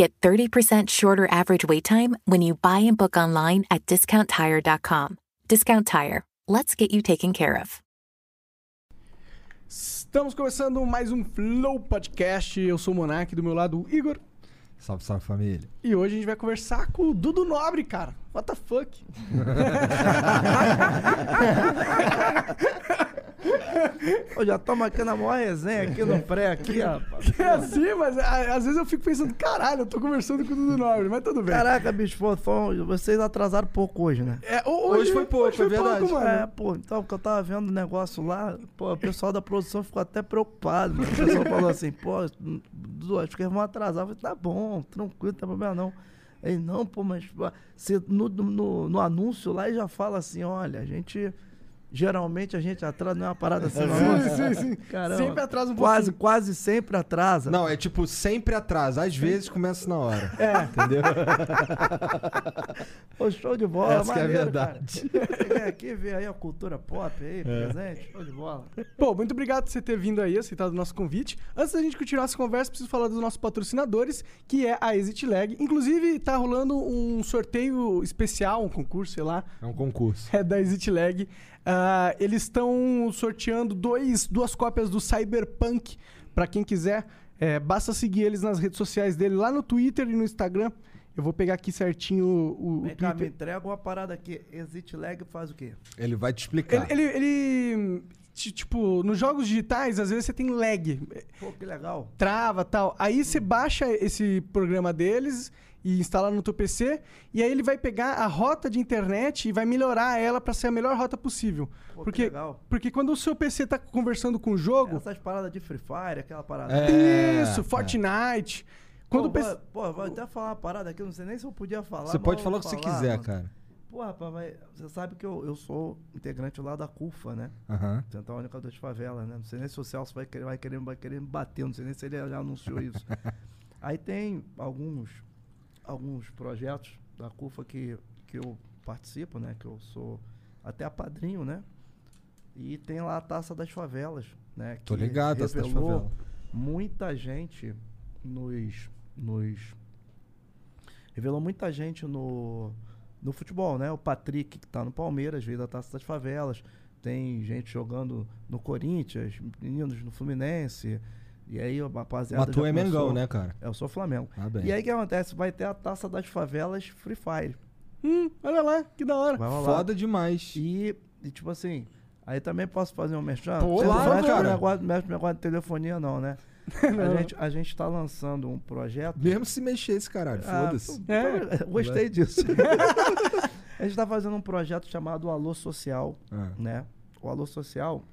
Get 30% shorter average wait time when you buy and book online at discounttire.com. Discount Tire. Let's get you taken care of. Estamos começando mais um Flow Podcast. Eu sou o Monark, do meu lado o Igor. Salve, salve família. E hoje a gente vai conversar com o Dudu Nobre, cara. What the fuck? Ô, já estamos aqui na maior resenha aqui no pré, aqui, rapaz. É assim, mas a- às vezes eu fico pensando, caralho, eu tô conversando com o Dudu Nobre, mas tudo bem. Caraca, bicho, pô, foi- vocês atrasaram pouco hoje, né? É, ho- hoje, Hoje foi pouco, hoje é verdade. mano. É, pô, então, porque eu tava vendo o negócio lá, pô, o pessoal da produção ficou até preocupado, mano. O pessoal falou assim, pô, Dudu, acho que eles vão atrasar. Eu falei, tá bom, tranquilo, não tem problema não. Ele, não, pô, mas pô, se no, no, no anúncio lá ele já fala assim, olha, a gente. Geralmente a gente atrasa, não é uma parada assim, não. Sim, sim, sim. Caramba, Sempre atrasa um quase, pouquinho. quase sempre atrasa. Não, é tipo sempre atrasa. Às vezes começa na hora. É. Entendeu? Ô, show de bola, Essa que é a verdade. cara. Vem aqui ver aí a cultura pop aí, presente, show de bola. Pô, muito obrigado por você ter vindo aí, aceitado o nosso convite. Antes da gente continuar essa conversa, preciso falar dos nossos patrocinadores, que é a Exit Lag. Inclusive, tá rolando um sorteio especial, um concurso, sei lá, É um concurso. é da Exit Lag. Ah, eles estão sorteando dois, duas cópias do Cyberpunk para quem quiser. É, basta seguir eles nas redes sociais dele, lá no Twitter e no Instagram. Eu vou pegar aqui certinho o, o Vem cá, me entrega uma parada aqui. Exit lag faz o quê? Ele vai te explicar. Ele, ele, ele, ti- tipo, nos jogos digitais, às vezes você tem lag, Pô, que legal. trava tal. Aí você baixa esse programa deles e instala no teu PC, e aí ele vai pegar a rota de internet e vai melhorar ela para ser a melhor rota possível. Pô, que porque, legal. porque quando o seu PC tá conversando com o jogo, Essas paradas de Free Fire, aquela parada. É, isso, é. Fortnite. Quando o pô, PC. vou, pô, vou até falar uma parada aqui, não sei nem se eu podia falar. Você mas pode falar o que você falar, quiser, mano. cara. Pô, rapaz, vai- você sabe que eu, eu sou integrante lá da CUFA, né? Aham. Central Única das Favelas, né? Não sei nem se o Celso vai querer, vai querer, vai querer me bater, não sei nem se ele já anunciou isso. Aí tem alguns, alguns projetos da CUFA que, que eu participo, né? Que eu sou até padrinho, né? E tem lá a Taça das Favelas, né? Tô que ligado, Taça das revelou Favelas. muita gente nos, nos... Revelou muita gente no, no futebol, né? O Patrick, que tá no Palmeiras, veio da Taça das Favelas. Tem gente jogando no Corinthians, meninos no Fluminense. E aí, rapaziada. Mas tu é Mengão, né, cara? Eu sou Flamengo. Ah, bem. E aí, o que acontece? Vai ter a Taça das Favelas Free Fire. Hum, olha lá, que da hora. Vai rolar. Foda demais. E, e, tipo assim, aí também posso fazer um merchan? Pô, Você não claro, mexe cara. negócio, mexe com negócio de telefonia, não, né? A, gente, a gente tá lançando um projeto. Mesmo se mexer esse caralho, Ah, foda-se. É. Gostei disso. a gente tá fazendo um projeto chamado Alô Social, Ah. né? O Alô Social,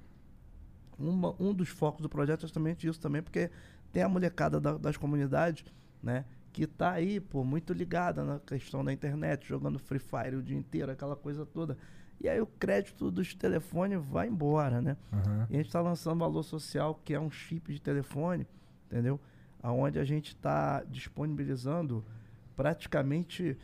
uma- um dos focos do projeto é justamente isso também, porque tem a molecada da- das comunidades, né? Que tá aí, pô, muito ligada na questão da internet, jogando Free Fire o dia inteiro, aquela coisa toda. E aí o crédito dos telefones vai embora, né? Aham. E a gente está lançando Alô Social, que é um chip de telefone, entendeu? Aonde a gente está disponibilizando praticamente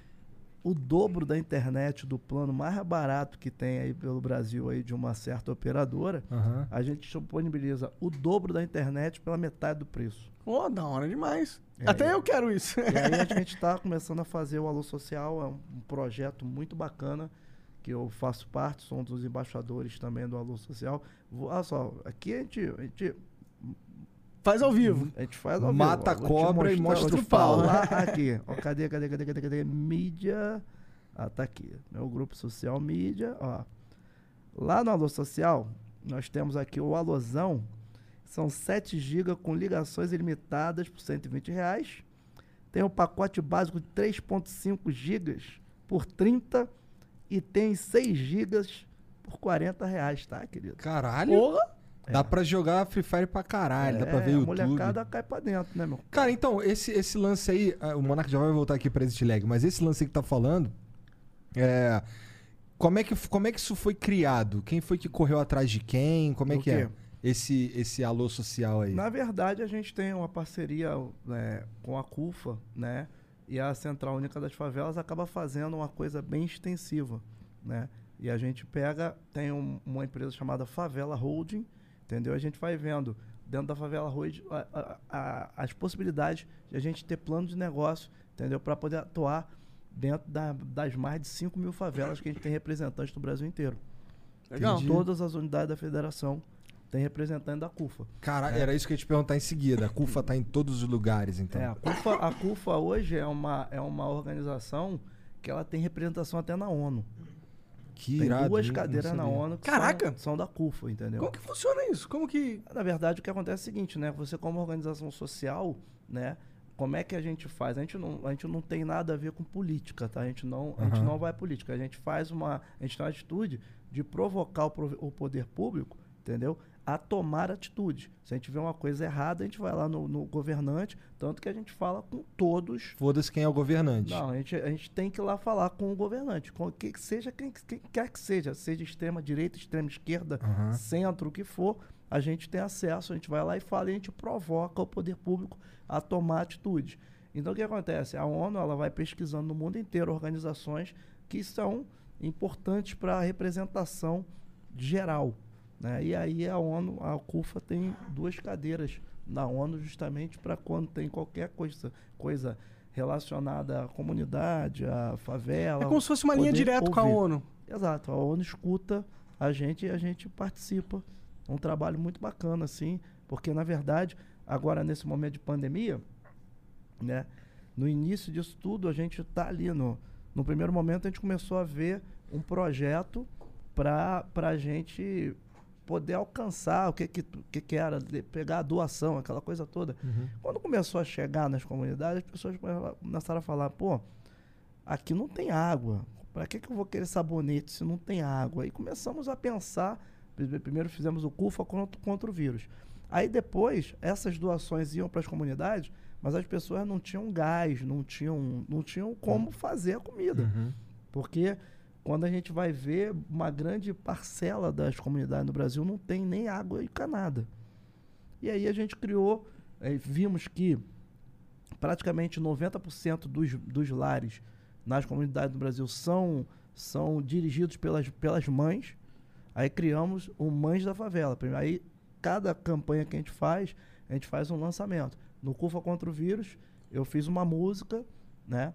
o dobro da internet do plano mais barato que tem aí pelo Brasil aí de uma certa operadora. Aham. A gente disponibiliza o dobro da internet pela metade do preço. Pô, da hora demais. É, Até é. eu quero isso. E aí a gente está começando a fazer o Alô Social, é um, um projeto muito bacana que eu faço parte, sou um dos embaixadores também do Alô Social. Vou, olha só, aqui a gente, a gente Faz ao vivo. A gente faz ao Mata vivo. Te cobra e mostra o pau. falar aqui. Ó, cadê, cadê, cadê, cadê, cadê? Mídia. Ah, tá aqui. Meu grupo social mídia, ó. Lá no Alô Social, nós temos aqui o Alôzão. São 7 GB com ligações ilimitadas por 120 reais. Tem o pacote básico de 3.5 GB por 30 e tem 6 GB por 40 reais, tá, querido? Caralho. Porra! Dá pra jogar Free Fire pra caralho, dá pra ver É, a YouTube. molecada cai pra dentro, né, meu? Cara, então, esse, esse lance aí, ah, o Monark já vai voltar aqui pra Exit Lag, mas esse lance aí que tá falando, é. Como é, que, como é que isso foi criado? Quem foi que correu atrás de quem? Como é O que é? quê? Esse, esse alô social aí. Na verdade, a gente tem uma parceria né, com a CUFA, né? E a Central Única das Favelas acaba fazendo uma coisa bem extensiva, né? E a gente pega, tem um- uma empresa chamada Favela Holding, entendeu? A gente vai vendo dentro da favela hoje a- a- a- as possibilidades de a gente ter plano de negócio, entendeu? Para poder atuar dentro da- das mais de 5 mil favelas que a gente tem representantes do Brasil inteiro. Legal. Todas as unidades da federação tem representante da CUFA. Cara, era isso que eu ia te perguntar em seguida. A CUFA tá em todos os lugares, então. É, a CUFA, a CUFA hoje é uma, é uma organização que ela tem representação até na ONU. Que Tem irado, duas cadeiras na. ONU que Caraca! São, são da CUFA, entendeu? Como que funciona isso? Como que. Na verdade, o que acontece é o seguinte, né? Você como organização social, né? Como é que a gente faz? A gente não, a gente não tem nada a ver com política, tá? A gente não, a gente não vai à política. A gente faz uma, a gente tem uma atitude de provocar o, o poder público, entendeu? A tomar atitude. Se a gente vê uma coisa errada, a gente vai lá no, no governante, tanto que a gente fala com todos Foda-se quem é o governante. não, a gente, a gente tem que ir lá falar com o governante, com que seja quem, quem quer que seja, seja extrema direita, extrema esquerda, Aham. centro, o que for, a gente tem acesso, a gente vai lá e fala e a gente provoca o poder público a tomar atitude. Então o que acontece? A ONU ela vai pesquisando no mundo inteiro organizações que são importantes para a representação geral. Né? E aí a ONU, a CUFA tem duas cadeiras na ONU justamente para quando tem qualquer coisa, coisa relacionada à comunidade, à favela. É como se fosse uma linha direto com a. ONU. Exato, a ONU escuta a gente e a gente participa. É um trabalho muito bacana, assim, porque na verdade, agora nesse momento de pandemia, né, no início disso tudo, a gente está ali no, no primeiro momento a gente começou a ver um projeto para a gente poder alcançar o que que, que, que era, de- pegar a doação, aquela coisa toda. Uhum. Quando começou a chegar nas comunidades, as pessoas começaram a falar, pô, aqui não tem água. Para que, que eu vou querer sabonete se não tem água? Aí começamos a pensar. pri- Primeiro fizemos o CUFA contra, contra o vírus. Aí depois, essas doações iam para as comunidades, mas as pessoas não tinham gás, não tinham, não tinham como fazer a comida. Uhum. Porque quando a gente vai ver, uma grande parcela das comunidades no Brasil não tem nem água encanada. E aí a gente criou, eh, vimos que praticamente 90% dos, dos lares nas comunidades do Brasil são, são dirigidos pelas, pelas mães. Aí criamos o Mães da Favela. Aí cada campanha que a gente faz, a gente faz um lançamento. No CUFA contra o vírus, eu fiz uma música, né?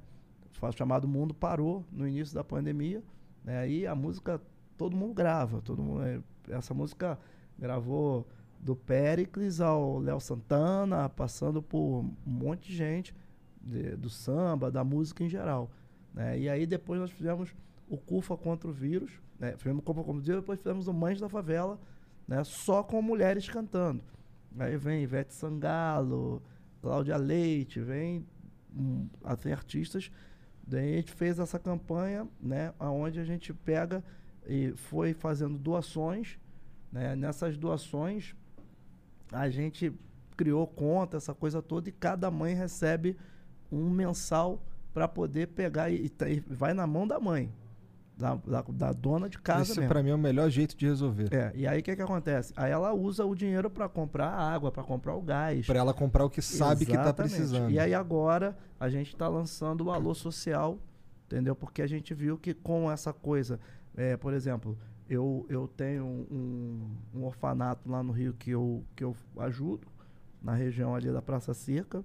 Chamado Mundo Parou, no início da pandemia. Né? Aí a música todo mundo grava. Todo mundo, eh, essa música gravou do Pericles ao Léo Santana, passando por um monte de gente de- do samba, da música em geral. né? E aí depois nós fizemos o CUFA contra o vírus, né? fizemos o CUFA contra o vírus, depois fizemos o Mães da Favela, né? só com mulheres cantando. Aí vem Ivete Sangalo, Cláudia Leite, vem ah, tem artistas. Daí a gente fez essa campanha, né, onde a gente pega e foi fazendo doações, né? Nessas doações a gente criou conta, essa coisa toda, e cada mãe recebe um mensal para poder pegar e, e vai na mão da mãe, da, da, da dona de casa Esse mesmo. pra mim é o melhor jeito de resolver. É, e aí o que, que acontece? Aí ela usa o dinheiro para comprar a água, para comprar o gás. Pra ela comprar o que sabe que tá Exatamente. precisando. E aí agora a gente está lançando o Alô Social, entendeu? Porque a gente viu que com essa coisa, é, por exemplo, eu, eu tenho um, um orfanato lá no Rio que eu, que eu ajudo, na região ali da Praça Circa,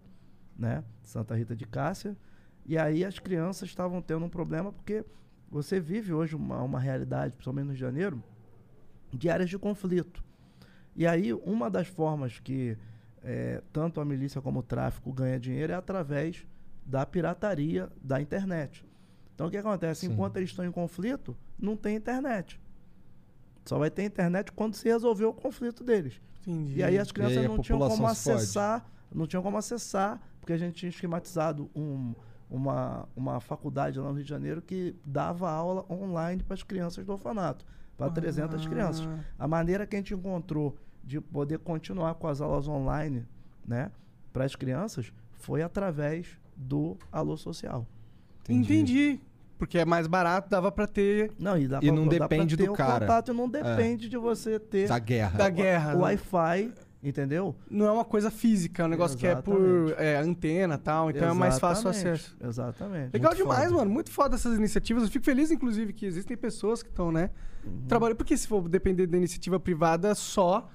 né? Santa Rita de Cássia. E aí as crianças estavam tendo um problema porque você vive hoje uma, uma realidade, principalmente no Rio de Janeiro, de áreas de conflito. E aí, uma das formas que eh, tanto a milícia como o tráfico ganha dinheiro é através da pirataria da internet. Então, o que acontece? Sim. Enquanto eles estão em conflito, não tem internet. Só vai ter internet quando se resolver o conflito deles. Entendi. E aí as crianças aí não tinham como acessar, não tinham como acessar, porque a gente tinha esquematizado um- uma, uma faculdade lá no Rio de Janeiro que dava aula online para as crianças do orfanato, para 300 crianças. Ah. A maneira que a gente encontrou de poder continuar com as aulas online, né, para as crianças, foi através do Alô Social. Entendi. Porque é mais barato, dava pra ter Não, e, dá E pra- não dá pra depende ter do o cara. Contato, e não depende de você ter Da guerra. da guerra. o né? Wi-Fi, entendeu? Não é uma coisa física, é um negócio que é por Exatamente. é, antena e tal, então é mais fácil o Exatamente, acesso. Exatamente. Legal Muito demais, foda. mano. Muito foda essas iniciativas. Eu fico feliz, inclusive, que existem pessoas que estão, né? Uhum. Trabalhando. Porque se for depender da iniciativa privada só,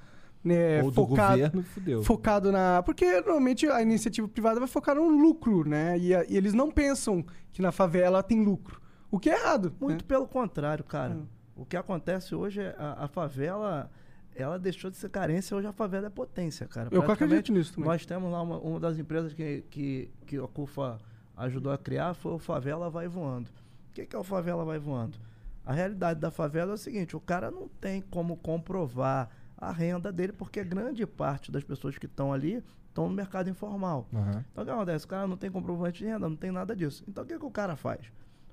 né, Ou do focado, governo, fudeu. focado na. Porque normalmente a iniciativa privada vai focar no lucro, né? E, a- e eles não pensam que na favela tem lucro. O que é errado. Muito né? pelo contrário, cara. Hum. O que acontece hoje é a, a favela, ela deixou de ser carência, hoje a favela é potência, cara. Eu acredito nisso também. Nós temos lá uma, uma das empresas que, que, que a CUFA ajudou a criar, foi o Favela Vai Voando. O que, que é o Favela Vai Voando? A realidade da favela é o seguinte, o cara não tem como comprovar a renda dele, porque grande parte das pessoas que estão ali estão no mercado informal. Aham. Então o que acontece? O cara não tem comprovante de renda, não tem nada disso. Então o que, que o cara faz?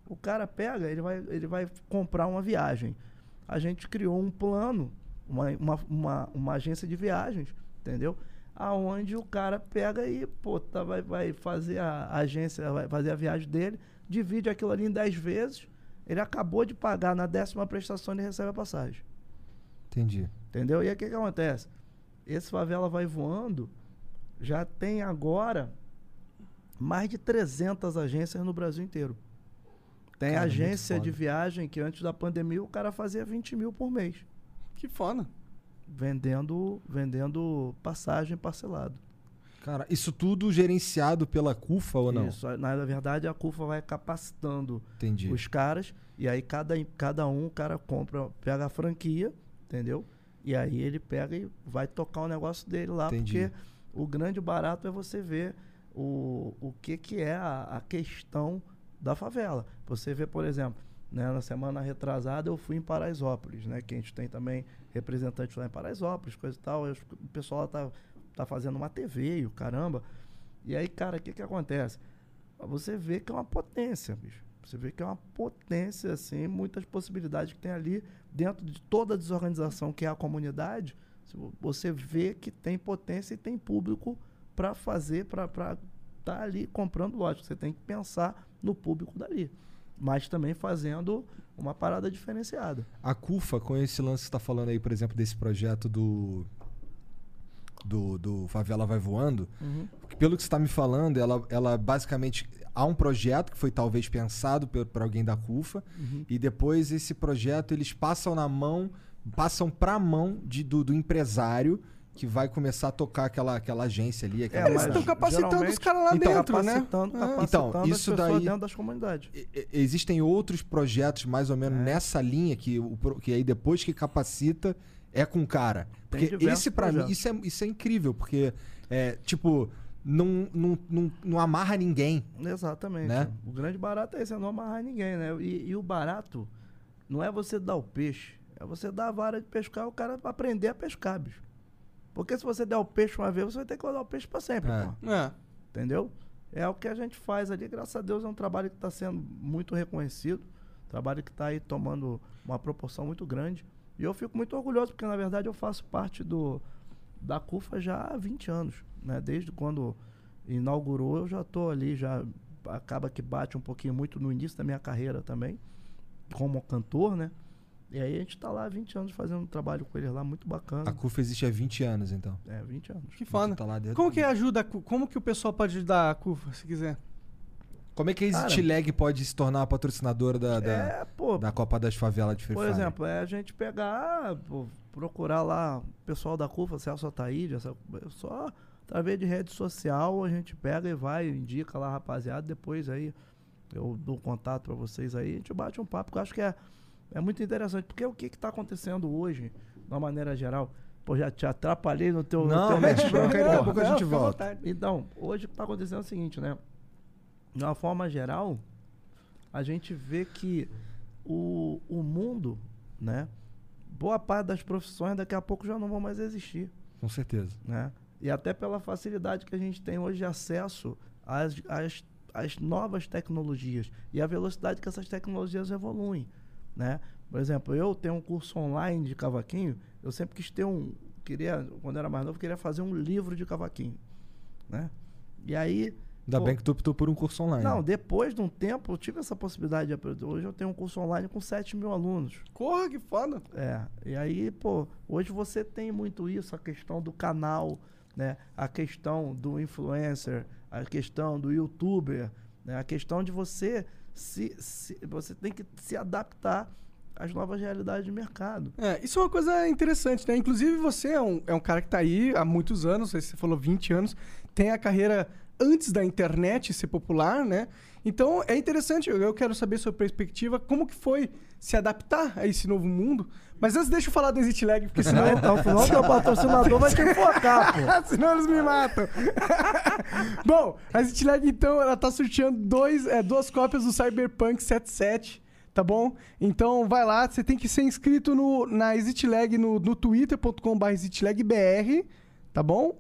O cara pega, ele vai, ele vai comprar uma viagem. A gente criou um plano, uma, uma, uma, uma agência de viagens, entendeu? Aonde o cara pega e, pô, tá, vai, vai fazer a, agência, vai fazer a viagem dele, divide aquilo ali em 10 vezes, ele acabou de pagar na décima prestação e recebe a passagem. Entendi. Entendeu? E aí o que, que acontece? Esse favela vai voando, já tem agora mais de 300 agências no Brasil inteiro. Tem Cara, muito agência de viagem que antes da pandemia o cara fazia 20 mil por mês, Que foda. vendendo, vendendo passagem parcelado. Cara, isso tudo gerenciado pela CUFA ou não? Isso, na verdade a CUFA vai capacitando Entendi. os caras e aí cada, cada um o cara compra, pega a franquia, entendeu? E aí ele pega e vai tocar o negócio dele lá, Entendi. porque o grande barato é você ver o, o que, que é a, a questão da favela. Você vê, por exemplo, né, na semana retrasada eu fui em Paraisópolis, né? Que a gente tem também representante lá em Paraisópolis, coisa e tal. eu- o pessoal lá tá, tá fazendo uma TV e o caramba. E aí, cara, o que que acontece? Você vê que é uma potência, bicho. Você vê que é uma potência, assim, muitas possibilidades que tem ali dentro de toda a desorganização que é a comunidade. Você vê que tem potência e tem público para fazer, para estar tá ali comprando, lógico. Você tem que pensar no público dali. Mas também fazendo uma parada diferenciada. A CUFA, com esse lance que você tá falando aí, por exemplo, desse projeto do. Do, do Favela Vai Voando, porque pelo que você está me falando, ela, ela basicamente. Há um projeto que foi talvez pensado por, alguém da CUFA, e depois esse projeto eles passam na mão, passam pra mão de, do, do empresário que vai começar a tocar aquela, aquela agência ali. Aquela É, Eles mas estão capacitando os caras lá Então, dentro, né? capacitando, É. capacitando Então, as isso daí- dentro das comunidades. Existem outros projetos mais ou É. menos nessa linha que, que aí depois que capacita é com o cara. Porque esse pra mim, isso é, isso é incrível, porque é, tipo, não, não, não, não amarra ninguém. Exatamente. Né? O grande barato é esse, é não amarrar ninguém, né? E, e o barato não é você dar o peixe, é você dar a vara de pescar e o cara aprender a pescar, bicho. Porque se você der o peixe uma vez, você vai ter que dar o peixe pra sempre, É. pô. É. Entendeu? É o que a gente faz ali, graças a Deus é um trabalho que está sendo muito reconhecido, trabalho que está aí tomando uma proporção muito grande. E eu fico muito orgulhoso, porque na verdade eu faço parte do da CUFA já há 20 anos, né? Desde quando inaugurou, eu já estou ali, já acaba que bate um pouquinho muito no início da minha carreira também, como cantor, né? E aí a gente está lá há 20 anos fazendo um trabalho com eles lá, muito bacana. A CUFA existe há 20 anos, então. É, 20 anos. Que foda. Tá Como que ajuda, como que o pessoal pode ajudar a CUFA, se quiser? Como é que a Exit Lag pode se tornar a patrocinadora da, da, É, pô, da Copa das Favelas de Free Por Fire? exemplo, é a gente pegar, pô, procurar lá o pessoal da CUFA, Celso Ataíde, essa, só através de rede social a gente pega e vai, indica lá, rapaziada, depois aí eu dou contato pra vocês aí, a gente bate um papo, que eu acho que é, é muito interessante, porque o que que tá acontecendo hoje, de uma maneira geral, pô, já te atrapalhei no teu, no Não, teu mete bronca aí, daqui a pouco a Não, gente fica à volta. Então, hoje o que está acontecendo é o seguinte, né? De uma forma geral, a gente vê que o, o mundo, né? Boa parte das profissões daqui a pouco já não vão mais existir, Com certeza. né? E até pela facilidade que a gente tem hoje de acesso às, às, às novas tecnologias e a velocidade que essas tecnologias evoluem, né? Por exemplo, eu tenho um curso online de cavaquinho, eu sempre quis ter um, queria, quando eu era mais novo, queria fazer um livro de cavaquinho, né? E aí Ainda Pô. bem que tu optou por um curso online. não, depois de um tempo eu tive essa possibilidade de aprender. Hoje eu tenho um curso online com 7 mil alunos. Corra, que foda. É. E aí, pô, hoje você tem muito isso, a questão do canal, né? A questão do influencer, a questão do youtuber, né? A questão de você se, se- você tem que se adaptar as novas realidades de mercado. É, isso é uma coisa interessante, né? Inclusive, você é um, é um cara que tá aí há muitos anos, você falou 20 anos, tem a carreira antes da internet ser popular, né? Então é interessante, eu quero saber sua perspectiva, como que foi se adaptar a esse novo mundo. Mas antes deixa eu falar do Exit Lag, porque senão. Então, senão teu patrocinador vai te enfocar, pô. senão eles me matam. Bom, a Exit Lag, então, ela tá sorteando dois, é, duas cópias do Cyberpunk 77 tá bom? Então vai lá, você tem que ser inscrito no, na ExitLag no, no twitter.com.br ExitLagBR, tá bom?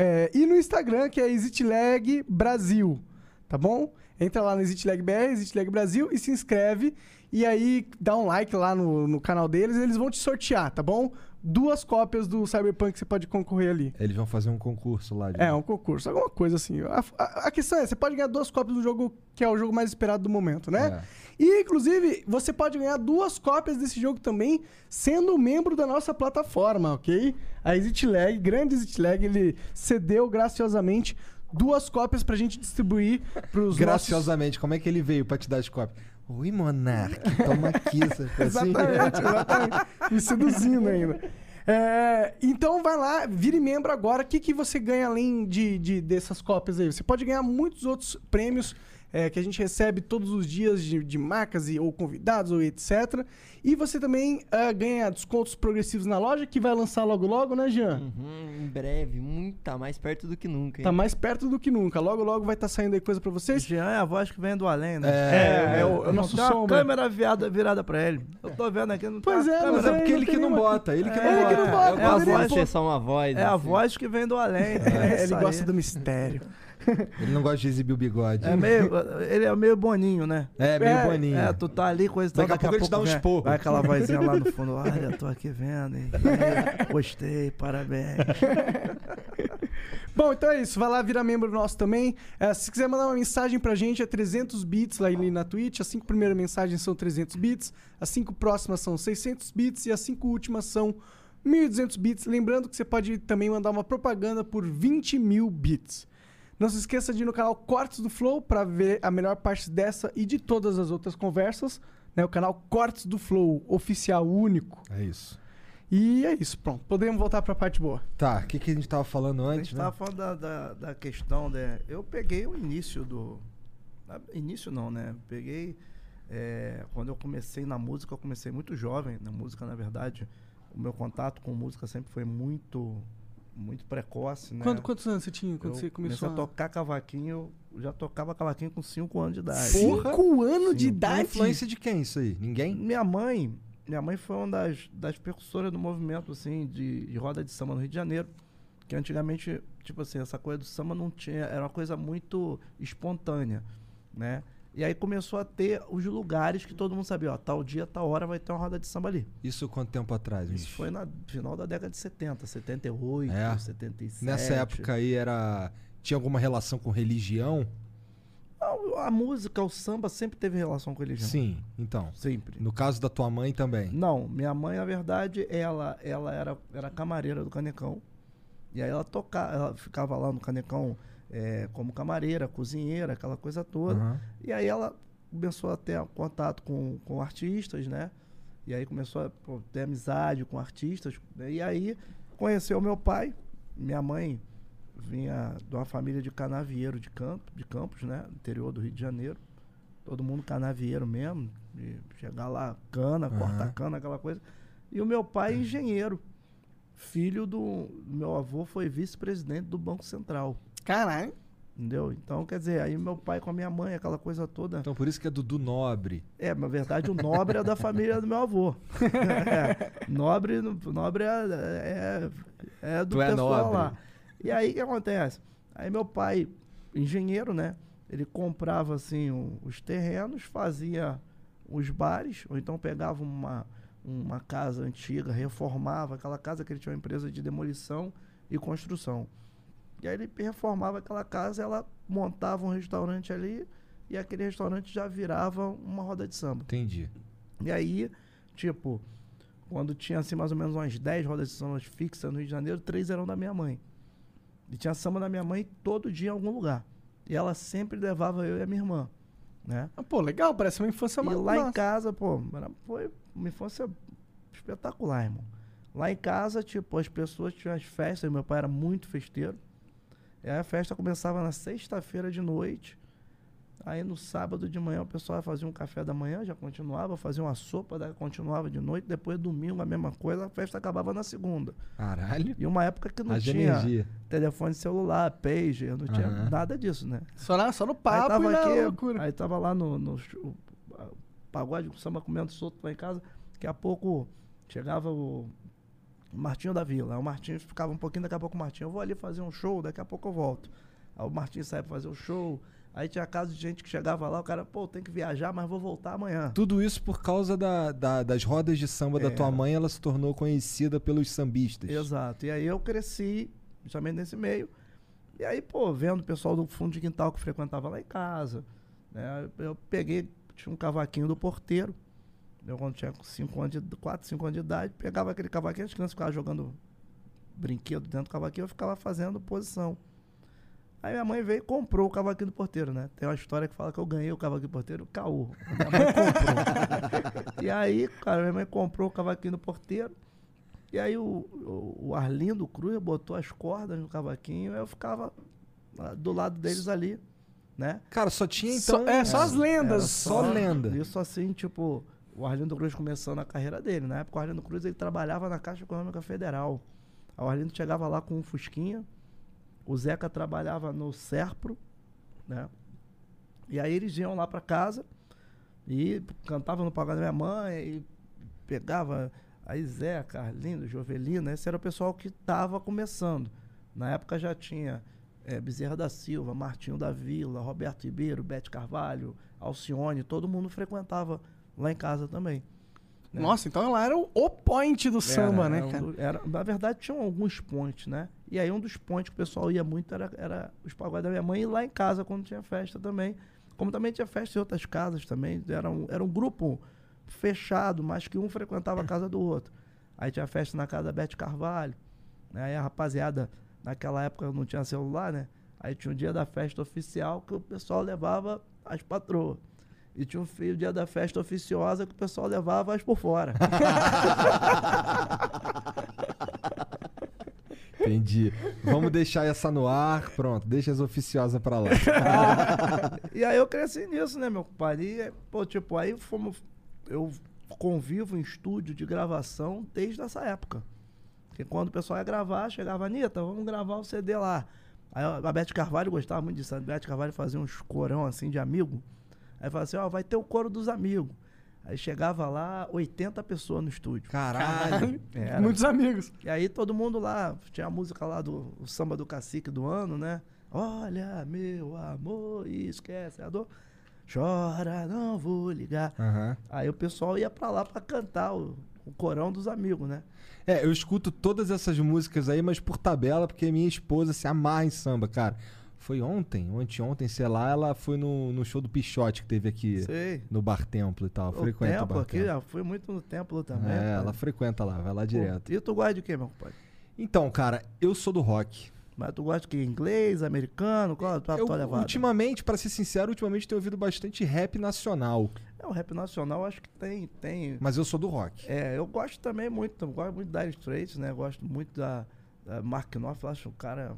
É, e no Instagram, que é ExitLag Brasil, tá bom? Entra lá no ExitLag BR, ExitLag Brasil e se inscreve. E aí dá um like lá no, no canal deles, eles vão te sortear, tá bom? Duas cópias do Cyberpunk que você pode concorrer ali. Eles vão fazer um concurso lá. De... É, um concurso, alguma coisa assim. A, a, a, questão é, você pode ganhar duas cópias do jogo que é o jogo mais esperado do momento, né? É. E, inclusive, você pode ganhar duas cópias desse jogo também, sendo membro da nossa plataforma, ok? A ExitLag, grande ExitLag, ele cedeu graciosamente duas cópias pra gente distribuir pros Graciosamente, nossos... como é que ele veio pra te dar as cópias? Oi, Monark, toma aqui. exatamente, exatamente. Me seduzindo ainda. É, então vai lá, vire membro agora. O que, que você ganha além de, de, dessas cópias aí? Você pode ganhar muitos outros prêmios é, que a gente recebe todos os dias de, de marcas e, ou convidados ou etc. E você também uh, ganha descontos progressivos na loja, que vai lançar logo logo, né, Jean? Uhum, em breve, muito, tá mais perto do que nunca. Hein? Tá mais perto do que nunca. Logo logo vai estar tá saindo aí coisa pra vocês. Jean é a voz que vem do além, né? É, é, é o, é o nosso som. câmera virada, virada pra ele. Eu tô vendo aqui, não pois tá é, câmera. Mas é porque ele que não bota, ele que não bota. Ele que não bota. É, a voz, é só uma voz. É assim. a voz que vem do além. É, ele gosta do mistério. Ele não gosta de exibir o bigode. É meio, ele é meio boninho, né? É, meio é, boninho. É, tu tá ali, coisa Daqui, daqui a pouco dá um esporro. Vai aquela vozinha lá no fundo. Olha, tô aqui vendo. Hein? Gostei, parabéns. Bom, então é isso. Vai lá virar membro nosso também. É, se quiser mandar uma mensagem pra gente, é 300 bits lá ali na Twitch. As cinco primeiras mensagens são 300 bits. As cinco próximas são 600 bits. E as cinco últimas são 1.200 bits. Lembrando que você pode também mandar uma propaganda por 20 mil bits. Não se esqueça de ir no canal Cortes do Flow para ver a melhor parte dessa e de todas as outras conversas. Né? O canal Cortes do Flow, oficial, único. É isso. E é isso, pronto. Podemos voltar para a parte boa. Tá, o que, que a gente tava falando antes? A gente né? tava falando da, da, da questão, né? Eu peguei o início do. Início não, né? Peguei. É, quando eu comecei na música, eu comecei muito jovem. Na música, na verdade, o meu contato com música sempre foi muito muito precoce, né? Quando, quantos anos você tinha quando eu você começou a... a tocar cavaquinho? Eu já tocava cavaquinho com 5 anos de idade. 5 anos de idade? influência de quem isso aí? Ninguém? Minha mãe, minha mãe foi uma das, das percussoras do movimento, assim, de, de roda de samba no Rio de Janeiro. Que antigamente, tipo assim, essa coisa do samba não tinha... Era uma coisa muito espontânea, né? E aí começou a ter os lugares que todo mundo sabia, ó, tal dia, tal hora vai ter uma roda de samba ali. Isso quanto tempo atrás? Isso foi no final da década de 70, 78, é. 77. Nessa época aí era tinha alguma relação com religião? A, a, música, o samba sempre teve relação com religião. Sim, então. Sempre. No caso da tua mãe também? Não, minha mãe, na verdade, ela, ela era, era camareira do Canecão. E aí ela tocava, ela ficava lá no Canecão é, como camareira, cozinheira, aquela coisa toda. Uhum. E aí ela começou a ter contato com, com artistas, né? E aí começou a pô, ter amizade com artistas. Né? E aí conheceu meu pai, minha mãe vinha de uma família de canavieiro de, campo, de Campos, né? Interior do Rio de Janeiro. Todo mundo canavieiro mesmo. De chegar lá, cana, uhum. corta cana, aquela coisa. E o meu pai, engenheiro. Filho do meu avô, foi vice-presidente do Banco Central. Caralho. Entendeu? Então, quer dizer, aí meu pai com a minha mãe, aquela coisa toda. Então, por isso que é Dudu Nobre. É, na verdade, o Nobre é da família do meu avô. é, nobre, nobre é, é, é do tu é pessoal é lá. E aí, o que acontece? Aí meu pai, engenheiro, né? Ele comprava, assim, um, os terrenos, fazia os bares, ou então pegava uma, uma casa antiga, reformava aquela casa que ele tinha uma empresa de demolição e construção. E aí ele reformava aquela casa, ela montava um restaurante ali e aquele restaurante já virava uma roda de samba. Entendi. E aí, tipo, quando tinha assim mais ou menos umas 10 rodas de samba fixas no Rio de Janeiro, três eram da minha mãe. E tinha samba da minha mãe todo dia em algum lugar. E ela sempre levava eu e a minha irmã. né? Ah, Pô, legal, parece uma infância E ma- lá em casa, pô, foi uma infância espetacular, irmão. Lá em casa, tipo, as pessoas tinham as festas, meu pai era muito festeiro. E aí a festa começava na sexta-feira de noite. Aí no sábado de manhã o pessoal fazia um café da manhã, já continuava, fazia uma sopa, daí continuava de noite. Depois domingo a mesma coisa, a festa acabava na segunda. Caralho. E uma época que não Haja tinha energia. telefone celular, pager, não tinha Aham. nada disso, né? Só, na, só no Aí papo tava e na aqui, loucura. aí tava lá no, no ch- o- a- pagode, o samba comendo solto lá em casa. Daqui a pouco chegava o Martinho da Vila. Aí o Martinho ficava um pouquinho, daqui a pouco o Martinho, eu vou ali fazer um show, daqui a pouco eu volto. Aí o Martinho saía pra fazer o show. Aí tinha caso de gente que chegava lá, o cara, pô, tem que viajar, mas vou voltar amanhã. Tudo isso por causa da- da- das rodas de samba da É. tua mãe, ela se tornou conhecida pelos sambistas. Exato. E aí eu cresci justamente nesse meio. E aí, pô, vendo o pessoal do fundo de quintal que frequentava lá em casa. né, eu peguei, tinha um cavaquinho do porteiro. Eu quando tinha 5 anos de 4, 5 anos de idade, pegava aquele cavaquinho, as crianças ficavam jogando brinquedo dentro do cavaquinho, eu ficava fazendo posição. Aí minha mãe veio e comprou o cavaquinho do porteiro, né? Tem uma história que fala que eu ganhei o cavaquinho do porteiro, caô. Minha mãe comprou. e aí, cara, minha mãe comprou o cavaquinho do porteiro. E aí o, o, o Arlindo Cruz botou as cordas no cavaquinho, eu ficava ah, do lado deles ali, né? Cara, só tinha Só- então. é, só as lendas. Era só lenda. Isso assim, tipo, o Arlindo Cruz começando a carreira dele. Na época, o Arlindo Cruz ele trabalhava na Caixa Econômica Federal. O Arlindo chegava lá com um Fusquinha, o Zeca trabalhava no Serpro, né? E aí eles iam lá pra casa e cantavam no pagode da minha mãe e pegava aí Zeca, Arlindo, Jovelina, esse era o pessoal que estava começando. Na época já tinha eh, Bezerra da Silva, Martinho da Vila, Roberto Ribeiro, Bete Carvalho, Alcione, todo mundo frequentava lá em casa também. né? Nossa, então ela era o, point do samba, Era- né, era um cara? do- era- na verdade, tinham alguns pontos, né? E aí um dos pontos que o pessoal ia muito era, era os pagodes da minha mãe e lá em casa, quando tinha festa também. Como também tinha festa em outras casas também. Era um, era um grupo fechado, mas que um frequentava a casa do outro. Aí tinha festa na casa da Bete Carvalho. Né? Aí a rapaziada, naquela época não tinha celular, né? Aí tinha o dia da festa oficial que o pessoal levava as patroas. E tinha o fio- o dia da festa oficiosa que o pessoal levava as por fora. Entendi. Vamos deixar essa no ar. Pronto, deixa as oficiosas pra lá. E aí eu cresci nisso, né, meu compadre? E, pô, tipo, aí fomos. Eu convivo em estúdio de gravação desde essa época. Porque quando o pessoal ia gravar, chegava, Anitta, vamos gravar o CD lá. Aí a Beth Carvalho gostava muito disso. A Beth Carvalho fazia uns corão assim de amigo. Aí falava assim, ó, vai ter o coro dos amigos. Aí chegava lá, 80 pessoas no estúdio. Caralho. Era. Muitos amigos. E aí todo mundo lá, tinha a música lá do o samba do cacique do ano, né? Olha, meu amor, esquece a dor. Chora, não vou ligar. Aham. Aí o pessoal ia pra lá pra cantar o, o corão dos amigos, né? É, eu escuto todas essas músicas aí, mas por tabela, porque minha esposa se amarra em samba, cara. Foi ontem, ou anteontem, sei lá, ela foi no, no show do Pichote que teve aqui Sei. no Bar Templo e tal. O frequenta o templo Bar aqui, Templo. já fui muito no templo também. É, cara. ela frequenta lá, vai lá direto. E tu gosta de quê, meu pai? Então, cara, eu sou do rock. Mas tu gosta de quê? Inglês, americano? Qual a tua, Eu, tua levada? ultimamente, pra ser sincero, ultimamente tenho ouvido bastante rap nacional. É, o rap nacional acho que tem... tem Mas eu sou do rock. É, eu gosto também muito, eu gosto muito da Dire Straits, né? Gosto muito da, da Mark Knopfler, acho um cara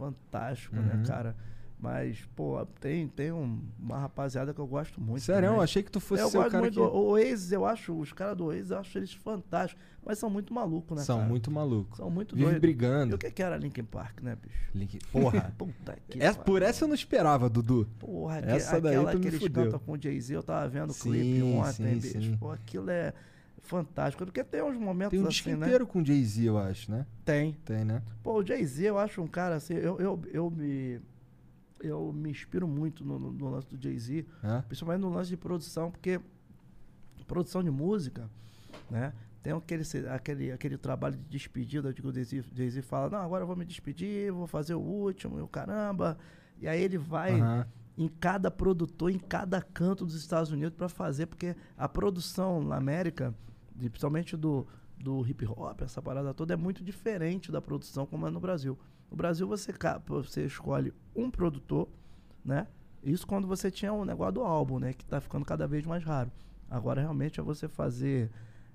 fantástico, né, Uhum. cara? Mas, pô, tem, tem um- uma rapaziada que eu gosto muito. Sério, eu também. achei que tu fosse eu ser o cara muito. que... O Oasis, eu acho, os caras do Oasis, eu acho eles fantásticos, mas são muito malucos, né, São cara? muito malucos. São muito Vive doidos. E brigando. o que que era Linkin Park, né, bicho? Porra. Puta que Essa- por essa eu não esperava, Dudu. Porra, essa daí aquela tu me que eles fudeu. cantam com o Jay-Z, eu tava vendo o clipe ontem, sim, bicho. sim. Pô, aquilo é fantástico. Porque tem uns momentos Tem um assim, né? inteiro com Jay-Z, eu acho, né? Tem. Tem, né? Pô, o Jay-Z, eu acho um cara assim, eu, eu, eu me. Eu me inspiro muito no, no- no lance do Jay-Z, É? principalmente no lance de produção, porque produção de música, né? Tem aquele, aquele, aquele trabalho de despedida de que o Jay-Z fala, não, agora eu vou me despedir, vou fazer o último, e o caramba. E aí ele vai em cada produtor, em cada canto dos Estados Unidos para fazer, porque a produção na América, principalmente do, do hip hop, essa parada toda, é muito diferente da produção como é no Brasil. No Brasil você, você escolhe um produtor, né? Isso quando você tinha o negócio do álbum, né? Que tá ficando cada vez mais raro. Agora realmente é você fazer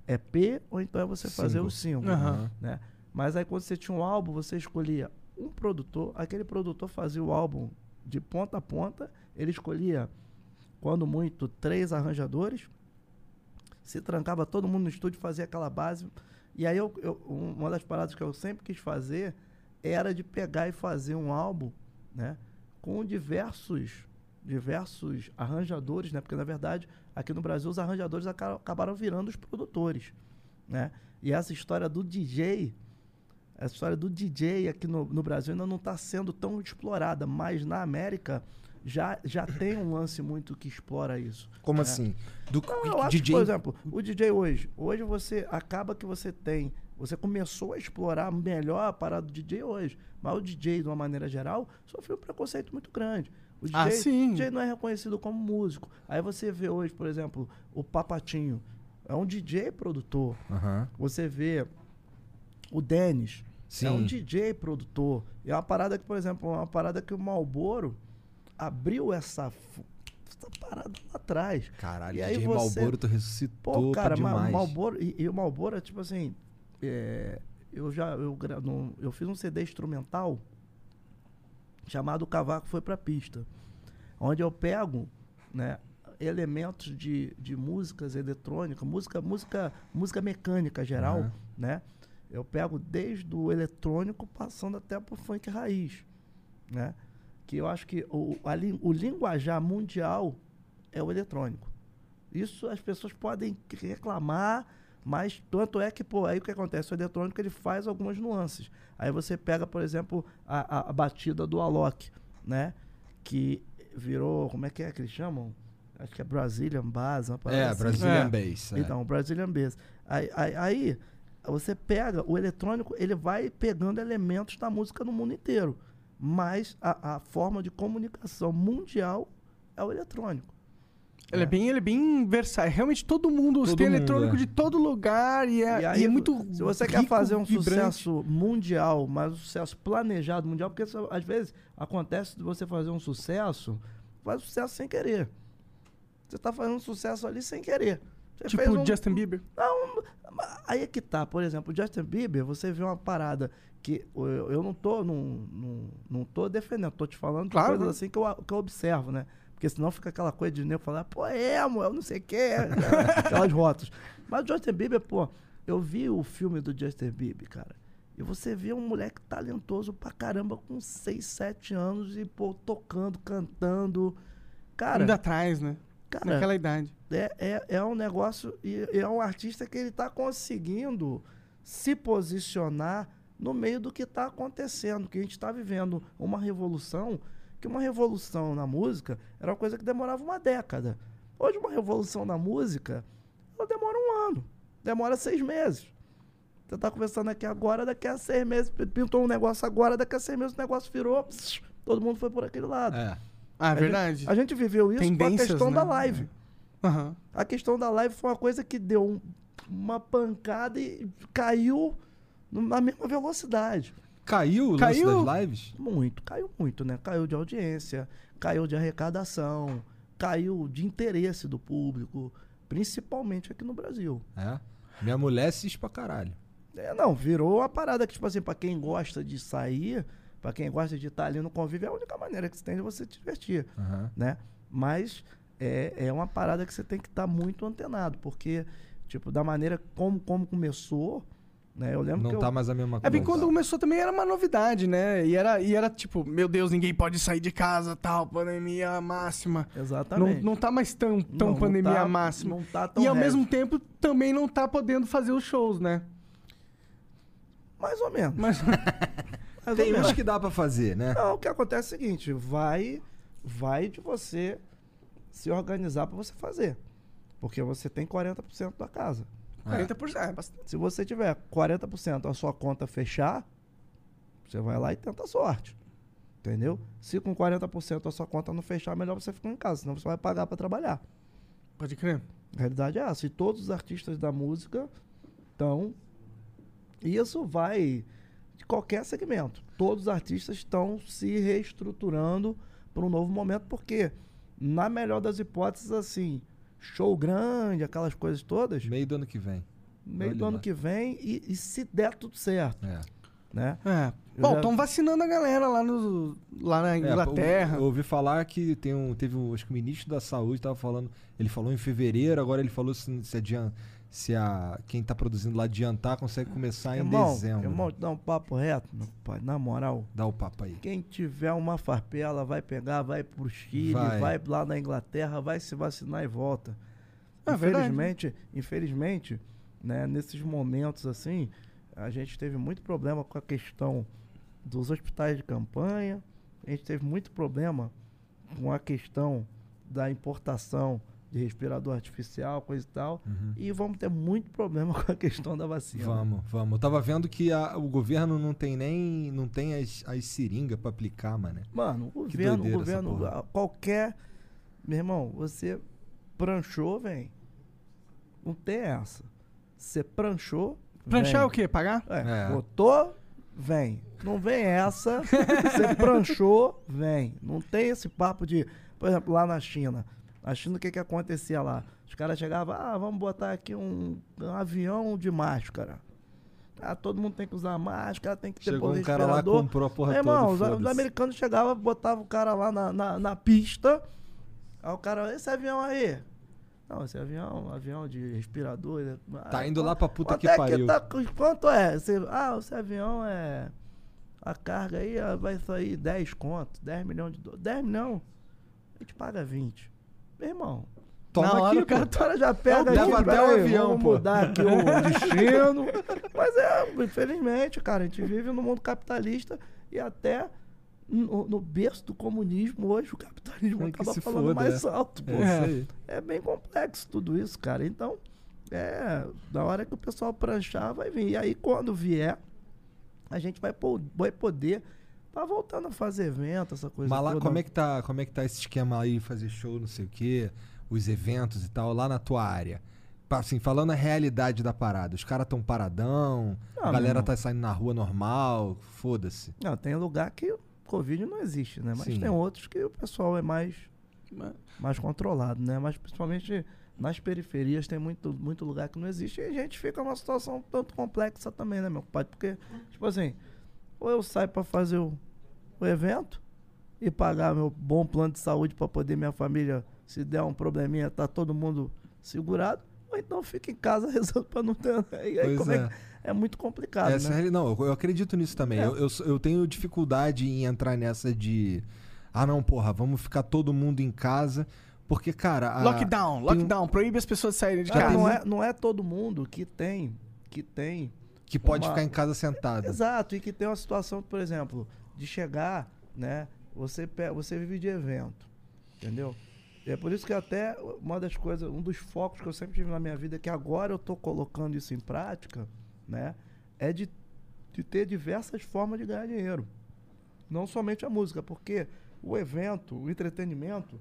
EP ou então é você fazer o single, Aham. né? Mas aí quando você tinha um álbum, você escolhia um produtor, aquele produtor fazia o álbum de ponta a ponta, ele escolhia, quando muito, três arranjadores, se trancava todo mundo no estúdio, fazia aquela base. E aí eu, eu- um- uma das paradas que eu sempre quis fazer era de pegar e fazer um álbum, né? Com diversos, diversos arranjadores, né? Porque na verdade, aqui no Brasil, os arranjadores aca- acabaram virando os produtores, né? E essa história do DJ, essa história do DJ aqui no, no Brasil ainda não está sendo tão explorada, mas na América já, já tem um lance muito que explora isso. Como É. assim? Do Não, eu acho DJ. que, por exemplo, o DJ hoje, hoje você acaba que você tem, você começou a explorar melhor a parada do DJ hoje, mas o DJ, de uma maneira geral, sofreu um preconceito muito grande. O DJ, Ah, sim. DJ não é reconhecido como músico. Aí você vê hoje, por exemplo, o Papatinho, é um DJ produtor. Aham. Você vê o Denis, Sim. é um DJ produtor. E é uma parada que, por exemplo, é uma parada que o Malboro abriu essa, essa parada lá atrás. Caralho, E aí DJ você- Malboro tu ressuscitou Pô, cara, Ma- demais. Malboro, e, e o Malboro é tipo assim, é, eu já, eu, no- eu fiz um CD instrumental chamado O Cavaco Foi Pra Pista, onde eu pego, né, elementos de, de músicas eletrônicas, música, música, música mecânica geral, Aham. né, eu pego desde o eletrônico passando até pro funk raiz, né, que eu acho que o, a o linguajar mundial é o eletrônico. Isso as pessoas podem reclamar, mas tanto é que, pô, aí o que acontece? O eletrônico ele faz algumas nuances. Aí você pega, por exemplo, a, a- a batida do Alok, né? Que virou, como é que é que eles chamam? Acho que é Brazilian Bass, uma É, assim. Brazilian É. Bass. é. Então, Brazilian Bass. Aí, aí, aí, você pega o eletrônico, ele vai pegando elementos da música no mundo inteiro. Mas a, a forma de comunicação mundial é o eletrônico. Ele é bem, ele é bem versátil. Realmente todo mundo Todo tem mundo, eletrônico é. de todo lugar e é, E e aí, é muito. Se você quer rico, fazer um vibrante. sucesso mundial, mas um sucesso planejado mundial, porque isso, às vezes acontece de você fazer um sucesso, faz sucesso sem querer. Você tá fazendo um sucesso ali sem querer. Você Tipo um- Justin Bieber. Não, aí é que tá. Por exemplo, o Justin Bieber, você vê uma parada que eu, eu não tô, não, não, não tô defendendo, tô te falando Claro, coisas né? assim que eu, que eu observo, né? Porque senão fica aquela coisa de nego falar, pô, é, emo, eu não sei o quê, aquelas rotas. Mas o Justin Bieber, pô, eu vi o filme do Justin Bieber, cara. E você vê um moleque talentoso pra caramba com 6, 7 anos e, pô, tocando, cantando. Cara, Ainda atrás, né? cara Naquela idade. É, é, é um negócio e é um artista que ele está conseguindo se posicionar no meio do que está acontecendo, que a gente está vivendo uma revolução, que uma revolução na música era uma coisa que demorava uma década. Hoje uma revolução na música, ela demora um ano, demora seis meses. Você está conversando aqui agora, daqui a seis meses, pintou um negócio agora, daqui a seis meses o negócio virou, pss, todo mundo foi por aquele lado. É. Ah, A verdade. gente- a gente viveu isso com a questão da né? live. Aham. A questão da live foi uma coisa que deu um- uma pancada e caiu na mesma velocidade. Caiu o Caiu? das lives? Muito, caiu muito, né? Caiu de audiência, caiu de arrecadação, caiu de interesse do público, principalmente aqui no Brasil. É. Minha mulher assiste pra caralho. É, não, virou uma parada que, tipo assim, pra quem gosta de sair, pra quem gosta de estar ali no convívio, é a única maneira que você tem de você te divertir Aham. né? Mas é, é uma parada que você tem que estar muito antenado, porque, tipo, da maneira como, como começou, né? Eu lembro Não que tá eu, mais a mesma É coisa. bem quando começou também era uma novidade, né? E era, e era tipo, meu Deus, ninguém pode sair de casa, tal, pandemia máxima. Não, Exatamente. não tá mais tão, tão Não, não pandemia tá- máxima. Não tá tão E ao heavy. mesmo tempo também não tá podendo fazer os shows, né? Mais ou menos. Mas mais ou Tem menos. uns que dá pra fazer, né? Não, o que acontece é o seguinte, vai, vai de você se organizar para você fazer. Porque você tem 40% da casa. 40% é bastante. Se você tiver 40% a sua conta fechar, você vai lá e tenta a sorte. Entendeu? Se com 40% a sua conta não fechar, melhor você ficar em casa, senão você vai pagar para trabalhar. Pode crer. A realidade é essa. E todos os artistas da música estão. Isso vai de qualquer segmento. Todos os artistas estão se reestruturando para um novo momento, porque, na melhor das hipóteses, assim, show grande, aquelas coisas todas, Meio do ano que vem. meio olha do ano lá. que vem, e, e se der tudo certo, É. né? É. Bom, já- estão vacinando a galera lá, no, lá na É, Inglaterra. eu, eu ouvi falar que tem um, teve um, acho que o ministro da saúde estava falando, ele falou em fevereiro, agora ele falou se, se, adian- se a, quem tá produzindo lá adiantar consegue começar em irmão, dezembro. irmão, dá um papo reto, meu pai, na moral, Dá o papo aí. quem tiver uma farpela vai pegar, vai pro Chile, Vai. vai, lá na Inglaterra, vai se vacinar e volta. É verdade. infelizmente, infelizmente, né, nesses momentos assim, a gente teve muito problema com a questão dos hospitais de campanha, a gente teve muito problema com a questão da importação de respirador artificial, coisa e tal, e vamos ter muito problema com a questão da vacina. Vamos, vamos. Eu tava vendo que a- o governo não tem nem não tem as, as seringas pra aplicar, mano. Mano, o governo, o governo, qualquer. Meu irmão, você pranchou, vem. Não tem essa. Você pranchou. Pranchar é o quê? Pagar? É, É. botou, vem. Não vem essa. Você pranchou, vem. Não tem esse papo de. Por exemplo, lá na China. China, o que que acontecia lá? Os caras chegavam, ah, vamos botar aqui um, um avião de máscara. Ah, todo mundo tem que usar máscara, tem que ter Chegou um cara lá, comprou a porra Meu irmão, toda. os, os foda-se. americanos chegavam, botavam o cara lá na, na, na pista. Aí o cara, esse avião aí. Não, esse avião, avião de respirador. Tá indo lá pra puta quanto que é pariu. tá- quanto é? Você, ah, esse avião é. A carga aí ah, vai sair 10 conto, 10 milhões de dólares. 10 milhões, a gente paga 20. Meu irmão, Toma Na hora aqui, o cara já pega Leva aqui, até o avião, vamos pô. mudar aqui o destino. Mas é, infelizmente, cara, a gente vive no mundo capitalista e até no, no berço do comunismo hoje o capitalismo É acaba falando foda, mais é. alto, pô. É. É bem complexo tudo isso, cara. Então, é, na hora que o pessoal pranchar, vai vir. E aí, quando vier, a gente vai, vai poder tá voltando a fazer evento, essa coisa Mas lá, toda. como é que tá, como é que tá esse esquema aí, fazer show, não sei o quê, os eventos e tal, lá na tua área? Assim, falando a realidade da parada, os caras tão paradão, Não, a meu galera tá saindo na rua normal, foda-se. Não, tem lugar que o Covid não existe, né? Mas Sim. tem outros que o pessoal é mais, mais controlado, né? Mas principalmente nas periferias tem muito, muito lugar que não existe e a gente fica numa situação tanto complexa também, né, meu pai? Porque, tipo assim, ou eu saio pra fazer o, o evento e pagar meu bom plano de saúde pra poder minha família, se der um probleminha, tá todo mundo segurado, ou então fica em casa rezando pra não ter. E aí, Pois como é. é. que- é muito complicado, Essa é né? reali- não, eu, eu acredito nisso também. É. Eu, eu, eu tenho dificuldade em entrar nessa de. Ah, não, porra, vamos ficar todo mundo em casa. Porque, cara. a- Lockdown, tem um- lockdown. Proíbe as pessoas de saírem de Cara, casa. não, é, não é todo mundo que tem, que tem Que pode uma- ficar em casa sentado. Exato, e que tem uma situação, por exemplo, de chegar, né? Você, você vive de evento, entendeu? É por isso que até uma das coisas, um dos focos que eu sempre tive na minha vida, que agora eu tô colocando isso em prática, né? É de, de ter diversas formas de ganhar dinheiro. Não somente a música, porque o evento, o entretenimento,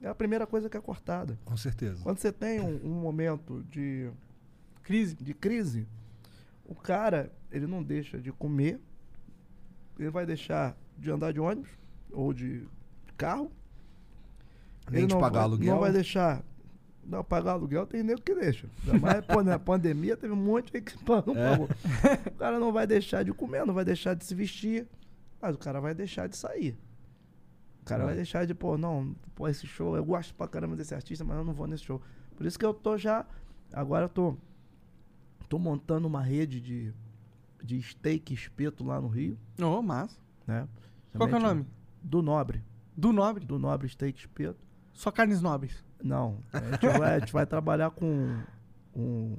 é a primeira coisa que é cortada. Com certeza. Quando você tem um, um momento de Crise. de crise, o cara, ele não deixa de comer, ele vai deixar de andar de ônibus ou de carro. Nem ele de não pagar vai, aluguel. Não vai deixar. Não, pagar aluguel tem nego que deixa. Mais pô, na pandemia teve um monte aí que não É. pagou. O cara não vai deixar de comer, não vai deixar de se vestir, mas o cara vai deixar de sair. O cara É. vai deixar de, pô, não, pô, esse show, eu gosto pra caramba desse artista, mas eu não vou nesse show. Por isso que eu tô já. Agora eu tô. Tô montando uma rede de, de steak e espeto lá no Rio, Ô, massa. né? Qual que é o nome? Do Nobre. Do nobre. Do Nobre Steak e Espeto. Só carnes nobres. Não. A gente vai, a gente vai trabalhar com um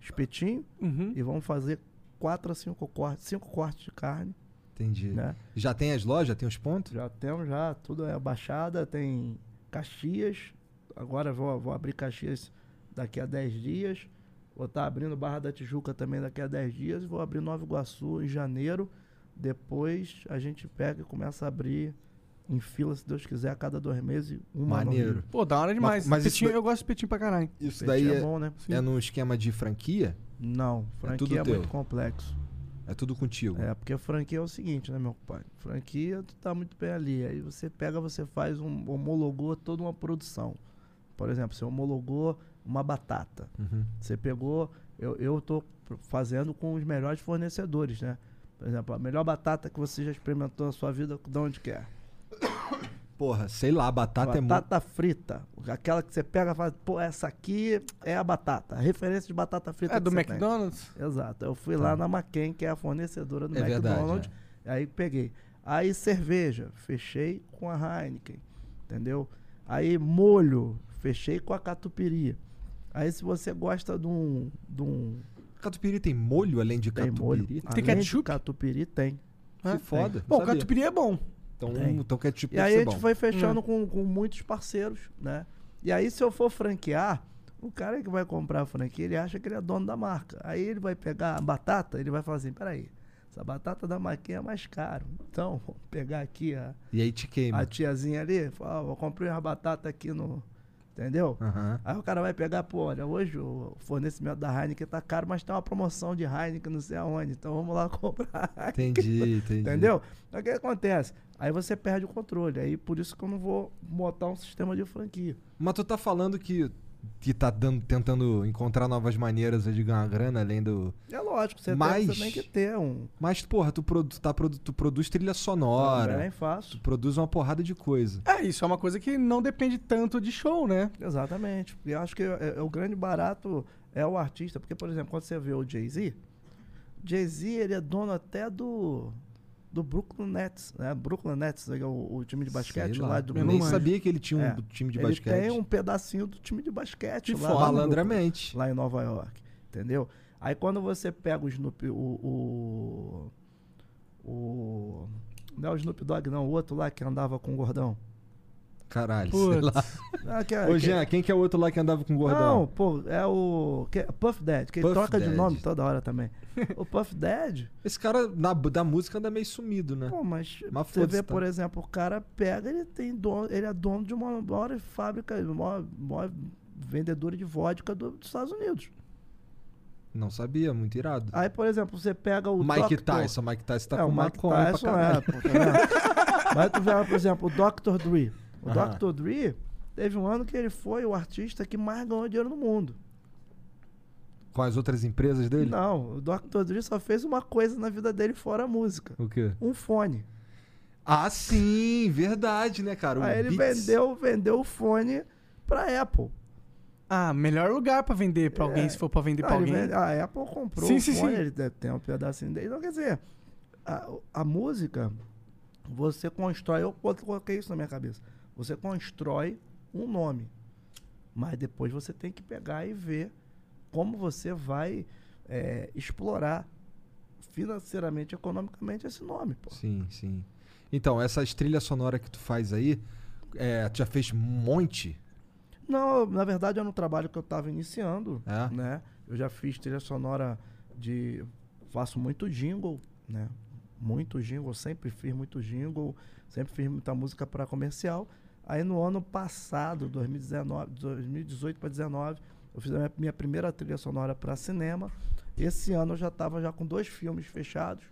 espetinho Uhum. e vamos fazer quatro a cinco cortes, cinco cortes de carne, Entendi. né? Já tem as lojas, tem os pontos? Já temos já, tudo é baixada, tem Caxias. Agora vou, vou abrir Caxias daqui a 10 dias. Vou estar abrindo Barra da Tijuca também daqui a 10 dias. Vou abrir Nova Iguaçu em janeiro. Depois a gente pega e começa a abrir em fila, se Deus quiser, a cada dois meses. Uma Maneiro. Pô, da hora demais. mas isso Petinho, daí- Eu gosto de petinho pra caralho. Isso Peixe daí é é, bom, né? é num esquema de franquia? Não, tudo franquia é, teu. muito complexo. É tudo contigo. É, porque franquia é o seguinte, né, meu pai? Franquia, tu tá muito bem ali. Aí você pega, você faz um. homologou toda uma produção. Por exemplo, você homologou uma batata. Uhum. Você pegou. Eu, eu tô fazendo com os melhores fornecedores, né? Por exemplo, a melhor batata que você já experimentou na sua vida, de onde quer? Porra, sei lá, batata, é muito. batata frita. Aquela que você pega e fala, pô, essa aqui é a batata. A referência de batata frita É do você tem. McDonald's? Exato. Eu fui lá na McCain, que é a fornecedora do É verdade, McDonald's. Aí peguei. Aí cerveja, fechei com a Heineken. Entendeu? Aí molho, fechei com a catupiry. Aí se você gosta de um. De um Catupiry tem molho além de tem molho. Tem além de ketchup? catupiry tem. Que foda. Bom, não sabia. catupiry é bom. Então, Tem. então ketchup E aí a gente bom. foi fechando com, com muitos parceiros, né? E aí, se eu for franquear, o cara que vai comprar a franquia, ele acha que ele é dono da marca. Aí ele vai pegar a batata, ele vai falar assim, peraí, essa batata da maquinha é mais caro. Então, vou pegar aqui a, E aí te queima. a tiazinha ali, fala, ó, eu comprei uma batata aqui no... Entendeu? Aham. Aí o cara vai pegar, pô, olha, hoje o fornecimento da Heineken tá caro, mas tem uma promoção de Heineken não sei aonde, então vamos lá comprar Heineken. Entendi, entendi. Entendeu? Então, O que acontece? Aí você perde o controle. Aí por isso que eu não vou botar um sistema de franquia. Mas tu tá falando que, que tá dando, tentando encontrar novas maneiras de ganhar grana além do. É lógico, você, Mas- tem, que ter um. Mas, porra, tu, produ- tá, produ- tu produz trilha sonora. Também faço. Tu produz uma porrada de coisa. É, isso é uma coisa que não depende tanto de show, né? Exatamente. Eu acho que é- é o grande barato é o artista. Porque, por exemplo, quando você vê o Jay-Z, Jay-Z ele é dono até do. Do Brooklyn Nets, né? Brooklyn Nets, é o, o time de basquete lá, lá. do Eu nem sabia que ele tinha um É. time de ele basquete. tem um pedacinho do time de basquete Que lá. Malandramente. lá em Nova York, entendeu? Aí quando você pega o Snoop, o, o, o não é o Snoop Dogg não, o outro lá que andava com o gordão. Caralho, sei Putz. lá. Ah, que é- Ô, que- Jean, quem que é o outro lá que andava com o gordão? Não, pô, é o que, Puff Daddy, que ele Puff troca de Daddy. nome toda hora também. o Puff Daddy, Esse cara na, da música anda meio sumido, né? pô, mas Mas você vê, tá? por exemplo, o cara pega, ele tem dono, ele é dono de uma maior fábrica, maior, maior vendedora de vodka do- dos Estados Unidos. Não sabia, muito irado. Aí, por exemplo, você pega o Mike Dr. Tyson, Mike Tyson tá é, com o Mike Tyson é, pô, tá? Mas tu vê, por exemplo, o Dr. Dre. O Aham. Dr. Dre teve um ano que ele foi o artista que mais ganhou dinheiro no mundo. Com as outras empresas dele? Não, o Dr. Dre só fez uma coisa na vida dele fora a música. O quê? Um fone. Ah, sim, verdade, né, cara? O Aí ele Beats. vendeu, vendeu o fone pra Apple. Ah, melhor lugar pra vender pra alguém, É. se for pra vender Não, pra alguém. vende- a Apple comprou Sim, o sim, fone, sim. ele ter um pedacinho dele. Então, quer dizer, a, a música, você constrói, eu coloquei isso na minha cabeça, você constrói um nome, mas depois você tem que pegar e ver como você vai é, explorar financeiramente, economicamente esse nome. Pô. Sim, sim. Então, essas trilhas sonoras que tu faz aí, é, tu já fez um monte? Não, na verdade é no trabalho que eu estava iniciando, É? né? Eu já fiz trilha sonora de... Faço muito jingle, né? Muito jingle, sempre fiz muito jingle, sempre fiz muita música para comercial. Aí no ano passado, 2019, 2018 para 2019, eu fiz a minha, minha primeira trilha sonora para cinema. Esse ano eu já estava já com dois filmes fechados,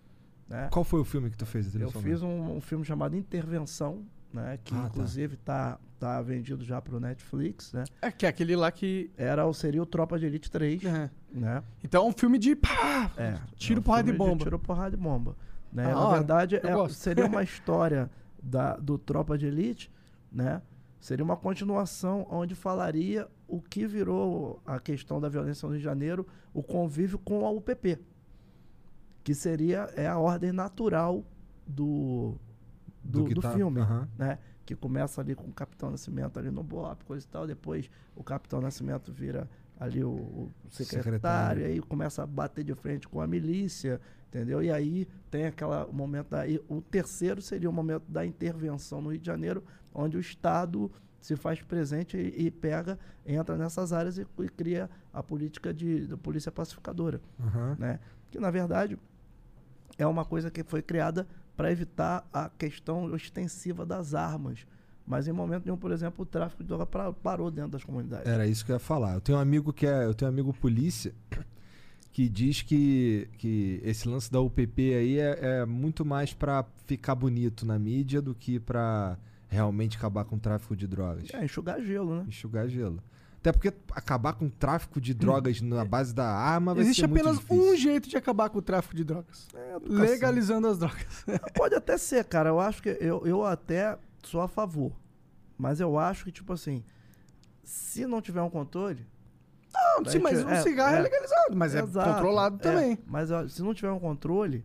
né? Qual foi o filme que tu fez? a trilha Eu sonora? fiz um, um filme chamado Intervenção, né? Que Ah, tá. inclusive tá, tá vendido já pro Netflix, né? É, que é aquele lá que. Era, o- seria o Tropa de Elite 3, É. né? Então é um filme de. Pá, É. Tiro, é um porrada e filme de bomba. Tiro, porrada e bomba. Né? Da Na verdade, é- seria uma história da, do Tropa de Elite, né? Seria uma continuação onde falaria o que virou a questão da violência no Rio de Janeiro, o convívio com a UPP. Que seria é a ordem natural do, do, que do tá- filme Aham. né? Que começa ali com o Capitão Nascimento ali no BOP, coisa e tal. Depois o Capitão Nascimento vira ali o, o secretário, Secretário. aí começa a bater de frente com a milícia, entendeu? E aí tem aquela o momento e o terceiro seria o momento da intervenção no Rio de Janeiro, onde o Estado se faz presente e, e pega, entra nessas áreas e, e cria a política de, de polícia pacificadora Aham. né? Que na verdade é uma coisa que foi criada para evitar a questão ostensiva das armas. Mas em momento nenhum, por exemplo, o tráfico de droga parou dentro das comunidades. Era isso que eu ia falar. Eu tenho um amigo que é. Eu tenho um amigo polícia que diz que, que esse lance da UPP aí é, é muito mais pra ficar bonito na mídia do que pra realmente acabar com o tráfico de drogas. É, enxugar gelo, né? Enxugar gelo. Até porque acabar com o tráfico de drogas na base da arma vai Existe ser muito apenas difícil. um jeito de acabar com o tráfico de drogas. É. Legalizando as drogas. Pode até ser, cara. Eu acho que eu, eu até sou a favor. Mas eu acho que, tipo assim, se não tiver um controle. Não, sim, mas o é, cigarro é, é. legalizado, mas é Exato, controlado é. também. Mas se não tiver um controle,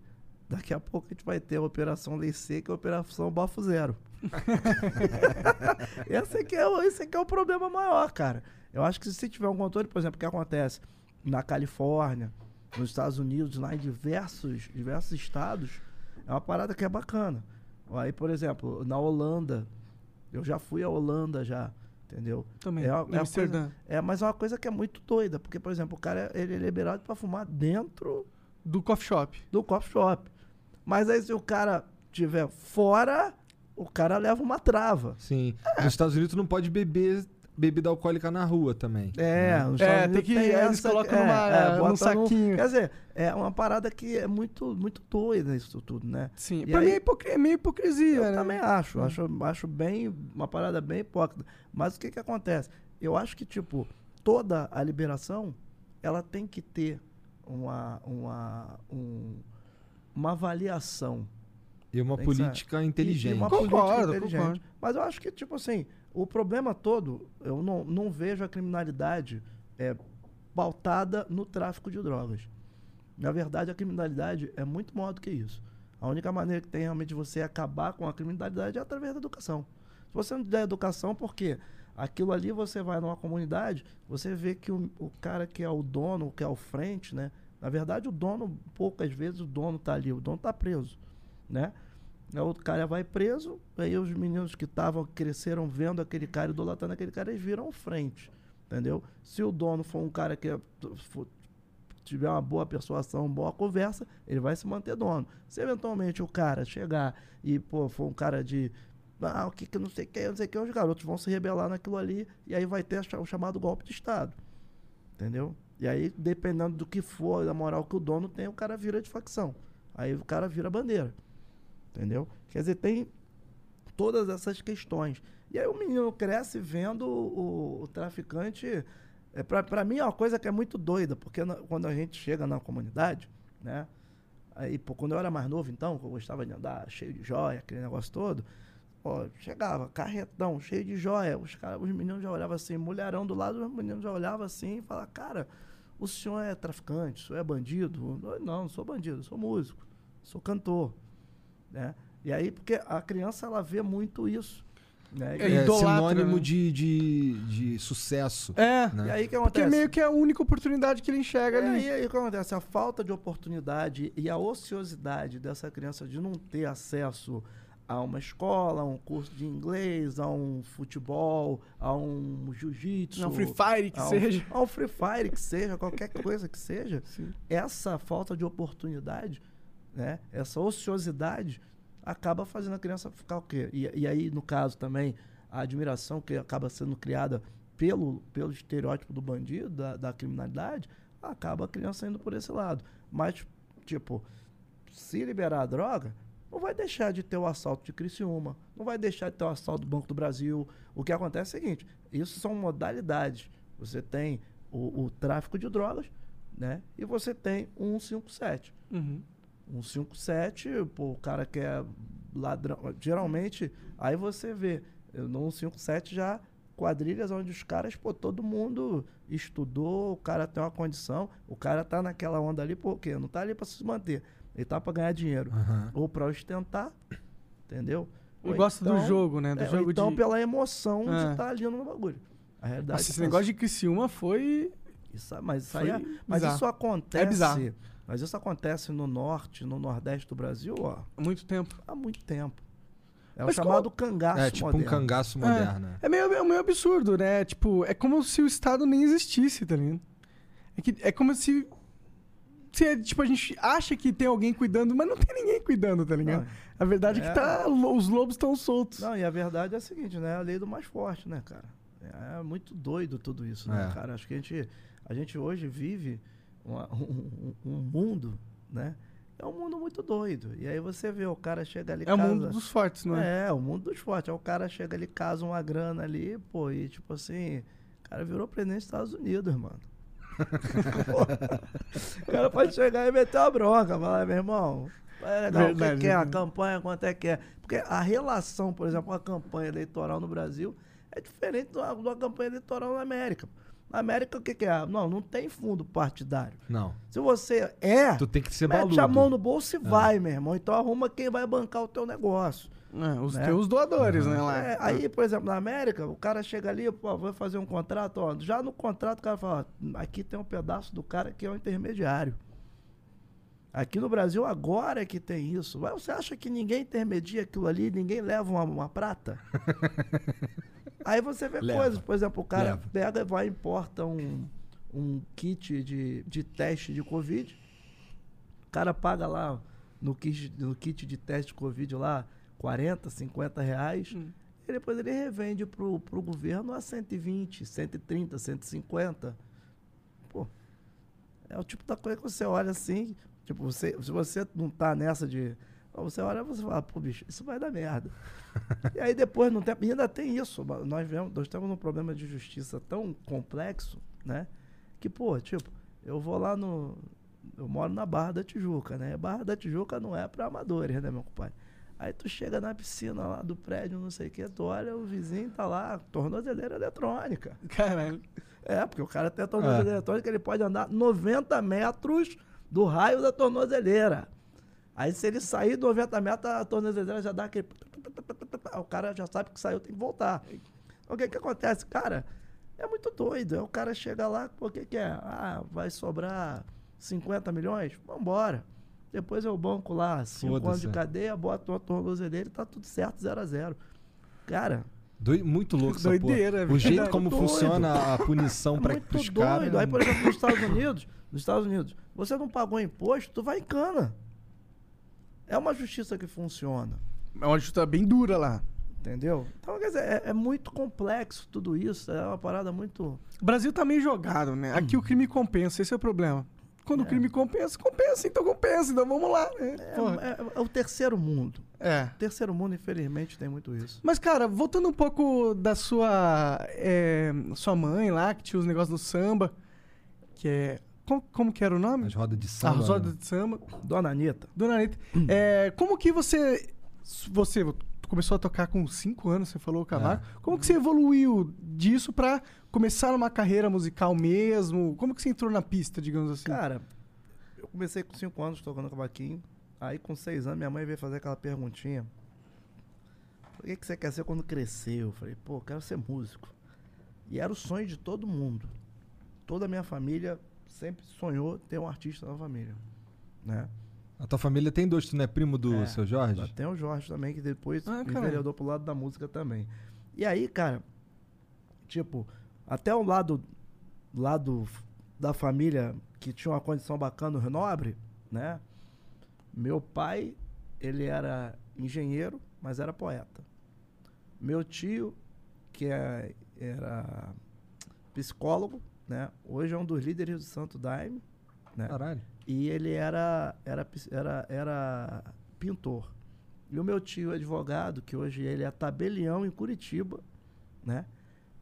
daqui a pouco a gente vai ter a Operação Lei Seca e a Operação Bafo Zero. esse, aqui é, o- esse aqui é o problema maior, cara. Eu acho que se tiver um controle, por exemplo, o que acontece na Califórnia, nos Estados Unidos, lá em diversos, diversos estados, é uma parada que é bacana. Aí, por exemplo, na Holanda, eu já fui à Holanda já, entendeu? Também. É, uma- é, coisa, é, mas é uma coisa que é muito doida, porque, por exemplo, o cara ele é liberado pra fumar dentro Do coffee shop. do coffee shop. Mas aí se o cara tiver fora, o cara leva uma trava. Sim. Nos Estados Unidos tu não pode beber bebida alcoólica na rua também. É, né? É, tem que- eles essa- colocam numa- num bota saquinho. quer dizer, é uma parada que é muito, muito doida isso tudo, né? Sim. E pra aí- mim é, hipocri- é meio hipocrisia, Eu né? também acho, acho, acho bem, uma parada bem hipócrita. Mas o que que acontece? Eu acho que, tipo, toda a liberação, ela tem que ter uma, uma, um- uma avaliação. E uma Tem política E- inteligente. E uma Concordo, política inteligente. concordo. Mas eu acho que, tipo assim, o problema todo, eu não, não vejo a criminalidade é, pautada no tráfico de drogas. Na verdade, a criminalidade é muito maior do que isso. A única maneira que tem realmente de você acabar com a criminalidade é através da educação. Se você não der educação, por quê? Aquilo ali você vai numa comunidade, você vê que o, o cara que é o dono, que é o frente, né? Na verdade, o dono, poucas vezes o dono tá ali, o dono tá preso, né? O cara vai preso, aí os meninos que estavam, cresceram vendo aquele cara, idolatrando aquele cara, eles viram frente, entendeu? Se o dono for um cara que é- for- tiver uma boa persuasão, uma boa conversa, ele vai se manter dono. Se eventualmente o cara chegar e, pô, for um cara de. Ah, o que que não sei o que, não sei o que, os garotos vão se rebelar naquilo ali e aí vai ter o chamado golpe de Estado. Entendeu? E aí, dependendo do que for, da moral que o dono tem, o cara vira de facção. Aí o cara vira bandeira. Entendeu? Quer dizer, tem todas essas questões. E aí o menino cresce vendo o, o traficante. É, pra mim é uma coisa que é muito doida, porque na- quando a gente chega na comunidade, né? Aí, pô, quando eu era mais novo, então, eu gostava de andar cheio de joia, aquele negócio todo, pô, chegava, carretão, cheio de joia. Os, cara, os meninos já olhavam assim, mulherão do lado, os meninos já olhavam assim e falavam, cara, o senhor é traficante, o senhor é bandido? Eu, Não, não sou bandido, sou músico, sou cantor né? E aí, porque a criança, ela vê muito isso, né? É, É idolatra, sinônimo né? de, de, de sucesso. É, né? E aí, que porque acontece? meio que é a única oportunidade que ele enxerga É, ali. e aí, o que acontece? A falta de oportunidade e a ociosidade dessa criança de não ter acesso a uma escola, a um curso de inglês, a um futebol, a um jiu-jitsu. Não, Free Fire que a um- seja. A um Free Fire que seja, qualquer coisa que seja. Essa falta de oportunidade, né? Essa ociosidade acaba fazendo a criança ficar o quê? E, e aí, no caso também, a admiração que acaba sendo criada pelo, pelo estereótipo do bandido, da, da criminalidade, acaba a criança indo por esse lado. Mas, tipo, se liberar a droga, não vai deixar de ter o assalto de Criciúma, não vai deixar de ter o assalto do Banco do Brasil. O que acontece é o seguinte, isso são modalidades. Você tem o, o tráfico de drogas, né? E você tem o 157. Uhum. 157, pô, o cara que é ladrão. Geralmente, aí você vê, eu no 157 já quadrilhas onde os caras, pô, todo mundo estudou, o cara tem uma condição, o cara tá naquela onda ali, por quê? Não tá ali pra se manter, ele tá pra ganhar dinheiro. Aham. Ou pra ostentar, entendeu? Ele Ou gosta do então- jogo, né? Do é, jogo então de... pela emoção de É. estar ali no bagulho. A realidade Nossa, esse é negócio de Criciúma foi... isso, mas isso, Foi aí é- mas bizarro. isso acontece. É bizarro. Mas isso acontece no norte, no nordeste do Brasil, ó, há muito tempo. há muito tempo. É Mas o chamado cangaço É tipo moderno. um cangaço moderno. né? É meio, é meio absurdo, né? Tipo, é como se o Estado nem existisse, tá ligado? É, que, é como se... se, tipo, a gente acha que tem alguém cuidando, mas não tem ninguém cuidando, tá ligado? Não, A verdade é, É. que tá, os lobos estão soltos. Não, e a verdade é a seguinte, né? É a lei do mais forte, né, cara? É muito doido tudo isso, né, É. cara? Acho que a gente, a gente hoje vive uma- um, um- mundo, né? É um mundo muito doido. E aí você vê, o cara chega ali É o casa- mundo dos fortes, não é? É, o mundo dos fortes. Aí o cara chega ali, casa uma grana ali, pô, e tipo assim, o cara virou presidente dos Estados Unidos, mano. o cara pode chegar e meter uma bronca, falar, meu irmão, é legal, o que Verdade, que é a né? campanha, quanto é que é. Porque a relação, por exemplo, com a campanha eleitoral no Brasil é diferente da de uma campanha eleitoral na América. Na América, o que, que é? Não, não tem fundo partidário. Não. Se você é, Tu tem que ser mete baludo. a mão no bolso e vai, meu irmão. Então arruma quem vai bancar o teu negócio. É, os Né? teus doadores, né? Lá. É, aí, por exemplo, na América, o cara chega ali, pô, vai fazer um contrato, ó, já no contrato o cara fala, ó, aqui tem um pedaço do cara que é o intermediário. Aqui no Brasil agora é que tem isso. Mas você acha que ninguém intermedia aquilo ali, ninguém leva uma, uma prata? aí você vê Leva. coisas, por exemplo, o cara Leva. pega e vai e importa um, um kit de, de teste de Covid, o cara paga lá no kit, no kit de teste de Covid lá 40, 50 reais. E depois ele revende pro, pro governo a 120, 130, 150. Pô, é o tipo da coisa que você olha assim, tipo, você, se você não tá nessa de. Você olha e você fala, pô, bicho, isso vai dar merda. e aí depois não tem. E ainda tem isso. Nós, vemos, nós temos um problema de justiça tão complexo, né? Que, pô, tipo, eu vou lá no. Eu moro na Barra da Tijuca, né? Barra da Tijuca não é pra amadores, né, meu compadre? Aí tu chega na piscina lá do prédio, não sei o que, tu olha, o vizinho tá lá, tornozeleira eletrônica. Caralho. É, porque o cara tem a tornozeleira eletrônica, ele pode andar 90 metros do raio da tornozeleira. Aí se ele sair 90 metros, a tornozeleira já dá aquele... O cara já sabe que saiu, tem que voltar. Então, o que que acontece? Cara, é muito doido. Aí o cara chega lá, o que que é? Ah, vai sobrar 50 milhões? Vambora. Depois eu banco lá, 5 anos de cadeia, boto uma tornozeleira e tá tudo certo, 0 a 0 Cara, Doi- muito louco essa Doideira, porra. O jeito verdade. como Doido. funciona a punição para muito os doido. caras. Aí, por exemplo, nos Estados Unidos, nos Estados Unidos, você não pagou imposto, tu vai em cana. É uma justiça que funciona, É uma justiça bem dura lá. entendeu? Então, quer dizer, é, é muito complexo tudo isso, é uma parada muito... O Brasil tá meio jogado, né? Aqui o crime compensa, esse é o problema. Quando o crime compensa, compensa, então compensa, então vamos lá, né? É, é- é o terceiro mundo. É. O terceiro mundo, infelizmente, tem muito isso. Mas, cara, voltando um pouco da sua. é, sua mãe lá, que tinha os negócios do samba, que é. Como, como que era o nome? As rodas de samba. roda de samba. Dona Anitta, Dona Anitta. É, como que você. Você começou a tocar com 5 anos, você falou o cavaco. Como que você evoluiu disso pra começar uma carreira musical mesmo? Como que você entrou na pista, digamos assim? Cara, eu comecei com 5 anos tocando cavaquinho. Aí com 6 anos minha mãe veio fazer aquela perguntinha. O que, que você quer ser quando crescer? Eu falei, pô, quero ser músico. E era o sonho de todo mundo. Toda a minha família sempre sonhou ter um artista na família. Né? A tua família tem dois, tu não é primo do É. seu Jorge? Tem o Jorge também, que depois Ah, enveredou pro lado da música também. E aí, cara, tipo, até o lado, lado da família que tinha uma condição bacana no Nobre, né? Meu pai, ele era engenheiro, mas era poeta. Meu tio, que é- era psicólogo, né? Hoje é um dos líderes do Santo Daime, né? Caralho. E ele era, era, era, era pintor. E o meu tio advogado, que hoje ele é tabelião em Curitiba, né?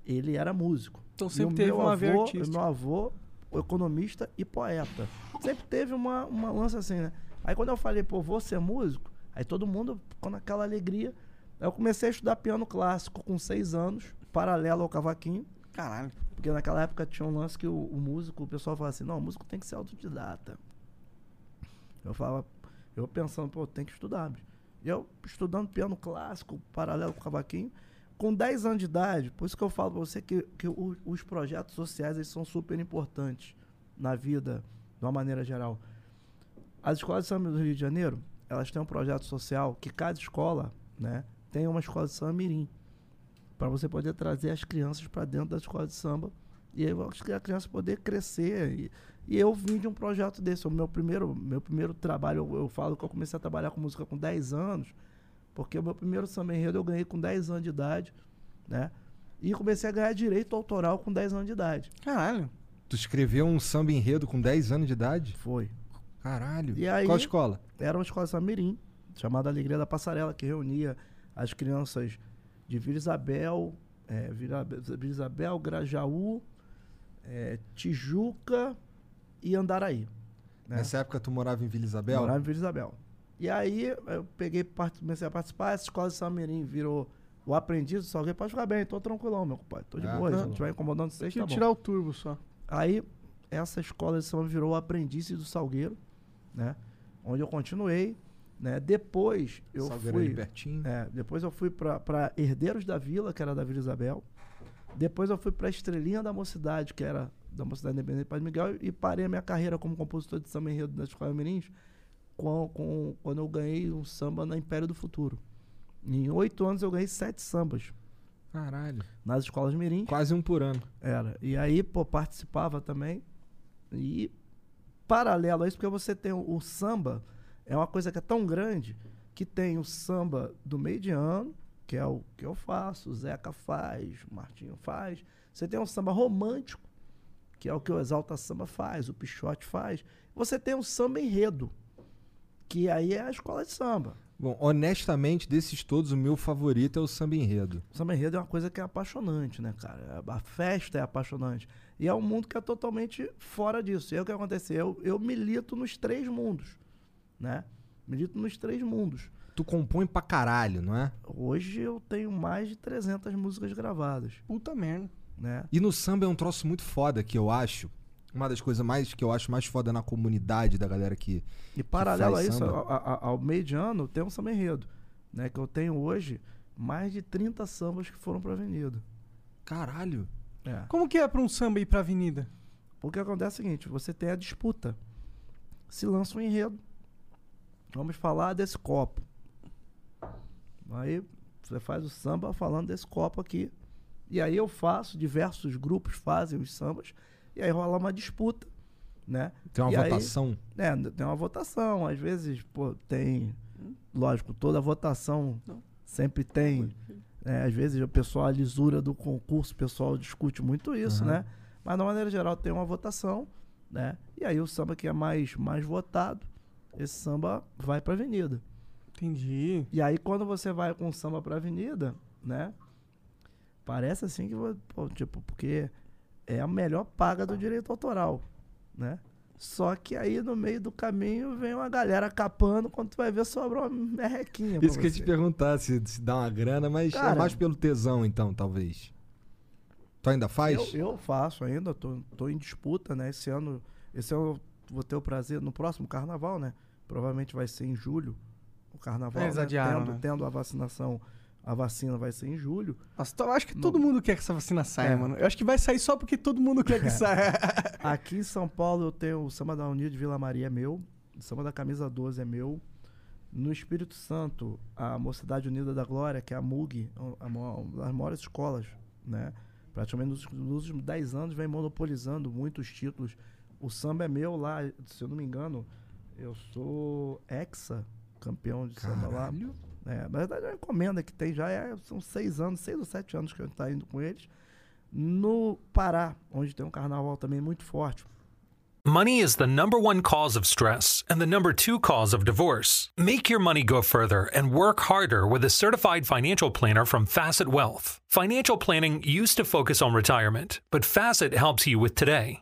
Ele era músico. Então sempre teve meu uma avô. Meu avô, economista e poeta. Sempre teve uma, uma lança assim, né? Aí quando eu falei, pô, vou ser músico, aí todo mundo ficou naquela alegria. Aí eu comecei a estudar piano clássico com seis anos, paralelo ao cavaquinho. Caralho. Porque naquela época tinha um lance que o, o músico, o pessoal falava assim, não, o músico tem que ser autodidata. Eu falava, eu pensando, pô, tem que estudar. bicho. Eu estudando piano clássico, paralelo com o cavaquinho, com 10 anos de idade, por isso que eu falo pra você que, que o- os projetos sociais eles são super importantes na vida, de uma maneira geral. As escolas de samba do Rio de Janeiro, elas têm um projeto social que cada escola, né, tem uma escola de samba mirim para você poder trazer as crianças para dentro da escola de samba e aí a criança poder crescer e, e eu vim de um projeto desse o meu primeiro meu primeiro trabalho eu, eu falo que eu comecei a trabalhar com música com 10 anos porque o meu primeiro samba enredo eu ganhei com 10 anos de idade né e comecei a ganhar direito autoral com 10 anos de idade Caralho. Tu escreveu um samba enredo com 10 anos de idade? Foi. Caralho. E aí- Qual escola? Era uma escola Samirim, chamada Alegria da Passarela, que reunia as crianças de Vila Isabel, é, Vila, Vila Isabel, Grajaú, é, Tijuca e Andaraí. né? Nessa época tu morava em Vila Isabel? Morava em Vila Isabel. E aí eu peguei, part- comecei a participar, essa escola de Samirim virou o aprendiz do Salgueiro. Pode ficar bem, tô tranquilão, meu compadre. Tô de Ah, boa, tá não bom. estiver incomodando vocês, tá tirar o turbo só. Aí, essa escola de samba virou o aprendiz do Salgueiro, né? Onde eu continuei, né? Depois eu Salgueiro fui... pertinho. É, depois eu fui para Herdeiros da Vila, que era da Vila Isabel. Depois eu fui para Estrelinha da Mocidade, que era da Mocidade Independente Padre Miguel, e parei a minha carreira como compositor de samba enredo da Escola Mirins com, com, quando eu ganhei um samba na Império do Futuro. Em oito anos eu ganhei sete sambas Caralho. nas escolas Mirins. Quase um por ano. Era. E aí, pô, participava também. E paralelo a isso, porque você tem o, o samba, é uma coisa que é tão grande que tem o samba do meio de ano, que é o que eu faço, o Zeca faz, o Martinho faz. Você tem um samba romântico, que é o que o Exalta Samba faz, o Pichote faz. Você tem o samba enredo, que aí é a escola de samba. Bom, honestamente, desses todos, o meu favorito é o samba enredo. O samba enredo é uma coisa que é apaixonante, né, cara? A festa é apaixonante. E é um mundo que é totalmente fora disso. E aí o que acontece? Eu, eu milito nos três mundos, né? Milito nos três mundos. Tu compõe pra caralho, não é? Hoje eu tenho mais de 300 músicas gravadas, Puta merda. né? E no samba é um troço muito foda que eu acho. Uma das coisas mais que eu acho mais foda na comunidade da galera que. E paralelo a faz isso, samba. ao, ao- ao meio de ano, tem um samba enredo, né? Que eu tenho hoje mais de 30 sambas que foram pra avenida. Caralho. É. Como que é pra um samba ir pra avenida? Porque acontece o seguinte, você tem a disputa. Se lança um enredo. Vamos falar desse copo. Aí você faz o samba falando desse copo aqui. E aí eu faço, diversos grupos fazem os sambas. E aí rola uma disputa, né? Tem uma E aí- votação. É, tem uma votação. Às vezes, pô, tem. Lógico, toda votação sempre tem. né, às vezes, o pessoal, a lisura do concurso, o pessoal discute muito isso, Aham. né? Mas, de maneira geral, tem uma votação, né? E aí, o samba que é mais, mais votado, esse samba vai pra avenida. Entendi. E aí, quando você vai com o samba pra avenida, né? Parece assim que, pô, tipo, porque é a melhor paga do direito autoral, né? Só que aí no meio do caminho vem uma galera capando, quando tu vai ver sobra uma merrequinha. pra Isso que eu ia te perguntar, se, se dá uma grana, mas é Cara- mais pelo tesão, então, talvez. Tu ainda faz? Eu, eu faço ainda, tô, tô em disputa, né? Esse ano, esse ano eu vou ter o prazer, no próximo carnaval, né? Provavelmente vai ser em julho, o carnaval, Eles né? adiaram, tendo, né? tendo a vacinação, a vacina vai ser em julho. Nossa, eu acho que todo mundo quer que essa vacina saia, É. mano. Eu acho que vai sair só porque todo mundo quer que saia. Aqui em São Paulo eu tenho o Samba da Unida de Vila Maria é meu, o Samba da Camisa 12 é meu. No Espírito Santo, a Mocidade Unida da Glória, que é a MUG, a das maiores escolas, né? Praticamente nos, nos últimos 10 anos vem monopolizando muitos títulos. O samba é meu lá, se eu não me engano, eu sou exa campeão de samba lá. Caralho. É, na verdade, é uma encomenda que tem já é, são seis anos, seis ou sete anos que eu estou indo com eles. No Pará, onde tem um carnaval também muito forte. Money is the number one cause of stress and the number two cause of divorce. Make your money go further and work harder with a certified financial planner from Facet Wealth. Financial planning used to focus on retirement, but Facet helps you with today.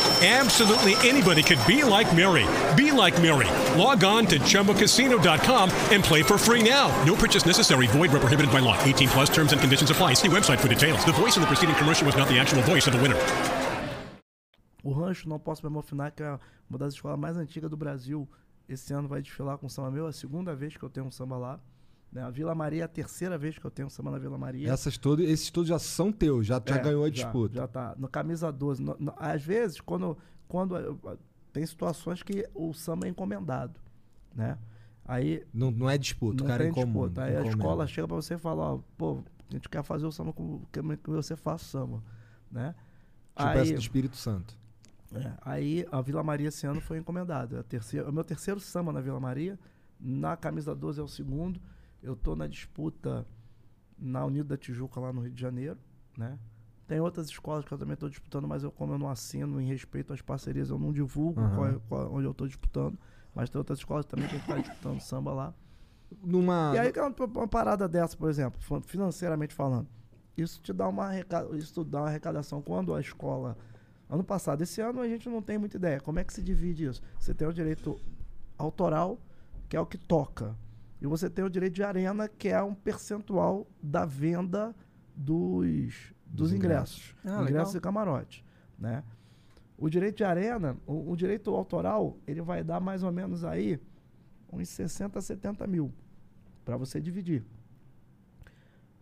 Absolutely anybody could be like Mary. Be like Mary. Log on to ChumboCasino.com and play for free now. No purchase necessary. Void where prohibited by law. 18 plus terms and conditions apply. See website for details. The voice in the preceding commercial was not the actual voice of the winner. O Rancho Não Posso Me Emocionar, que é uma das escolas mais antigas do Brasil, esse ano vai desfilar com samba meu. É a segunda vez que eu tenho um samba lá. Né? A Vila Maria é a terceira vez que eu tenho samba na Vila Maria. Essas todos, esses todos já são teus, já, já É, ganhou a já, disputa. Já tá. No camisa 12. No- no- às vezes, quando. quando tem situações que o samba é encomendado. Né? Aí. Não, não é disputa, não o cara tem encomenda. disputa. Aí a escola chega pra você e fala, ó, pô, a gente quer fazer o samba como que você faz o samba. Né? Tipo aí, essa do Espírito Santo. é, aí a Vila Maria esse ano foi encomendado. É é o meu terceiro samba na Vila Maria. Na camisa 12 é o segundo. Eu tô na disputa na Unido da Tijuca, lá no Rio de Janeiro. Né? Tem outras escolas que eu também estou disputando, mas eu, como eu não assino em respeito às parcerias, eu não divulgo Aham. qual é- qual- onde eu estou disputando. Mas tem outras escolas também que a gente está disputando samba lá. Numa. E aí, que é uma, parada dessa, por exemplo, financeiramente falando, isso te dá uma, arreca- isso dá uma arrecadação quando a escola. Ano passado, esse ano a gente não tem muita ideia. Como é que se divide isso? Você tem o direito autoral, que é o que toca. E você tem o direito de arena, que é um percentual da venda dos, dos, ingressos. ingressos. Ah, ingressos legal. e camarote. Né? O direito de arena, o, o direito autoral, ele vai dar mais ou menos aí uns 60, 70 mil para você dividir.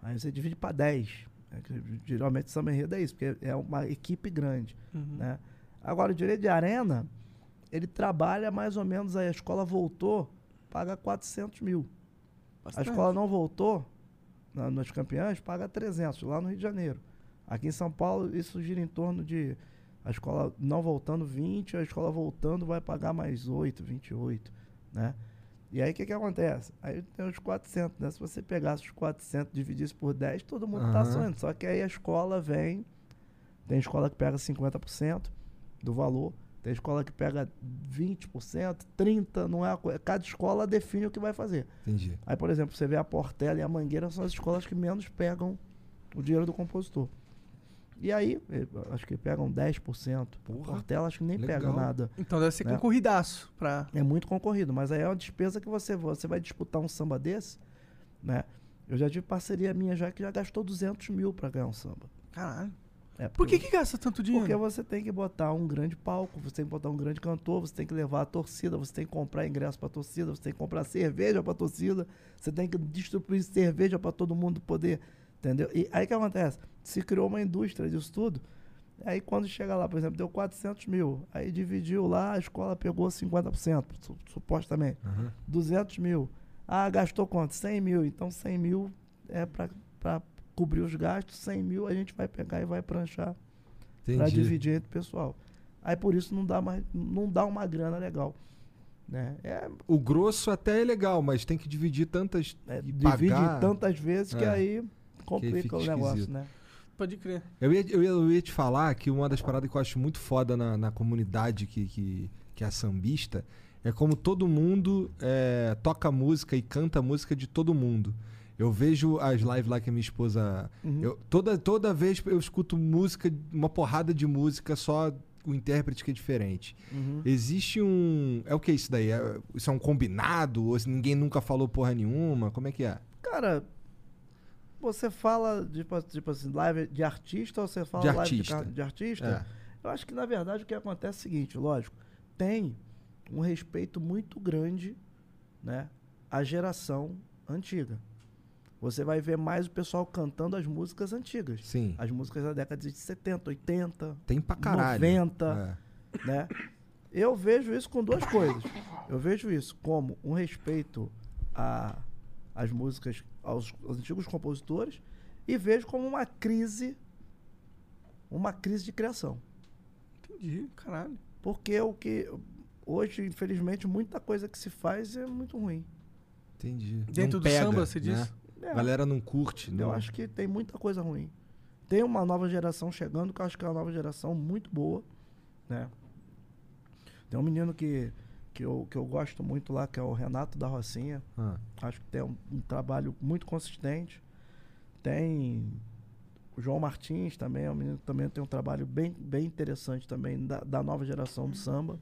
Aí você divide para 10. né, que geralmente samba enredo é isso, porque é uma equipe grande. Né? Agora, o direito de arena, ele trabalha mais ou menos aí. A escola voltou, paga 400 mil. A escola não voltou, na, nas campeãs, paga 300, lá no Rio de Janeiro. Aqui em São Paulo, isso gira em torno de. A escola não voltando 20, a escola voltando vai pagar mais 8, 28, né? E aí o que, que acontece? Aí tem os 400, né? Se você pegasse os 400 e dividisse por 10, todo mundo tá Aham. sonhando. Só que aí a escola vem. Tem escola que pega 50% do valor, tem escola que pega 20%, 30%, não é a coisa. Cada escola define o que vai fazer. Entendi. Aí, por exemplo, você vê a Portela e a Mangueira são as escolas que menos pegam o dinheiro do compositor. E aí, acho que pegam 10%. Porra, Portela acho que nem pega legal. nada. Então deve ser Né? concorridaço pra. É muito concorrido, mas aí é uma despesa que você, você vai disputar um samba desse, né? Eu já tive parceria minha já que já gastou 200 mil pra ganhar um samba. Caralho. É, Por que que gasta tanto dinheiro? Porque você tem que botar um grande palco, você tem que botar um grande cantor, você tem que levar a torcida, você tem que comprar ingresso pra torcida, você tem que comprar cerveja pra torcida, você tem que distribuir cerveja pra todo mundo poder, entendeu? E aí o que acontece? Se criou uma indústria disso tudo. Aí quando chega lá, por exemplo, deu 400 mil, aí dividiu lá, a escola pegou 50%, su- supostamente. 200 mil. Ah, gastou quanto? 100 mil. Então 100 mil é para cobrir os gastos, 100 mil a gente vai pegar e vai pranchar para dividir entre o pessoal. Aí por isso não dá mais, não dá uma grana legal. Né? É, O grosso até é legal, mas tem que dividir tantas. é, divide tantas vezes que É. aí complica fica o negócio, esquisito. né? Pode crer. Eu ia, eu, ia, eu ia te falar que uma das paradas que eu acho muito foda na, na comunidade que, que, que é a sambista é como todo mundo é, toca música e canta música de todo mundo. Eu vejo as lives lá que a minha esposa. Uhum. eu- toda, toda vez eu escuto música, uma porrada de música, só o intérprete que é diferente. Uhum. Existe um. É o que isso daí? É- isso é um combinado? Ou ninguém nunca falou porra nenhuma? Como é que é? Cara, você fala tipo, tipo assim, live de artista ou você fala De live artista. de, de artista? É. Eu acho que na verdade o que acontece é o seguinte, lógico, tem um respeito muito grande, né, à geração antiga. Você vai ver mais o pessoal cantando as músicas antigas. Sim. As músicas da década de 70, 80, Tem pra caralho. 90, É. né? Eu vejo isso com duas coisas. Eu vejo isso como um respeito a- às músicas, aos, aos antigos compositores, e vejo como uma crise, uma crise de criação. Entendi, caralho. Porque o que hoje, infelizmente, muita coisa que se faz é muito ruim. Entendi. Dentro Não do pega, samba, você diz? né? É, A galera não curte, Eu não. acho que tem muita coisa ruim. Tem uma nova geração chegando, que eu acho que é uma nova geração muito boa, né? Tem um menino que, que, eu, que eu gosto muito lá, que é o Renato da Rocinha. Ah, Acho que tem um, um trabalho muito consistente. Tem o João Martins também, é um menino que também tem um trabalho bem, bem interessante também da, da nova geração do samba.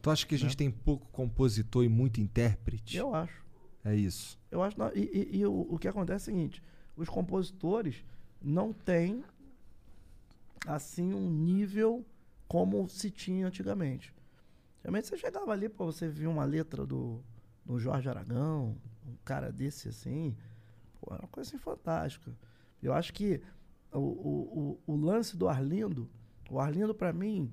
Tu acha que a gente tem pouco compositor e muito intérprete? Eu acho. É isso. Eu acho. E, e- e o, o que acontece é o seguinte: os compositores não têm assim um nível como se tinha antigamente. Realmente você chegava ali, pô, você via uma letra do, do Jorge Aragão, um cara desse assim, pô, uma coisa assim fantástica. Eu acho que o, o, o, o lance do Arlindo, o Arlindo pra mim,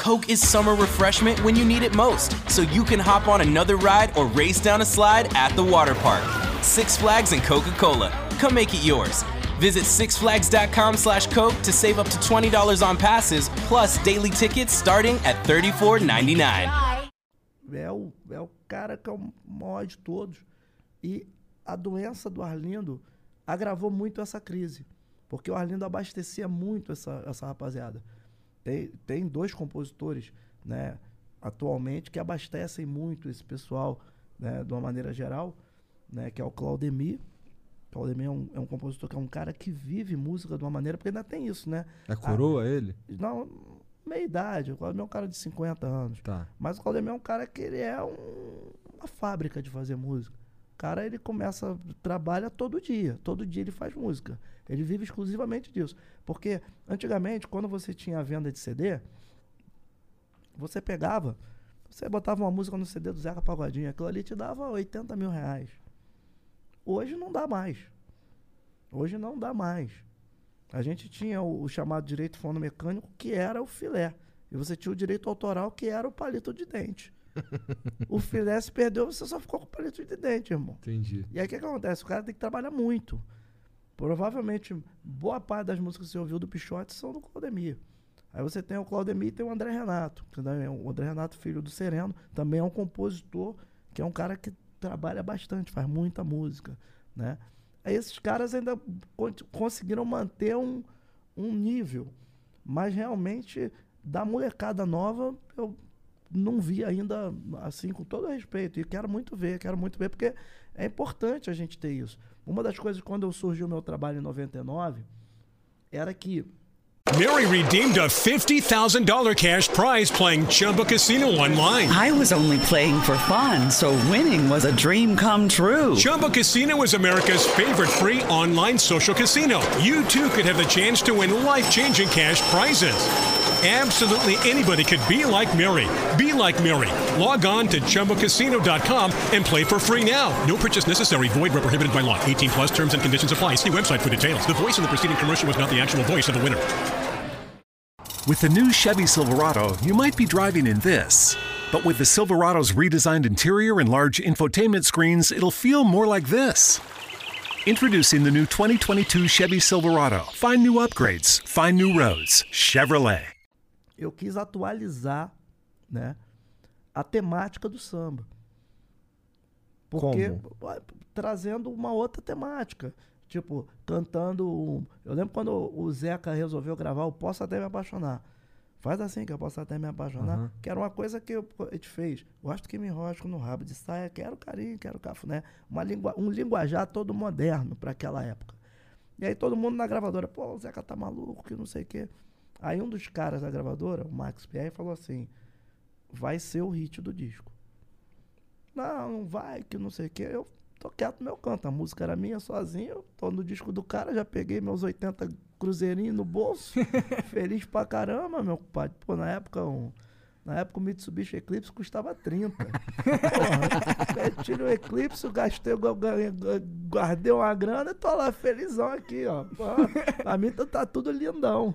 Coke is summer refreshment when you need it most, so you can hop on another ride or race down a slide at the water park. Six Flags and Coca Cola. Come make it yours. Visit sixflags.com slash Coke to save up to $20 on passes, plus daily tickets starting at $34.99. é o, é o cara que é o maior de todos. E a doença do Arlindo agravou muito essa crise. Porque o Arlindo abastecia muito essa, essa rapaziada. Tem, tem dois compositores, né, atualmente, que abastecem muito esse pessoal, né, de uma maneira geral, né, que é o Claudemir. Claudemir é um, é um compositor que é um cara que vive música de uma maneira, porque ainda tem isso, né? É coroa ele? Não, meia idade. O Claudemir é um cara de 50 anos. Tá. Mas o Claudemir é um cara que ele é um- uma fábrica de fazer música. O cara, ele começa, trabalha todo dia. Todo dia ele faz música. Ele vive exclusivamente disso. Porque, antigamente, quando você tinha a venda de CD, você pegava, você botava uma música no CD do Zeca Pagodinho, aquilo ali te dava 80 mil reais. Hoje não dá mais. Hoje não dá mais. A gente tinha o, o chamado direito fonomecânico, que era o filé. E você tinha o direito autoral, que era o palito de dente. o filé se perdeu, você só ficou com o palito de dente, irmão. Entendi. E aí o que, que acontece? O cara tem que trabalhar muito. Provavelmente, boa parte das músicas que você ouviu do Pichote são do Claudemir. Aí você tem o Claudemir e tem o André Renato. é O André Renato, filho do Sereno, também é um compositor, que é um cara que trabalha bastante, faz muita música, né? Aí esses caras ainda con- conseguiram manter um, um nível. Mas realmente, da molecada nova, eu não vi ainda, assim, com todo respeito. E quero muito ver, quero muito ver, porque é importante a gente ter isso. Uma das coisas, quando eu surgiu o meu trabalho em 99, era que Mary redeemed a $50,000 cash prize playing Chumba Casino online. I was only playing for fun, so winning was a dream come true. Chumba Casino is America's favorite free online social casino. You too could have the chance to win life changing cash prizes. Absolutely anybody could be like Mary. Be like Mary. Log on to ChumbaCasino.com and play for free now. No purchase necessary. Void where prohibited by law. 18 plus terms and conditions apply. See website for details. The voice in the preceding commercial was not the actual voice of the winner. With the new Chevy Silverado, you might be driving in this. But with the Silverado's redesigned interior and large infotainment screens, it'll feel more like this. Introducing the new 2022 Chevy Silverado. Find new upgrades, find new roads. Chevrolet. Eu quis atualizar, né, a temática do samba. Porque ué, trazendo uma outra temática, tipo, cantando, um- eu lembro quando o Zeca resolveu gravar o Posso Até Me Apaixonar. Faz assim que eu posso até me apaixonar. Aham. Que era uma coisa que eu- a gente fez. Gosto que me enrosco no rabo de saia, quero carinho, quero cafuné. Uma lingua, um linguajar todo moderno para aquela época. E aí todo mundo na gravadora, pô, o Zeca tá maluco, que não sei o quê. Aí um dos caras da gravadora, o Max Pierre, falou assim: vai ser o hit do disco. Não, não vai, que não sei o quê. Eu tô quieto no meu canto. A música era minha sozinho. Tô no disco do cara, já peguei meus 80 cruzeirinhos no bolso. feliz pra caramba, meu compadre. Pô, na época, um, na época o Mitsubishi Eclipse custava 30. Porra, eu tirei o Eclipse, gastei, gu- gu- guardei uma grana e tô lá felizão aqui, ó. Pô, pra mim tá, tá tudo lindão.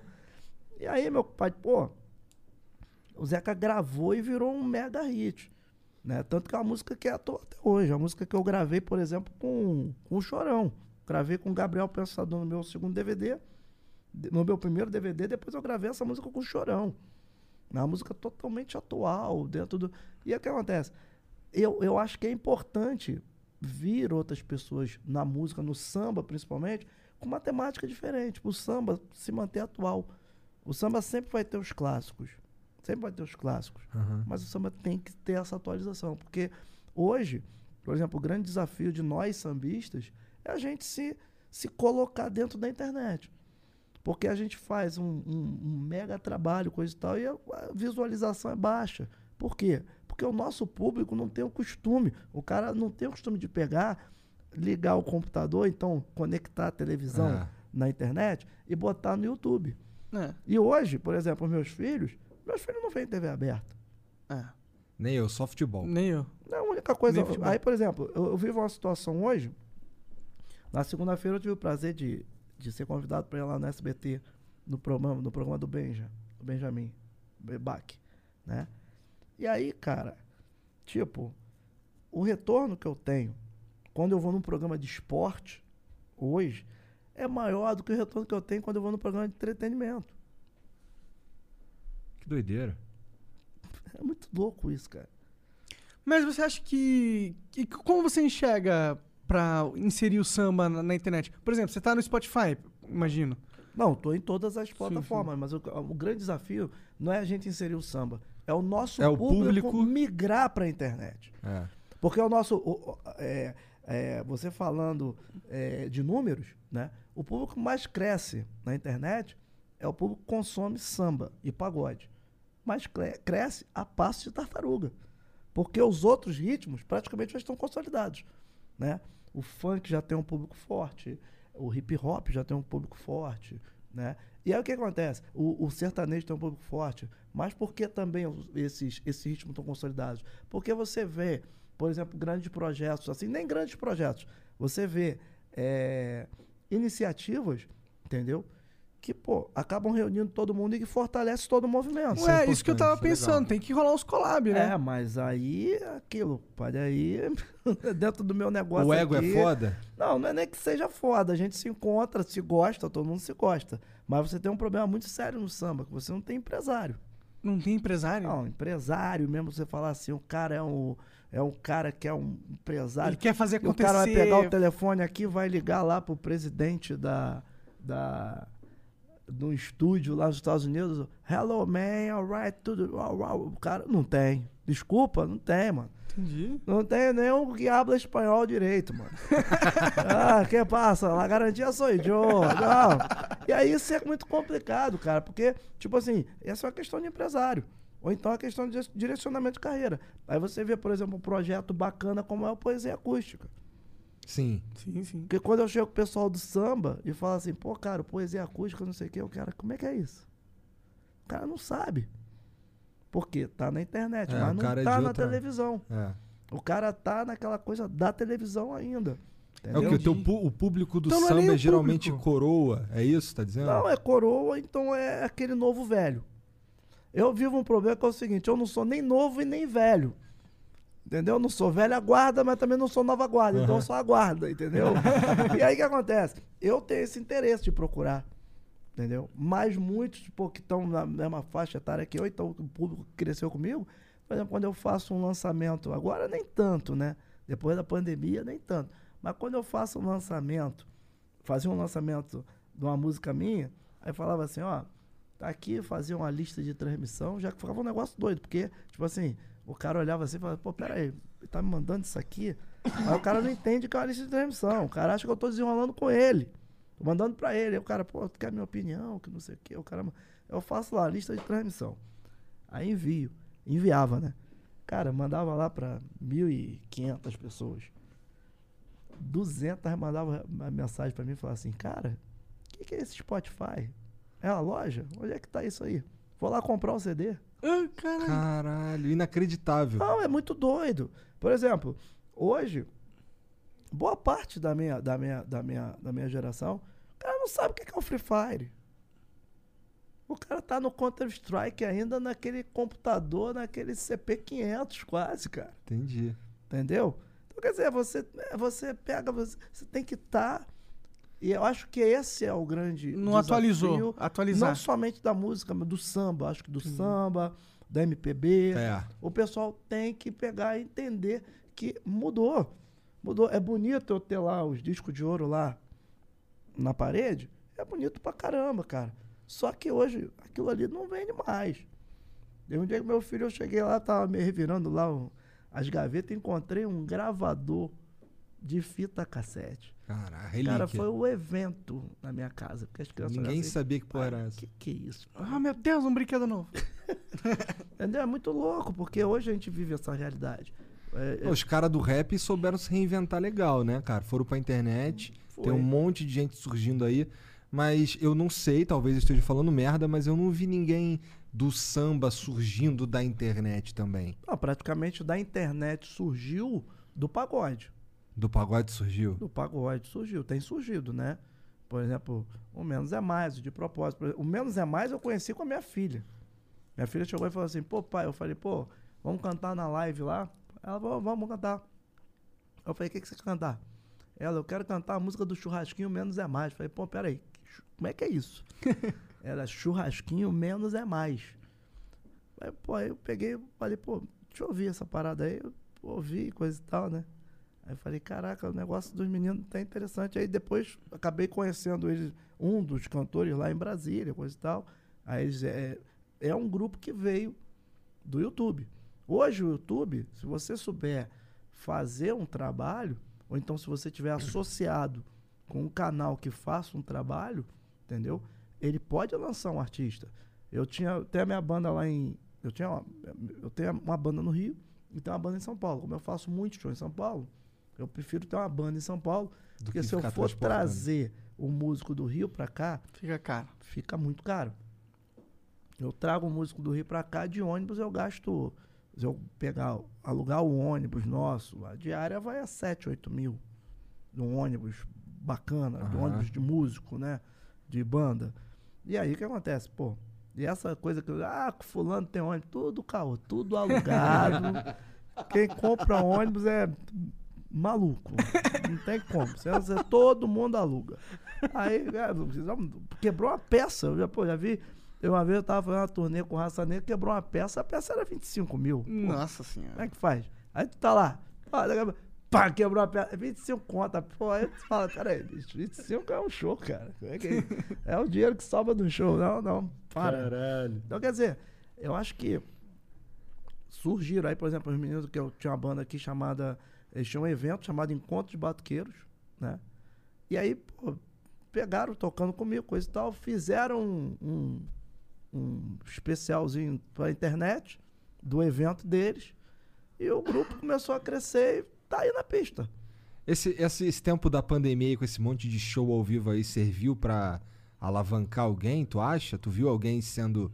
E aí, meu compadre, pô, o Zeca gravou e virou um mega hit. Né? Tanto que é uma música que é à toa até hoje. É uma música que eu gravei, por exemplo, com, com o Chorão. Gravei com o Gabriel Pensador no meu segundo DVD. No meu primeiro DVD, depois eu gravei essa música com o Chorão. É uma música totalmente atual, dentro do. E é o que acontece? Eu, eu acho que é importante vir outras pessoas na música, no samba principalmente, com uma temática diferente. O samba se manter atual. O samba sempre vai ter os clássicos. Sempre vai ter os clássicos. Aham. Mas o samba tem que ter essa atualização. Porque hoje, por exemplo, o grande desafio de nós sambistas é a gente se, se colocar dentro da internet. Porque a gente faz um, um- um mega trabalho, coisa e tal, e a, a visualização é baixa. Por quê? Porque o nosso público não tem o costume. O cara não tem o costume de pegar, ligar o computador, então conectar a televisão É. na internet e botar no YouTube. É. E hoje, por exemplo, meus filhos, meus filhos não veem TV aberta. É. Nem eu, só futebol. Nem eu. Não, a única coisa. Aí, por exemplo, eu, eu vivo uma situação hoje. Na segunda-feira eu tive o prazer de, de ser convidado para ir lá no SBT, no programa, no programa do Benja, do Benjamin Bach, né? E aí, cara, tipo, o retorno que eu tenho quando eu vou num programa de esporte, hoje, é maior do que o retorno que eu tenho quando eu vou num programa de entretenimento. Que doideira. É muito louco isso, cara. Mas você acha que, que- Como você enxerga pra inserir o samba na, na internet? Por exemplo, você tá no Spotify, imagino. Não, tô em todas as plataformas, mas o, o grande desafio não é a gente inserir o samba, é o nosso É o público, público- migrar para a internet. É. Porque o nosso. o- o- é, é, você falando é, de números, né? O público que mais cresce na internet é o público que consome samba e pagode. Mas cre- cresce a passo de tartaruga. Porque os outros ritmos praticamente já estão consolidados. Né? O funk já tem um público forte, o hip hop já tem um público forte. Né? E aí o que acontece? O, o sertanejo tem um público forte, mas por que também esses, esses ritmos estão consolidados? Porque você vê, por exemplo, grandes projetos, assim, nem grandes projetos, você vê é, iniciativas, entendeu? Que, pô, acabam reunindo todo mundo e que fortalece todo o movimento. Ué, isso que eu tava pensando, tem que rolar uns collab, né? É, mas aí é aquilo, pode aí dentro do meu negócio O ego é aqui- foda? Não, não é nem que seja foda, a gente se encontra, se gosta, todo mundo se gosta. Mas você tem um problema muito sério no samba, que você não tem empresário. Não tem empresário? Não, empresário mesmo, você falar assim, o cara é um é um cara que é um empresário. Ele quer fazer e O cara vai acontecer. pegar o telefone aqui vai ligar lá pro presidente da da do estúdio lá nos Estados Unidos. Hello, man, alright, tudo. uau, uau." O cara não tem. Desculpa, não tem, mano. Entendi. Não tem nenhum que habla espanhol direito, mano. ah, que passa? La garantia sou eu. Não. E aí isso é muito complicado, cara, porque, tipo assim, essa é uma questão de empresário. Ou então é questão de direcionamento de carreira. Aí você vê, por exemplo, um projeto bacana como é o Poesia Acústica. Sim. Sim, sim. Porque quando eu chego com o pessoal do samba e falo assim, pô, cara, poesia acústica, não sei o quê, o cara, como é que é isso? O cara não sabe. Por quê? Tá na internet, É, mas não cara é tá de na outra- televisão. É. O cara tá naquela coisa da televisão ainda. É Entendeu? o que? O, teu o público do Então é samba é geralmente público. coroa. É isso que tá dizendo? Não, é coroa, então é aquele novo velho. Eu vivo um problema que é o seguinte, eu não sou nem novo e nem velho. Entendeu? Eu não sou velha guarda, mas também não sou nova guarda. Então eu sou a guarda, entendeu? e aí o que acontece? Eu tenho esse interesse de procurar. Entendeu? Mas muitos tipo, que estão na mesma faixa etária que eu, então o público cresceu comigo, por exemplo, quando eu faço um lançamento, agora nem tanto, né? Depois da pandemia, nem tanto. Mas quando eu faço um lançamento, fazia um lançamento de uma música minha, aí falava assim, ó, tá aqui, fazia uma lista de transmissão, já que ficava um negócio doido, porque, tipo assim, o cara olhava assim e falava, pô, peraí, tá me mandando isso aqui, mas o cara não entende que é uma lista de transmissão, o cara acha que eu tô desenrolando com ele, tô mandando pra ele, aí o cara, pô, tu quer minha opinião, que não sei o quê, o cara, eu faço lá, lista de transmissão, aí envio, enviava, né? Cara, mandava lá pra 1.500 pessoas. 200 mandava mensagem pra mim e falava assim, cara, o que, que é esse Spotify? É uma loja? Onde é que tá isso aí? Vou lá comprar o CD. Ah, caralho. Caralho, inacreditável. Não, é muito doido. Por exemplo, hoje, boa parte da minha, da minha, da minha, da minha geração, o cara não sabe o que é é o Free Fire. O cara tá no Counter-Strike ainda naquele computador, naquele CP500 quase, cara. Entendi. Entendeu? Então, quer dizer, você, é, você pega, você, você tem que estar. E eu acho que esse é o grande. Não atualizou. desafio, Atualizar. Não somente da música, mas do samba. Acho que do samba, da MPB. É. O pessoal tem que pegar e entender que mudou. Mudou. É bonito eu ter lá os discos de ouro lá na parede. É bonito pra caramba, cara. Só que hoje aquilo ali não vende mais. Teve um dia que meu filho, eu cheguei lá, tava me revirando lá o- as gavetas e encontrei um gravador de fita cassete. Caralho, relíquia. Cara, foi um evento na minha casa. Porque as crianças Ninguém assim, sabia que porra "Pai, era essa." Que que é isso? Ah, meu Deus, um brinquedo novo. Entendeu? É muito louco, porque hoje a gente vive essa realidade. É, é- Os caras do rap souberam se reinventar legal, né, cara? Foram pra internet, tem um monte de gente surgindo aí. Mas eu não sei, talvez eu esteja falando merda, mas eu não vi ninguém do samba surgindo da internet também. Não, praticamente da internet surgiu do pagode. Do pagode surgiu? Do pagode surgiu, tem surgido, né? Por exemplo, o Menos é Mais, de propósito. Exemplo, O Menos é Mais eu conheci com a minha filha. Minha filha chegou e falou assim, pô, pai, eu falei, pô, vamos cantar na live lá? Ela falou, vamos cantar. Eu falei, o que, que você quer cantar? Ela, eu quero cantar a música do churrasquinho Menos é Mais. Eu falei, pô, peraí, como é que é isso? Era churrasquinho Menos é Mais. Aí, pô, aí eu peguei, falei, pô, deixa eu ouvir essa parada aí. Eu ouvi, coisa e tal, né? Aí eu falei, caraca, o negócio dos meninos tá interessante. Aí depois acabei conhecendo eles, um dos cantores lá em Brasília, coisa e tal. Aí eles, é, é um grupo que veio do YouTube. Hoje o YouTube, se você souber fazer um trabalho, ou então se você tiver associado com um canal que faça um trabalho, entendeu? Ele pode lançar um artista. Eu tinha até a minha banda lá em. Eu, tinha uma, eu tenho uma banda no Rio e tenho uma banda em São Paulo. Como eu faço muito show em São Paulo, eu prefiro ter uma banda em São Paulo. Do porque que se eu for trazer o músico do Rio pra cá, Fica caro. fica muito caro. Eu trago o músico do Rio pra cá, de ônibus eu gasto. Se eu pegar, alugar o ônibus nosso, a diária vai a 7, 8 mil. De um ônibus bacana, de um Aham. ônibus de músico, né? De banda. E aí o que acontece? Pô, e essa coisa que eu. Ah, fulano tem ônibus, tudo caô, tudo alugado. Quem compra ônibus é maluco. Não tem como. Você, você- todo mundo aluga. Aí, é, quebrou uma peça. Eu já, pô, já vi. Eu uma vez eu tava fazendo uma turnê com Raça Negra, quebrou uma peça, a peça era 25 mil. Pô, Nossa Como senhora. é que faz? Aí tu tá lá. Pá, quebrou a peça. 25 conta. Pô, aí tu fala, peraí, bicho, 25 é um show, cara. Como É, que- é o dinheiro que sobra do show. Não, não. Para. Caralho. Então, quer dizer, eu acho que surgiram aí, por exemplo, os meninos que eu tinha uma banda aqui chamada. Eles tinham um evento chamado Encontro de Batuqueiros, né? E aí, pô, pegaram tocando comigo, coisa e tal, fizeram um, um, um especialzinho pra internet do evento deles. E o grupo começou a crescer e tá aí na pista. Esse, esse, esse tempo da pandemia aí, com esse monte de show ao vivo aí, serviu pra alavancar alguém, tu acha? Tu viu alguém sendo,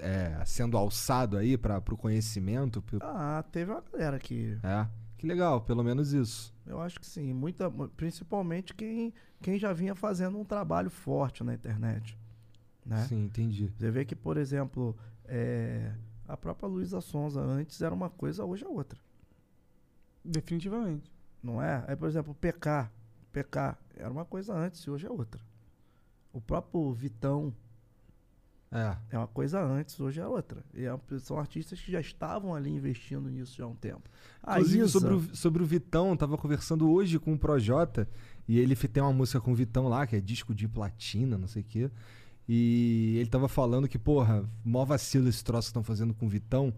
é, sendo alçado aí para pro conhecimento? Ah, teve uma galera que É, que legal, pelo menos isso. Eu acho que sim, muita, mu- principalmente quem, quem já vinha fazendo um trabalho forte na internet. Né? Sim, entendi. Você vê que, por exemplo, é, a própria Luísa Sonza antes era uma coisa, hoje é outra. Definitivamente. Não é? Aí, por exemplo, PK. PK era uma coisa antes e hoje é outra. O próprio Vitão É. é uma coisa antes, hoje é outra. E é- são artistas que já estavam ali investindo nisso já há um tempo. A Inclusive, Isa- sobre o, sobre o Vitão, tava conversando hoje com o Projota, e ele tem uma música com o Vitão lá, que é disco de platina, não sei o quê. E ele tava falando que, porra, mó vacilo esse troço que estão fazendo com o Vitão,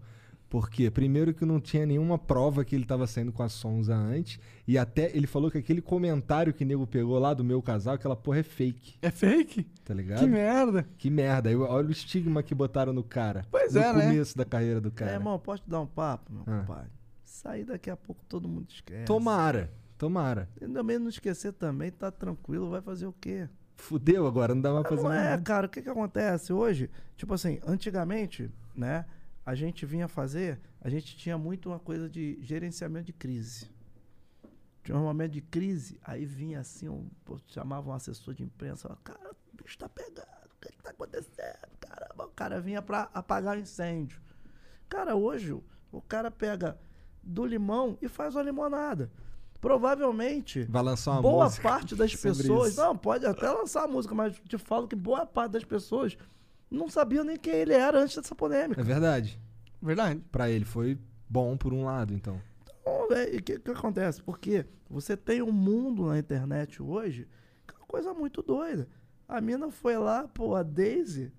Porque, primeiro, que não tinha nenhuma prova que ele tava saindo com a Sonza antes. E até ele falou que aquele comentário que o nego pegou lá do meu casal, aquela porra é fake. É fake? Tá ligado? Que merda. Que merda. Aí, olha o estigma que botaram no cara. Pois no é, né? começo da carreira do cara. É, irmão, posso te dar um papo, meu Ah. compadre? Sair daqui a pouco todo mundo esquece. Tomara, tomara. E também não esquecer também, tá tranquilo, vai fazer o quê? Fudeu agora, não dá mais pra fazer Não é, nada. cara, o que que acontece hoje? Tipo assim, antigamente, né, a gente vinha fazer, a gente tinha muito uma coisa de gerenciamento de crise. Tinha um momento de crise, aí vinha assim, um, chamava um assessor de imprensa, falava, cara, o bicho tá pegando, o que que tá acontecendo? Caramba, o cara vinha pra apagar o incêndio. Cara, hoje, o- cara pega do limão e faz uma limonada. Provavelmente, Vai lançar uma boa parte das pessoas. Não, pode até lançar a música, mas te falo que boa parte das pessoas não sabiam nem quem ele era antes dessa polêmica. É verdade. Verdade. Pra ele foi bom por um lado, então. Então, velho, o que, que acontece? Porque você tem um mundo na internet hoje que é uma coisa muito doida. A mina foi lá, pô, a Daisy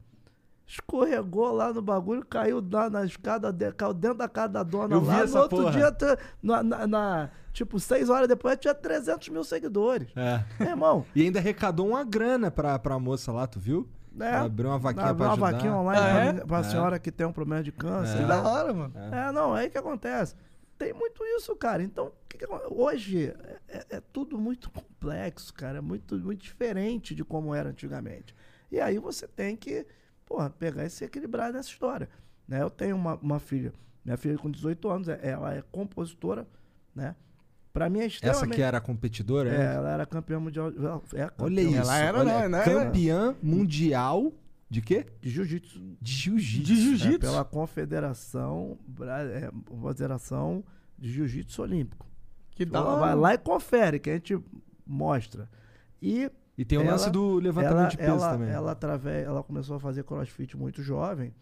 escorregou lá no bagulho, caiu na, na escada, de- caiu dentro da casa da dona Eu vi lá. essa no outro porra. dia, na, na- na- tipo, seis horas depois, tinha 300 mil seguidores. É. Meu irmão, E ainda arrecadou uma grana pra, pra moça lá, tu viu? Ela abriu uma vaquinha Abriu pra uma ajudar. vaquinha online Ah, é? pra É. senhora que tem um problema de câncer. É. Que né? da hora, mano. É, não, aí que acontece. Tem muito isso, cara. Então, que que hoje é, é- é tudo muito complexo, cara. É muito, muito diferente de como era antigamente. E aí você tem que, porra, pegar e se equilibrar nessa história. Né? Eu tenho uma, uma filha, minha filha com 18 anos, é- ela é compositora, né? Pra mim é Essa extremamente... que era a competidora? É, né? ela era campeã mundial. É campeã Olha isso. Ela era, olha, né, né? Campeã mundial de quê? de jiu-jitsu. De jiu-jitsu. De jiu-jitsu. É, pela Confederação, é, Confederação de Jiu-Jitsu Olímpico. Que da Ela vai lá e confere, que a gente mostra. E E tem o Ela- lance do levantamento ela, de peso ela, também. Ela, através, ela começou a fazer crossfit muito jovem.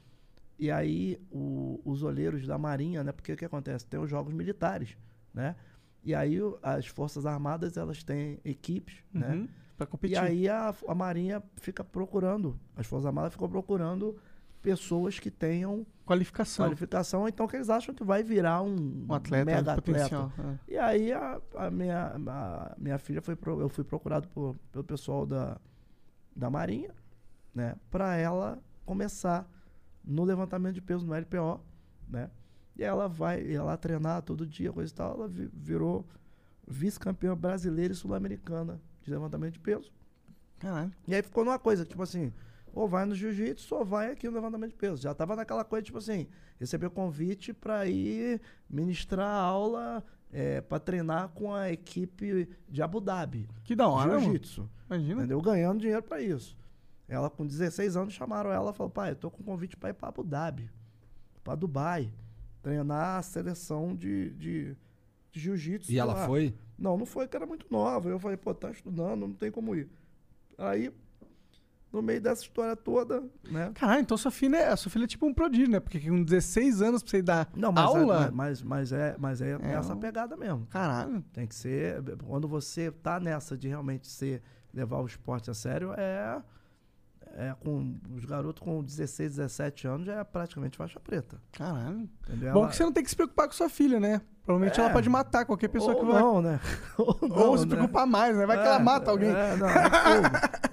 E aí o- os olheiros da Marinha, né? Porque o que acontece? Tem os jogos militares, né? E aí as Forças Armadas, elas têm equipes, né? Uhum, Pra competir. E aí a, a Marinha fica procurando, as Forças Armadas ficam procurando pessoas que tenham Qualificação. qualificação, então que eles acham que vai virar um, Um atleta mega atleta. E aí a, a minha, a minha filha foi pro- eu fui procurado por- pelo pessoal da, da Marinha, né, para ela começar no levantamento de peso no LPO, né? E ela vai, ia lá treinar todo dia, coisa e tal, ela vi- virou vice-campeã brasileira e sul-americana de levantamento de peso. Caralho. E aí ficou numa coisa, tipo assim, ou vai no jiu-jitsu ou vai aqui no levantamento de peso. Já tava naquela coisa, tipo assim, receber convite para ir ministrar aula é, para treinar com a equipe de Abu Dhabi. Que da hora. Jiu-jitsu. Imagina. Entendeu? Ganhando dinheiro para isso. Ela, com 16 anos, chamaram ela e falou: pai, eu tô com convite para ir para Abu Dhabi, para Dubai, treinar a seleção de, de, de jiu-jitsu. E ela lá." foi? Não, não foi, que era muito nova. Eu falei, pô, tá estudando, não tem como ir. Aí, no meio dessa história toda, né? Caralho, então sua filha, é, sua filha é tipo um prodígio, né? Porque com 16 anos pra você dar Não, mas aula. É, mas, mas é, mas é, É essa pegada mesmo. Caralho. Tem que ser. Quando você tá nessa de realmente ser, levar o esporte a sério, é. É com os garotos com 16, 17 anos já é praticamente faixa preta. Caralho. Entendeu? Bom Ela- que você não tem que se preocupar com sua filha, né? Provavelmente É. ela pode matar qualquer pessoa Ou que vai. não, né? Ou, Ou não, se né? preocupar mais, né? Vai que ela É, mata alguém. É, não, é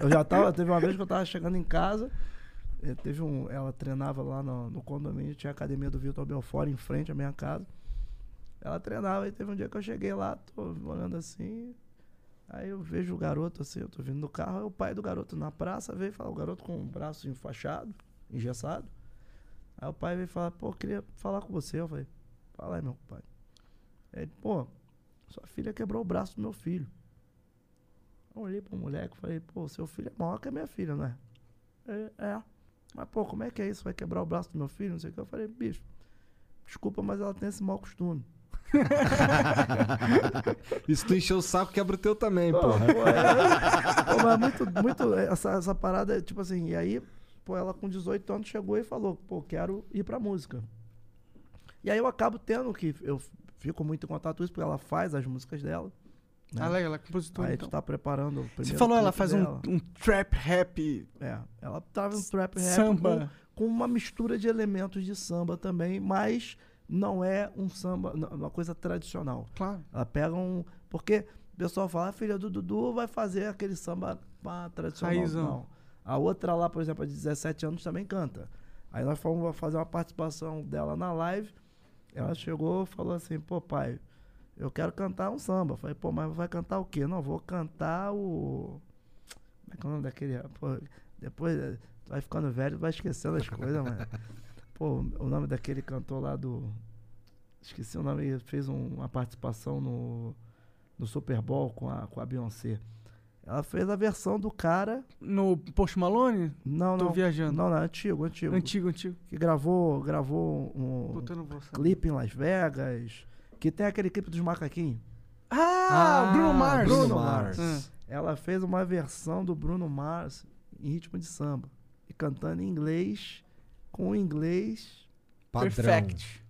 eu já tava, teve uma vez que eu tava chegando em casa, eh, teve um, ela treinava lá no, no condomínio, tinha a academia do Vitor Belfort em frente à minha casa. Ela treinava e teve um dia que eu cheguei lá, tô olhando assim, aí eu vejo o garoto assim, eu tô vindo no carro, aí o pai do garoto na praça veio falar, o garoto com o braço enfaixado, engessado. Aí o pai veio falar, pô, queria falar com você. Eu falei, fala aí, meu pai. Ele, pô, sua filha quebrou o braço do meu filho. Eu olhei pro moleque e falei, pô, seu filho é maior que a minha filha, não é? Ele, é. Mas, pô, como é que é isso? Vai quebrar o braço do meu filho? Não sei o que. Eu falei, bicho, desculpa, mas ela tem esse mau costume. E se tu encher o saco, quebra o teu também, Pô, porra. pô, é- pô, mas muito, muito, essa, essa parada, é tipo assim, e aí, pô, ela com 18 anos chegou e falou, pô, quero ir pra música. E aí eu acabo tendo que, eu fico muito em contato com isso, porque ela faz as músicas dela. né? Ah, legal, ela é compositora, Aí então. tu tá preparando o Você primeiro falou, ela faz um, um trap rap. É, ela tava um trap rap Samba. Com, com uma mistura de elementos de samba também, mas não é um samba, não, uma coisa tradicional. Claro. Ela pega um. Porque o pessoal fala, a filha do Dudu vai fazer aquele samba pá, tradicional. Raizão. Não. A outra lá, por exemplo, de 17 anos também canta. Aí nós fomos fazer uma participação dela na live. Ela chegou e falou assim, pô, pai, eu quero cantar um samba. Eu Falei, pô, mas vai cantar o quê? Não, vou cantar o. Como é que é o nome daquele. Pô, depois eh, vai ficando velho, vai esquecendo as coisas, mano. Pô, o nome daquele cantor lá do. Esqueci o nome, ele fez um- uma participação no, no Super Bowl com a, com a Beyoncé. Ela fez a versão do cara. No Post Malone? Não, Tô não. viajando. Não, não, antigo, antigo. Antigo, antigo. Que gravou, gravou um clipe em Las Vegas. Que tem aquele clipe dos macaquinhos. Ah, Bruno Mars. Bruno Bruno Mars. Mars. Ela fez uma versão do Bruno Mars em ritmo de samba. E cantando em inglês, com o inglês Padrão. Perfect.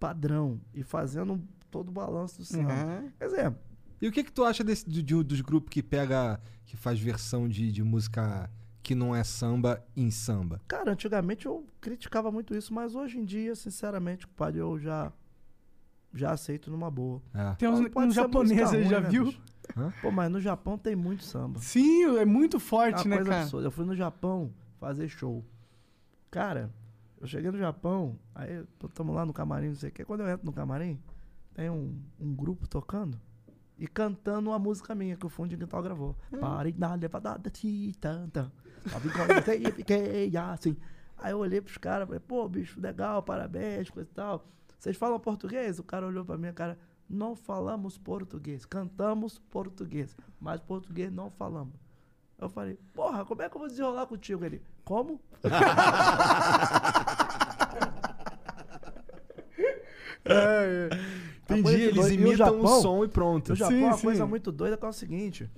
padrão. E fazendo todo o balanço do samba. Uhum. Quer dizer, E o que que tu acha desse, do- de- dos grupos que pega, que faz versão de, de música que não é samba em samba? cara, antigamente eu criticava muito isso, mas hoje em dia, sinceramente, compadre, eu já, já aceito numa boa. É. Tem uns, Não pode uns ser japoneses música aí, ruim, já né, viu? bicho? Pô, mas no Japão tem muito samba. Sim, é muito É forte, uma né, coisa cara? absurda. Eu fui no Japão fazer show. Cara, eu cheguei no Japão, aí estamos lá no camarim, não sei o quê. Quando eu entro no camarim, tem um, um grupo tocando e cantando uma música minha que o fundo de quintal gravou. Pare na levada de tanta. Fiquei assim. Aí eu olhei pros caras, falei, pô, bicho, legal, parabéns, coisa e tal. Vocês falam português? O cara olhou pra mim, cara, não falamos português, cantamos português, mas português não falamos. Eu falei, porra, como é que eu vou desenrolar contigo? Ele, como? É, Entendi, coisa eles imitam o som e pronto. No Japão, Sim, uma sim. coisa muito doida que é o seguinte: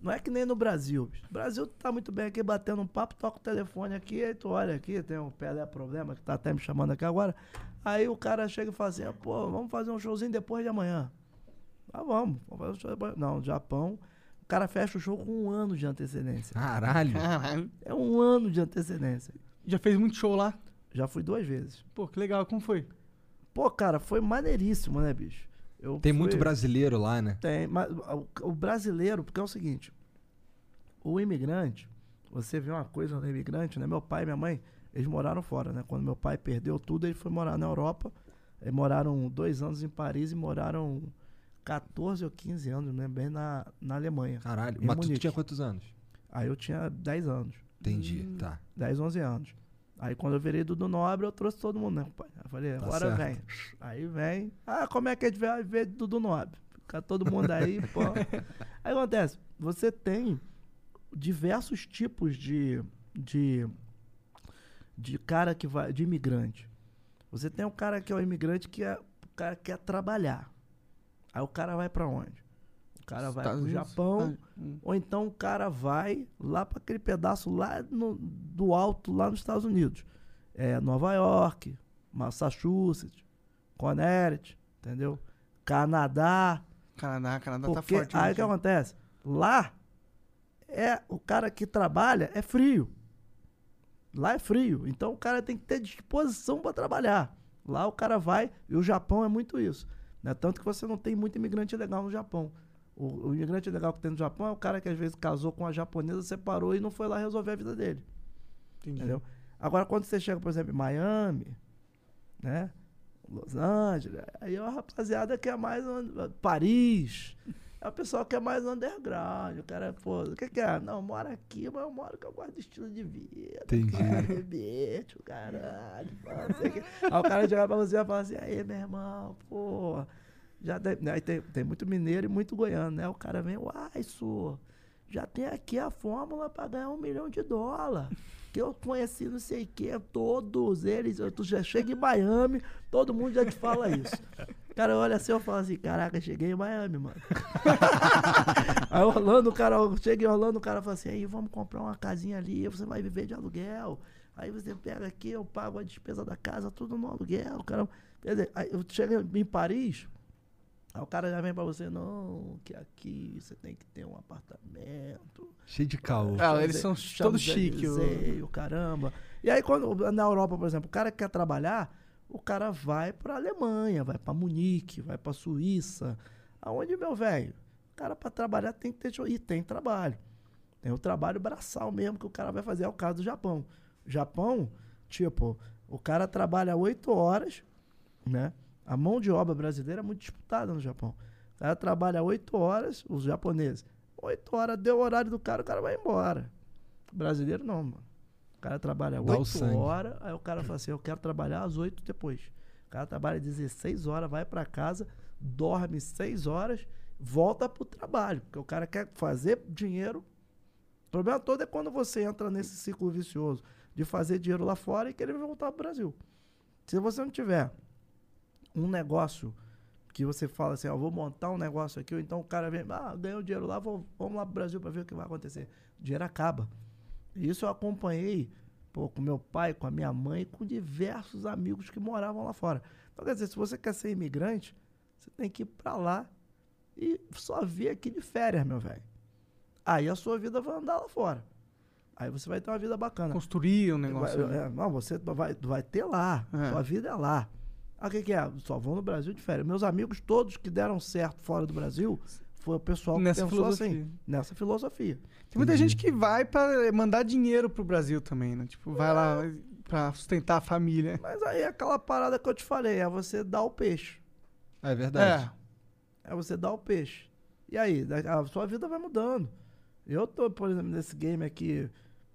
não é que nem no Brasil. O Brasil tá muito bem aqui batendo um papo, toca o telefone aqui, aí tu olha aqui, tem um Pelé Problema que tá até me chamando aqui agora. Aí o cara chega e fala assim: "Ah, pô, vamos fazer um showzinho depois de amanhã. Ah, vamos, vamos fazer um show depois. Não, no Japão, o cara fecha o show com um ano de antecedência. Caralho. Caralho. É um ano de antecedência. Já fez muito show lá? Já fui duas vezes. Pô, que legal. Como foi? Pô, cara, foi maneiríssimo, né, bicho? Eu Tem muito fui- brasileiro lá, né? Tem, mas o, o brasileiro, porque é o seguinte, o imigrante, você vê uma coisa no imigrante, né? Meu pai e minha mãe, eles moraram fora, né? Quando meu pai perdeu tudo, ele foi morar na Europa. Eles moraram dois anos em Paris e moraram 14 ou 15 anos, né? Bem na, na Alemanha. Caralho. Mas tu Munique. tinha quantos anos? Aí eu tinha 10 anos. Entendi, Hum. tá. 10, 11 anos. Aí quando eu virei Dudu Nobre, eu trouxe todo mundo, né, pai? Eu falei, Tá agora certo. vem. Aí vem. Ah, como é que a gente vai ver Dudu Nobre? Fica todo mundo aí, pô. Aí acontece, você tem diversos tipos de, de, de cara que vai, de imigrante. Você tem o cara que é o imigrante que é, o cara quer trabalhar. Aí o cara vai pra onde? O cara vai Estados pro Unidos? Japão, Ah, hum. ou então o cara vai lá para aquele pedaço lá no- do alto, lá nos Estados Unidos. É Nova York, Massachusetts, Connecticut, entendeu? Canadá. Canadá, Canadá tá Porque forte. aí o que acontece? Lá é o cara que trabalha é frio. Lá é frio, então o cara tem que ter disposição para trabalhar. Lá o cara vai, e o Japão é muito isso. Né? Tanto que você não tem muito imigrante legal no Japão. O, o imigrante legal que tem no Japão é o cara que às vezes casou com uma japonesa, separou e não foi lá resolver a vida dele. Entendi. Entendeu? Agora, quando você chega, por exemplo, em Miami, né? Los Angeles, aí é uma rapaziada que é mais. Paris. É o pessoal que é mais underground. O cara, pô, o que, que é? Não, eu moro aqui, mas eu moro que eu gosto do estilo de vida. Entendi. Cara, beber, o caralho. Aí o cara chega pra você e fala assim, aí, meu irmão, pô. Já tem, aí tem, tem muito mineiro e muito goiano, né? O cara vem, uai, isso. Já tem aqui a fórmula pra ganhar um milhão de dólar. Que eu conheci não sei o que, todos eles. Tu já chega em Miami, todo mundo já te fala isso. Cara, olha assim, eu falo assim, caraca, cheguei em Miami, mano. aí Orlando, o cara, chega em Orlando, o cara fala assim, aí vamos comprar uma casinha ali, você vai viver de aluguel. Aí você pega aqui, eu pago a despesa da casa, tudo no aluguel. Cara, quer dizer, aí eu chego em Paris, Aí o cara já vem pra você, não, que aqui você tem que ter um apartamento. Cheio de caô. Ah, eles são todos chiques, o- O caramba. E aí, quando, na Europa, por exemplo, o cara que quer trabalhar, o cara vai pra Alemanha, vai pra Munique, vai pra Suíça. Aonde, meu velho? O cara pra trabalhar tem que ter. E tem trabalho. Tem o trabalho braçal mesmo que o cara vai fazer. É o caso do Japão. Japão, tipo, o cara trabalha oito horas, né? A mão de obra brasileira é muito disputada no Japão. O cara trabalha oito horas, os japoneses. Oito horas, deu o horário do cara, o cara vai embora. O brasileiro não, mano. O cara trabalha oito horas, aí o cara fala assim, eu quero trabalhar às oito depois. O cara trabalha 16 horas, vai pra casa, dorme seis horas, volta pro trabalho. Porque o cara quer fazer dinheiro. O problema todo é quando você entra nesse ciclo vicioso de fazer dinheiro lá fora e querer voltar pro Brasil. Se você não tiver um negócio que você fala assim, ó, vou montar um negócio aqui, ou então o cara vem, ah, ganhou dinheiro lá, vou, vamos lá pro Brasil para ver o que vai acontecer. O dinheiro acaba. Isso eu acompanhei pô, com meu pai, com a minha mãe, com diversos amigos que moravam lá fora. Então, quer dizer, se você quer ser imigrante, você tem que ir para lá e só vir aqui de férias, meu velho. Aí a sua vida vai andar lá fora. Aí você vai ter uma vida bacana. Construir um negócio. Vai- é, não, você vai, vai ter lá. É. Sua vida é lá. Ah, o que, que é? Só vão no Brasil de férias. Meus amigos todos que deram certo fora do Brasil foi o pessoal que Nessa pensou filosofia. assim. Nessa filosofia. Tem muita gente que vai pra mandar dinheiro pro Brasil também, né? Tipo, vai lá pra sustentar a família. Mas aí é aquela parada que eu te falei, é você dar o peixe. É verdade. É você dar o peixe. E aí, da- a sua vida vai mudando. Eu tô, por exemplo, nesse game aqui,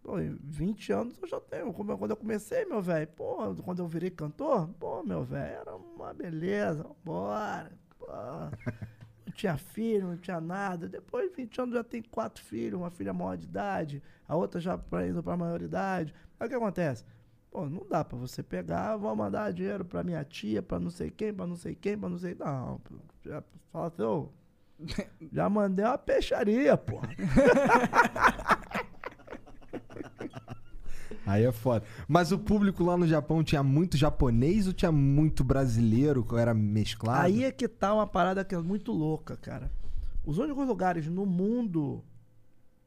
pô, em 20 anos eu já tenho. Como eu- Quando eu comecei, meu velho, pô, quando eu virei cantor, pô, meu velho, era uma beleza, bora, pô. Não tinha filho, não tinha nada. Depois de 20 anos já tem quatro filhos, uma filha maior de idade, a outra já pra, indo pra maioridade. Aí o que acontece? Pô, não dá pra você pegar, vou mandar dinheiro pra minha tia, pra não sei quem, pra não sei quem, pra não sei. Não, já fala assim, ô, já mandei uma peixaria, pô. Aí é foda. Mas o público lá no Japão tinha muito japonês ou tinha muito brasileiro? que Era mesclado? Aí é que tá uma parada que é muito louca, cara. Os únicos lugares no mundo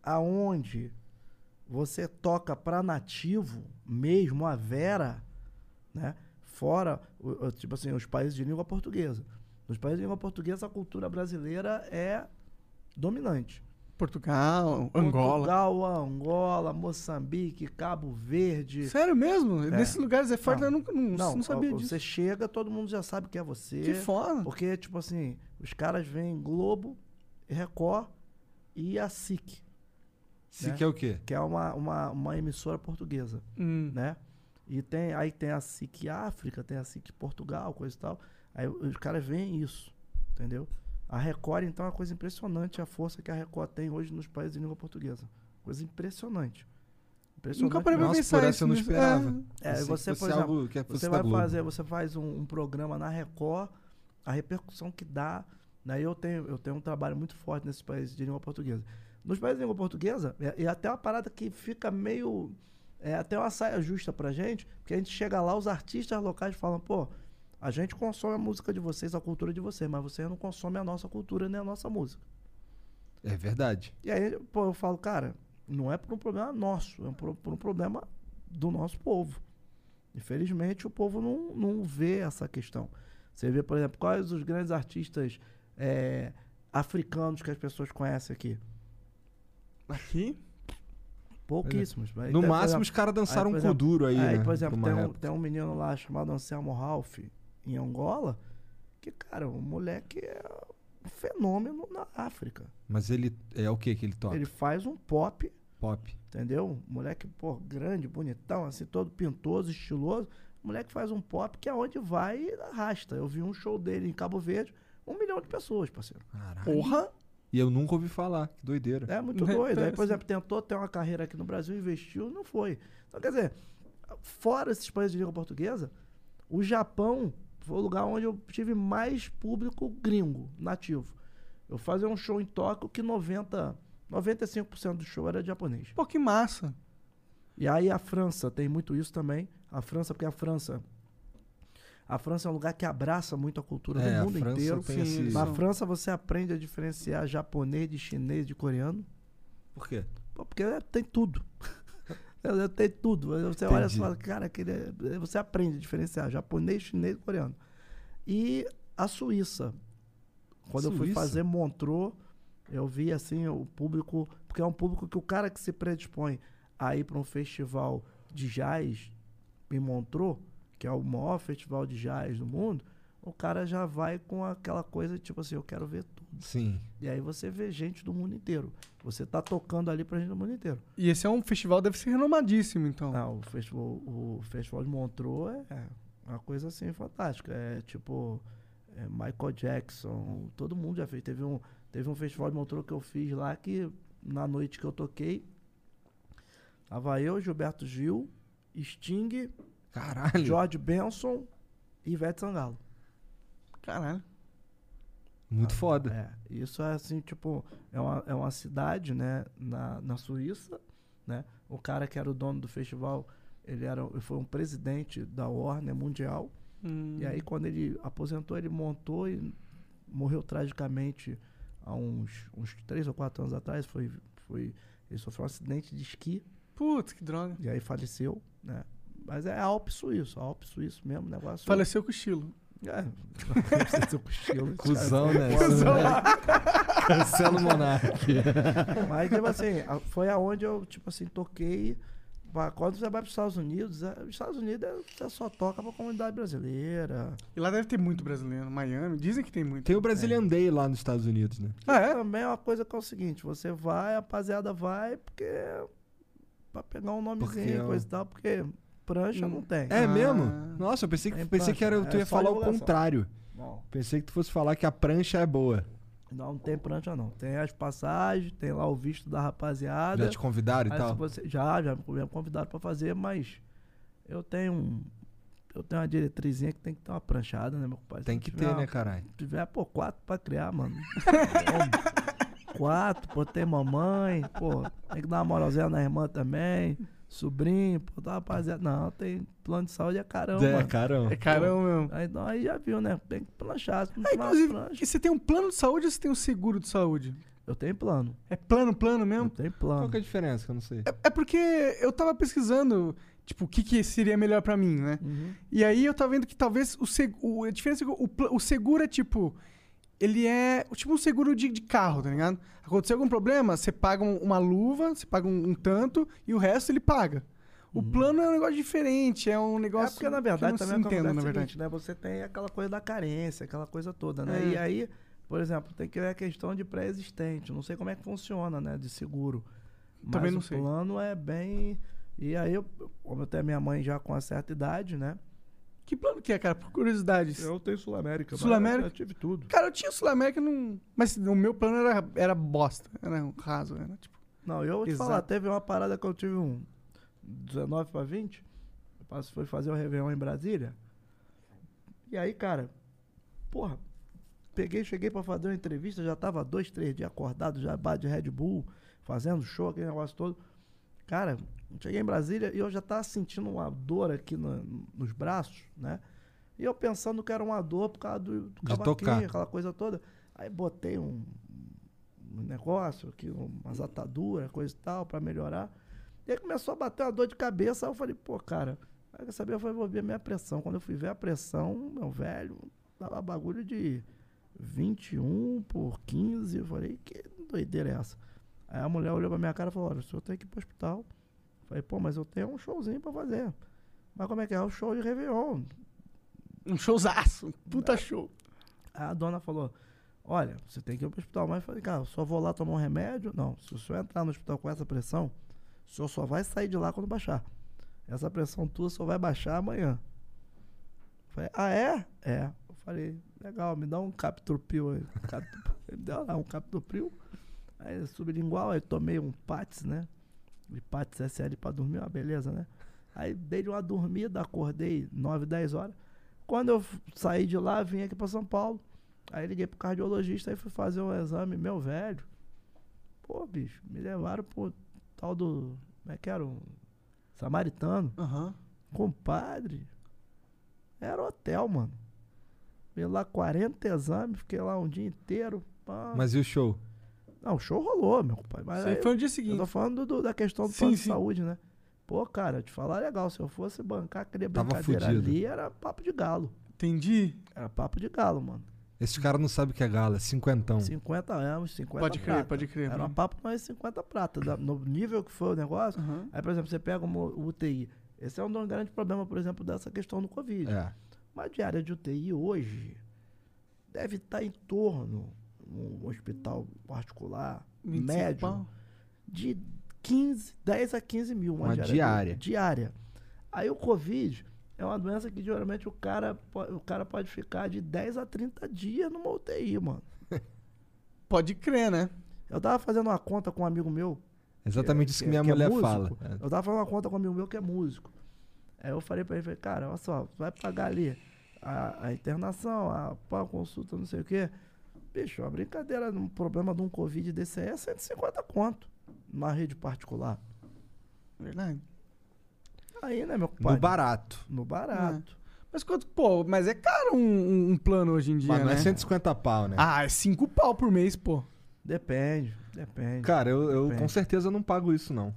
aonde você toca pra nativo, mesmo a Vera, né? Fora, tipo assim, os países de língua portuguesa. Nos países de língua portuguesa, a cultura brasileira é dominante. Portugal, Angola. Portugal, Angola, Moçambique, Cabo Verde. Sério mesmo? É. Nesses lugares é forte, eu nunca não, Não, não sabia ó, disso. Você chega, todo mundo já sabe que é você. Que foda. Porque, tipo assim, os caras veem Globo, Record e a SIC. SIC é o quê? Que é uma, uma, uma emissora portuguesa, Hum. né? E tem, aí tem a SIC África, tem a SIC Portugal, coisa e tal. Aí os caras veem isso, entendeu? A Record, então, é uma coisa impressionante a força que a Record tem hoje nos países de língua portuguesa. Coisa impressionante. impressionante Nunca parei pra pensar isso, eu não esperava. é, que você, por exemplo, algo que fosse você vai fazer, você faz um, um programa na Record, a repercussão que dá. Daí eu tenho, eu tenho um trabalho muito forte nesses países de língua portuguesa. Nos países de língua portuguesa, é, é até uma parada que fica meio. É até uma saia justa pra gente, porque a gente chega lá, os artistas locais falam, pô, a gente consome a música de vocês, a cultura de vocês, mas vocês não consomem a nossa cultura nem a nossa música. É verdade. E aí, pô, eu falo, cara, não é por um problema nosso, é por, por um problema do nosso povo. Infelizmente, o povo não, não vê essa questão. Você vê, por exemplo, quais os grandes artistas é, africanos que as pessoas conhecem aqui? Aqui? Pouquíssimos. Aí No máximo, exemplo- os caras dançaram por um Kuduro aí, aí, né, por exemplo, tem um, tem um menino lá chamado Anselmo Ralph, em Angola, que, cara, o moleque é um fenômeno na África. Mas ele é o que que ele toca? Ele faz um pop, Pop. entendeu? Moleque, pô, grande, bonitão, assim, todo pintoso, estiloso. O moleque faz um pop que aonde vai e arrasta. Eu vi um show dele em Cabo Verde, um milhão de pessoas, parceiro. Caralho. Porra! E eu nunca ouvi falar. Que doideira. É muito doido. Aí, por exemplo, tentou ter uma carreira aqui no Brasil, investiu, não foi. Então, quer dizer, fora esses países de língua portuguesa, o Japão foi o lugar onde eu tive mais público gringo, nativo. Eu fazia um show em Tóquio que 90, 95% do show era de japonês. Pô, que massa. E aí a França tem muito isso também. A França, porque a França. A França é um lugar que abraça muito a cultura É, do mundo inteiro. tem esse- Na França você aprende a diferenciar japonês de chinês de coreano. Por quê? Pô, Porque tem tudo. Eu, eu tenho tudo. Você olha e Entendi. fala, cara, aquele é- você aprende a diferenciar japonês, chinês e coreano. E a Suíça. Quando eu fui Suíça? fazer Montreux, eu vi assim o público, porque é um público que o cara que se predispõe a ir para um festival de jazz em Montreux, que é o maior festival de jazz do mundo, o cara já vai com aquela coisa tipo assim, eu quero ver tudo. Sim. E aí você vê gente do mundo inteiro. Você tá tocando ali pra gente do mundo inteiro. E esse é um festival, deve ser renomadíssimo, então. Não, o festival, o festival de Montreux é uma coisa assim fantástica. É tipo é Michael Jackson, todo mundo já fez. Teve um, teve um festival de Montreux que eu fiz lá que na noite que eu toquei, tava eu, Gilberto Gil, Sting, Caralho. George Benson e Ivete Sangalo. Caralho. Muito foda. É, isso é assim, tipo, é uma, é uma cidade, né, na, na Suíça, né? O cara que era o dono do festival, ele era, ele foi um presidente da Warner Mundial. Hum. E aí quando ele aposentou, ele montou e morreu tragicamente há uns, uns três ou quatro anos atrás. Foi, foi, ele sofreu um acidente de esqui. Putz, que droga. E aí faleceu, né? Mas é Alpe Suíço, Alpe Suíço mesmo, negócio. Faleceu com estilo. É. Cusão, né? Cusão. Cancela o Monark. Mas, tipo assim, a- foi aonde eu, tipo assim, toquei. Quando você vai para os Estados Unidos, é- os Estados Unidos é- você só toca pra comunidade brasileira. E lá deve ter muito brasileiro. Miami, dizem que tem muito. Tem o Brazilian Day lá nos Estados Unidos, né? Ah, é? Também é uma coisa que é o seguinte, você vai, a rapaziada vai, porque. Pra pegar um nomezinho, é um- coisa e tal, porque prancha Hum. não tem. É Ah. mesmo? Nossa, eu pensei que, Tem pensei que era, prancha, tu ia é só falar o contrário. Não. Pensei que tu fosse falar que a prancha é boa. Não, não tem prancha não. Tem as passagens, tem lá o visto da rapaziada. Já te convidaram e tal? você- já, já me convidaram pra fazer, mas eu tenho um. Eu tenho uma diretrizinha que tem que ter uma pranchada, né, meu compadre? Tem que ter, uma- né, caralho? Se tiver, pô, quatro pra criar, mano. quatro, pô, tem mamãe, pô, tem que dar uma moralzinha na irmã também. Sobrinho, pô, tá rapaziada. Não, tem plano de saúde é caramba. É, mano. caramba. É carão mesmo. Aí, então, aí já viu, né? Tem que planchar. Não Ah, tiver uma inclusive, e você tem um plano de saúde ou você tem um seguro de saúde? Eu tenho plano. É plano, plano Eu mesmo? tenho Qual plano. que é a diferença? Que eu não sei. É, é porque eu tava pesquisando, tipo, o que, que seria melhor pra mim, né? Uhum. E aí eu tava vendo que talvez o seguro. A diferença é que o, o seguro é tipo. Ele é tipo um seguro de, de carro, tá ligado? Aconteceu algum problema, você paga um- uma luva, você paga um, um tanto e o resto ele paga. O plano é um negócio diferente, é um negócio. Uhum. É porque, na verdade, também se entendo, na verdade. seguinte, né? Você tem aquela coisa da carência, aquela coisa toda, né? É. E aí, por exemplo, tem que ver a questão de pré-existente. Não sei como é que funciona, né? De seguro. Mas Também não o sei. plano é bem... E aí, eu, como eu tenho minha mãe já com uma certa idade, né? Que plano que é, cara? Por curiosidade. tenho Sul-América. Sul-América? Eu tive tudo. Cara, eu tinha Sul-América, não... mas o meu plano era, era bosta. Era um raso, era tipo. Não, eu vou te Exato. falar, teve uma parada que eu tive um 19 para 20. Eu fui fazer um Réveillon em Brasília. E aí, cara, porra, peguei, cheguei pra fazer uma entrevista, já tava dois, três dias acordado, já bar de Red Bull, fazendo show, aquele negócio todo. Cara, cheguei em Brasília e eu já tava sentindo uma dor aqui no- nos braços, né? E eu pensando que era uma dor por causa do, do cavaquinho, aquela coisa toda. Aí botei um, um negócio aqui, umas ataduras, coisa e tal, pra melhorar. E aí começou a bater uma dor de cabeça, aí eu falei, pô, cara, aí quer saber, eu vou ver a minha pressão. Quando eu fui ver a pressão, meu velho, tava bagulho de 21 por 15. Eu falei, que doideira é essa? Aí a mulher olhou pra minha cara e falou, olha, o senhor tem que ir pro hospital. Eu falei, pô, mas eu tenho um showzinho pra fazer. Mas como é que é? O show de Réveillon. Um showzaço, um puta show. Aí a dona falou: Olha, você tem que ir pro hospital. Mas eu falei, cara, eu só vou lá tomar um remédio? Não. Se o senhor entrar no hospital com essa pressão, o senhor só vai sair de lá quando baixar. Essa pressão tua só vai baixar amanhã. Eu falei, ah, é? É. Eu falei, legal, me dá um captopril aí. Ele me deu lá um captopril. Aí sublingual, aí tomei um Pats, né? De Pats SL pra dormir, uma beleza, né? Aí dei uma dormida, acordei 9, 10 horas. Quando eu saí de lá, vim aqui pra São Paulo. Aí liguei pro cardiologista e fui fazer um exame, meu velho. Pô, bicho, me levaram pro tal do. Como é que era? Um samaritano. Aham. Compadre. Era hotel, mano. Fiz lá 40 exames, fiquei lá um dia inteiro. pá. Mas e o show? Não, o show rolou, meu compadre. Mas aí foi no dia eu seguinte. tô falando do- da questão do Sim, plano de saúde, né? Pô, cara, eu te falar legal, se eu fosse bancar aquele Tava brincadeira fudido. ali, era papo de galo. Entendi. Era papo de galo, mano. Esses caras não sabem o que é gala, é cinquentão. 50 anos, 50 Pode crer, prata. pode crer, Era um mano. papo mais 50 prata. da- No nível que foi o negócio. Uhum. Aí, por exemplo, você pega uma UTI. Esse é um dos grandes problemas, por exemplo, dessa questão do Covid. É. Uma diária de UTI hoje deve estar em torno, um hospital particular, 25 médio, pau? de 15, 10 a 15 mil. Uma, Uma diária. diária. Aí o Covid é uma doença que geralmente o cara, o cara pode ficar de 10 a 30 dias numa UTI, mano. Pode crer, né? Eu tava fazendo uma conta com um amigo meu. Exatamente isso que minha é mulher músico. fala. É. Eu tava fazendo uma conta com um amigo meu que é músico. Aí eu falei pra ele, falei, cara, olha só, vai pagar ali a, a internação, a, a consulta, não sei o quê. Bicho, a brincadeira, um problema de um Covid desse aí é 150 conto numa rede particular. Verdade. Aí, né, meu pai? No barato. No barato. Mas quanto, pô, mas é caro um, um- um plano hoje em dia, Mas não né? é 150 pau, né? Ah, é 5 pau por mês, pô. Depende, depende. Cara, eu, eu Depende. com certeza não pago isso, não.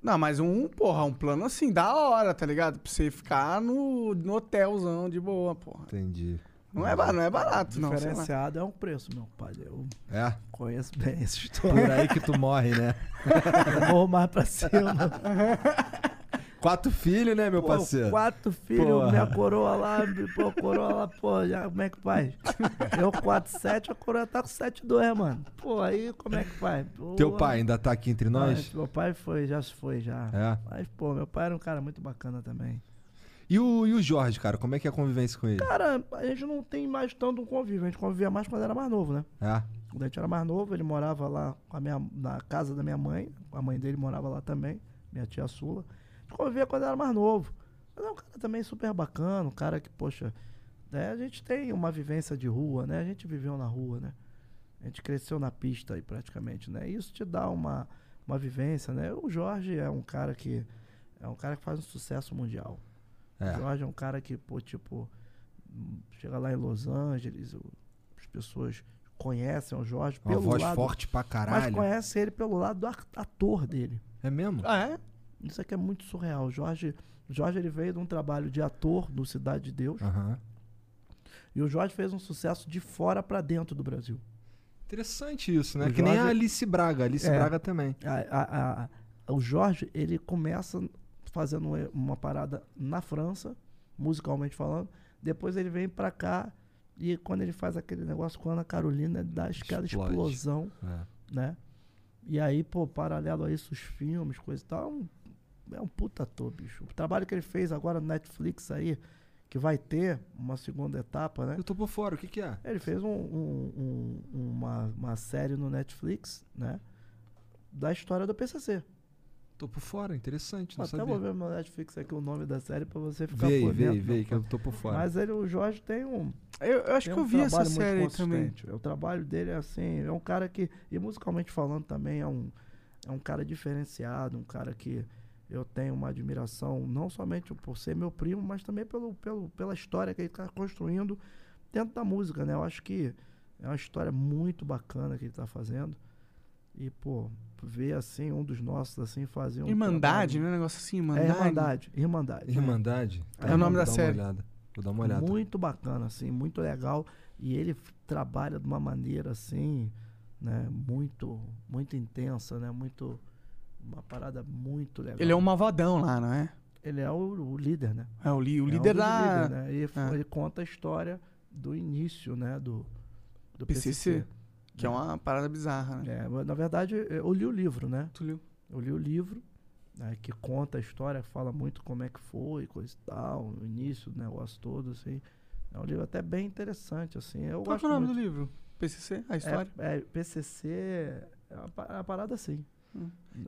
Não, mas um, porra, um plano assim, da hora, tá ligado? Pra você ficar no, no hotelzão de boa, porra. Entendi. Não é, não é barato, não. Diferenciado é um preço, meu pai. Eu É? conheço bem essa história. Por aí que tu morre, né? Eu morro mais pra cima. Quatro filhos, né, meu Pô, parceiro? Quatro filhos, Porra. minha coroa lá, pô, coroa lá, pô, já, como é que faz? Eu 4, 7, a coroa tá com 7, 2, mano. Pô, aí como é que faz? Pô, Teu pai ainda tá aqui entre nós? Ah, meu pai foi, já se foi, já. É. Mas, pô, meu pai era um cara muito bacana também. E o, e o Jorge, cara, como é que é a convivência com ele? Cara, a gente não tem mais tanto um convívio, a gente convivia mais quando era mais novo, né? É. Quando a gente era mais novo, ele morava lá com a minha, na casa da minha mãe. A mãe dele morava lá também, minha tia Sula. A gente convivia quando era mais novo. Mas é um cara também super bacana, um cara que, poxa, né, a gente tem uma vivência de rua, né? A gente viveu na rua, né? A gente cresceu na pista aí praticamente, né? Isso te dá uma, uma vivência, né? O Jorge é um cara que é um cara que faz um sucesso mundial. É. Jorge é um cara que, pô, tipo, chega lá em Los Angeles, as pessoas conhecem o Jorge Uma pelo voz lado, forte pra mas caralho. conhece ele pelo lado do ator dele. É mesmo? Ah, é? Isso aqui é muito surreal. O Jorge, Jorge ele veio de um trabalho de ator no Cidade de Deus. Aham. E o Jorge fez um sucesso de fora pra dentro do Brasil. Interessante isso, né? O que nem a Jorge- Alice Braga. Alice É. Braga também. A- a- a- o Jorge, ele começa fazendo uma parada na França, musicalmente falando. Depois ele vem pra cá e quando ele faz aquele negócio com a Ana Carolina, ele dá aquela Explode. explosão, É. né? E aí, pô, paralelo a isso, os filmes, coisa e tal, é um, é um puta ator, bicho. O trabalho que ele fez agora no Netflix aí, que vai ter uma segunda etapa, né? Eu tô por fora, o que que é? Ele fez um- um- um- uma, uma série no Netflix, né? Da história do PCC. Tô por fora, interessante, não Até sabia. vou ver no Netflix aqui o nome da série pra você ficar Vê por vê dentro. vê meu que eu tô por fora. Mas ele, o Jorge tem um. Eu, eu acho que eu um vi essa série também. consistente. O trabalho dele é assim, é um cara que, e musicalmente falando também, é um, é um cara diferenciado, um cara que eu tenho uma admiração, não somente por ser meu primo, mas também pelo, pelo, pela história que ele está construindo dentro da música, né? Eu acho que é uma história muito bacana que ele está fazendo. E, pô, ver assim, um dos nossos assim fazer um. Irmandade, trabalho- né? Um negócio assim, É Irmandade. Irmandade. Irmandade. Irmandade? É o nome da Vou dar uma série. olhada. Vou dar uma olhada. Muito bacana, assim, muito legal. E ele trabalha de uma maneira assim, né, muito, muito intensa, né? Muito. Uma parada muito legal. Ele é um malvadão lá, não é? Ele é o, o líder, né? É o, li- o É líder da. líderes, né? E f- É. ele conta a história do início, né? Do, do PCC, PCC. Que é uma parada bizarra, né? É, na verdade, eu li o livro, né? Tu leu? Eu li o livro, né, que conta a história, fala muito como é que foi, coisa e tal, o início do negócio todo, assim. É um livro até bem interessante, assim. Eu Qual é o nome muito. do livro? PCC? A história? É, é, PCC é uma, é uma parada assim.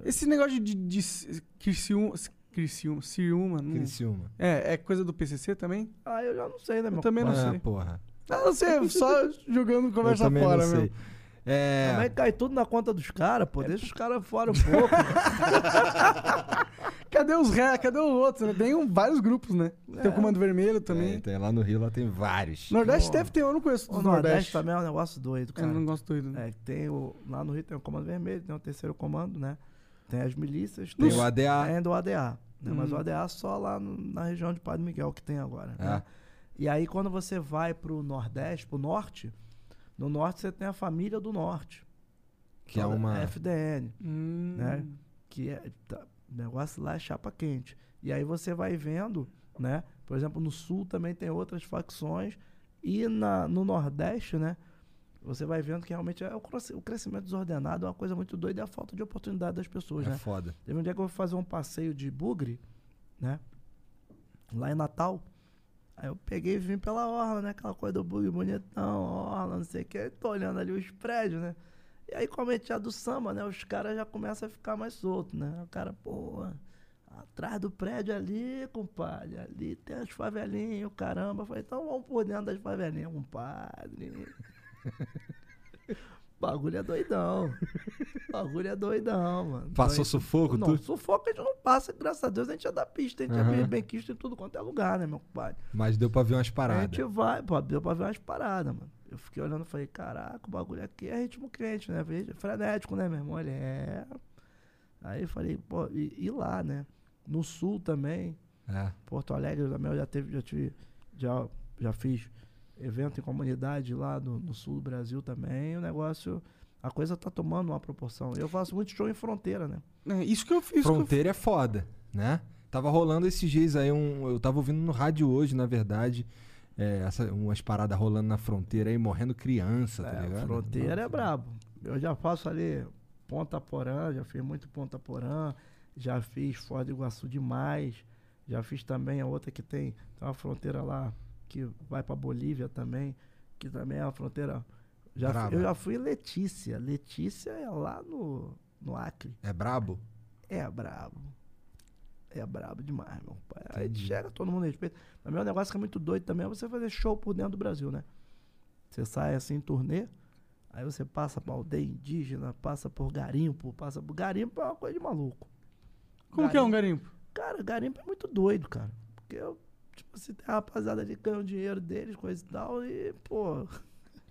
Esse negócio de, de, de Criciúma, Criciúma, Ciúma, não... Criciúma. É, é coisa do PCC também? Ah, eu já não sei, né, Eu meu também não Ah, sei. porra. Ah, não sei, só jogando conversa eu também fora não sei. mesmo. É. Também cai tudo na conta dos caras, pô. Deixa os caras fora um pouco. Cadê os ré? Cadê os outros? né? Tem um- vários grupos, né? Tem o Comando Vermelho também. É, tem, lá no Rio lá tem vários. Nordeste deve ter, eu não conheço o do Nordeste Nordeste. também é um negócio doido, Eu cara. não gosto doido. né? É, tem o, lá no Rio tem o Comando Vermelho, tem o terceiro comando, né? Tem as milícias, Tem tem o ADA. Ainda o ADA, né? Mas Hum. o ADA só lá no- na região de Padre Miguel que tem agora. né? É. E aí quando você vai pro Nordeste, pro Norte, no Norte você tem a família do Norte. Que é uma- FDN, Hum. né? Que é, tá- o negócio lá é chapa quente. E aí você vai vendo, né? Por exemplo, no Sul também tem outras facções. E na, no Nordeste, né? Você vai vendo que realmente é o, o crescimento desordenado é uma coisa muito doida e a falta de oportunidade das pessoas, É né? foda. Teve um dia que eu fui fazer um passeio de bugre, né? Lá em Natal. Aí eu peguei e vim pela orla, né? Aquela coisa do bugre bonitão, orla, não sei o que. Aí tô olhando ali os prédios, né? E aí, como é do samba, né? Os caras já começam a ficar mais soltos, né? O cara, pô, atrás do prédio ali, compadre, ali tem as favelinhas, caramba. Eu falei, então vamos por dentro das favelinhas, compadre. Bagulho é doidão. Bagulho é doidão, mano. Passou Doido. sufoco, Não, tu? sufoco a gente não passa, graças a Deus a gente é da pista, a gente Aham. é bem, bem quisto em tudo quanto é lugar, né, meu compadre? Mas deu pra ver umas A paradas. gente vai, pô, deu pra ver umas paradas, mano. Eu fiquei olhando e falei, caraca, o bagulho aqui é ritmo quente, né? Veja, Frenético, né, meu irmão? Ele é. Aí eu falei, pô, e, e lá, né? No sul também. É. Porto Alegre também eu já teve, já tive, já, já fiz evento em comunidade lá no, no sul do Brasil também. O negócio, a coisa tá tomando uma proporção. Eu faço muito show em fronteira, né? É, isso que eu fiz. Fronteira é foda, né? Tava rolando esses dias aí, um, eu tava ouvindo no rádio hoje, na verdade, é, essa- umas paradas rolando na fronteira aí, morrendo criança, tá É, ligado? fronteira é brabo. Eu já faço ali Ponta Porã, já fiz muito Ponta Porã, já fiz Foz do Iguaçu demais, já fiz também a outra que tem, tem uma fronteira lá que vai pra Bolívia também, que também é uma fronteira. Já fui- eu já fui em Letícia. Letícia é lá no, no Acre. É brabo? É brabo. É brabo demais, meu pai. Aí chega, todo mundo respeita. Também é um negócio que é muito doido também é você fazer show por dentro do Brasil, né? Você sai assim em turnê, aí você passa por aldeia indígena, passa por garimpo, passa por garimpo é uma coisa de maluco. Como que é um garimpo? Cara, garimpo é muito doido, cara. Porque eu, tipo assim, tem a rapaziada ali que ganha o dinheiro deles, coisa e tal, e, pô.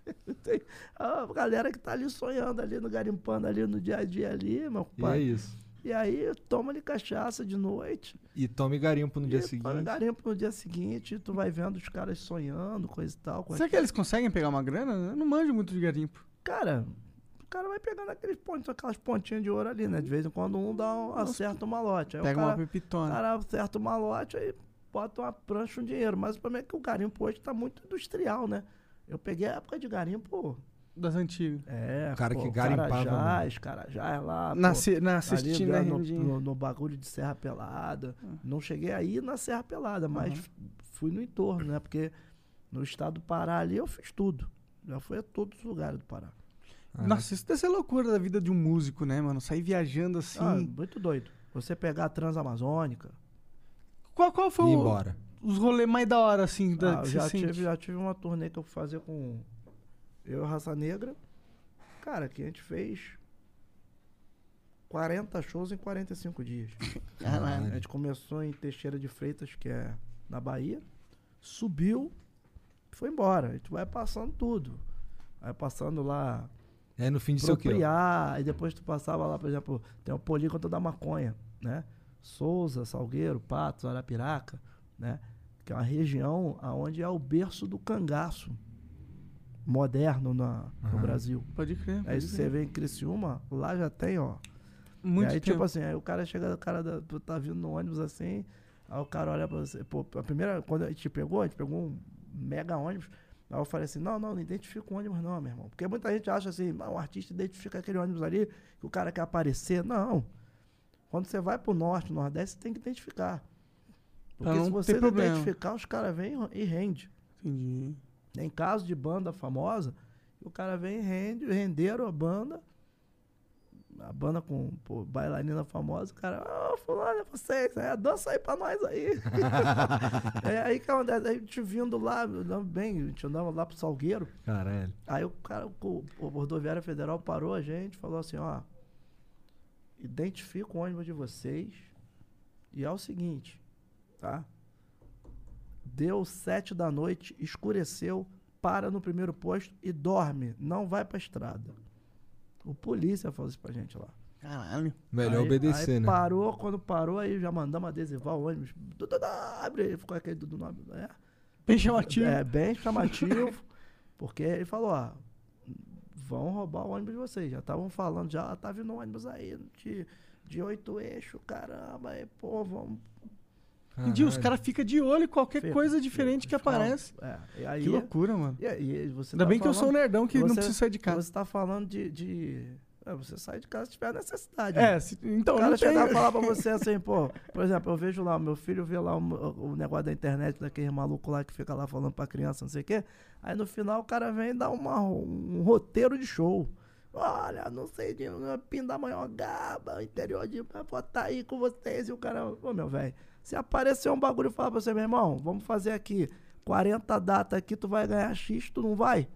tem a galera que tá ali sonhando ali no garimpando ali no dia a dia ali, meu E pai. é isso. E aí toma ali cachaça de noite. E tome garimpo no dia Toma seguinte. garimpo no dia seguinte, tu vai vendo os caras sonhando, coisa e tal. coisa Será que eles conseguem pegar uma grana? Eu não manjo muito de garimpo. Cara, o cara vai pegando aqueles pontos, aquelas pontinhas de ouro ali, né? De vez em quando um dá um, acerta um malote. Aí Pega o uma cara, pepitona. O cara acerta um malote, aí bota uma prancha, um dinheiro. Mas o problema é que o garimpo hoje tá muito industrial, né? Eu peguei a época de garimpo. Das antigas. É, O cara pô, que garimpava Carajás, Carajás lá. Na pô, na né, no, no, no bagulho de Serra Pelada. Não cheguei aí na Serra Pelada, mas f- fui no entorno, né? Porque no estado do Pará ali eu fiz tudo. Já fui a todos os lugares do Pará. Nossa, isso deve ser loucura da vida de um músico, né, mano? Sair viajando assim. Ah, muito doido. Você pegar a Transamazônica. Qual, qual foi E o- embora. os rolês mais da hora, assim, da, Ah, que já, sente? tive, já tive uma turnê que eu fazia com eu e Raça Negra. Cara, que a gente fez 40 shows em 45 dias. Caralho. A gente começou em Teixeira de Freitas, que é na Bahia. Subiu, foi embora. A gente vai passando tudo. Vai passando lá aí no fim de seu quê? Propriar, aí depois tu passava lá, por exemplo, tem o polígono da maconha, né? Souza, Salgueiro, Patos, Arapiraca, né? Que é uma região onde é o berço do cangaço moderno na, no Aham. Brasil. Pode crer, É pode isso que crer. você vê em Criciúma, lá já tem, ó. Muito e aí, tempo. tipo assim, aí o cara chega, o cara da- tu tá vindo no ônibus assim, aí o cara olha pra você, pô, a primeira, quando a gente pegou, a gente pegou um mega ônibus, aí eu falei assim, não, não, não identifica o ônibus não, meu irmão. Porque muita gente acha assim, um artista identifica aquele ônibus ali, que o cara quer aparecer. Não. Quando você vai pro norte, nordeste, você tem que identificar. Pra Porque não se você não problema. identificar, os caras vêm e rende. Entendi. Em caso de banda famosa, o cara vem e rende, renderam a banda, a banda com pô, bailarina famosa, o cara, ah, fulano, é vocês, é, dança aí pra nós aí. é aí que acontece, a gente vindo lá, bem, a gente andava lá pro Salgueiro, Caralho. aí o cara, o, o rodoviária federal parou a gente, falou assim, ó, identifica o ônibus de vocês e é o seguinte, tá? Deu sete da noite, escureceu, para no primeiro posto e dorme, não vai pra estrada. O polícia falou isso pra gente lá. Caralho. Melhor Aí- obedecer, aí né? parou, quando parou, aí já mandamos adesivar o ônibus. Abre aí, ficou aquele Dudu nome. É, Bem chamativo. é bem chamativo. porque ele falou, ó, vão roubar o ônibus de vocês. Já estavam falando, já tá vindo um ônibus aí de, de oito eixos, caramba, aí, pô, vamos. Entendi, os caras ficam de olho em qualquer Fica, coisa diferente que aparece. É, e aí, Que loucura, mano. E, você Ainda tá bem que eu sou um falando- nerdão que não você- preciso sair de casa. Você tá falando de. de você sai de casa se tiver necessidade. É, né? se- então, o cara não tem- chegar e falar pra você assim, pô, por exemplo, eu vejo lá, o meu filho vê lá o, o negócio da internet daquele maluco lá que fica lá falando pra criança, não sei o quê. Aí no final o cara vem e dá uma, um roteiro de show. Olha, não sei de Pindamonhangaba, interior de. Vou tá aí com vocês. E o cara, ô meu velho, se aparecer um bagulho e falar pra você, meu irmão, vamos fazer aqui 40 datas aqui, tu vai ganhar X, tu não vai?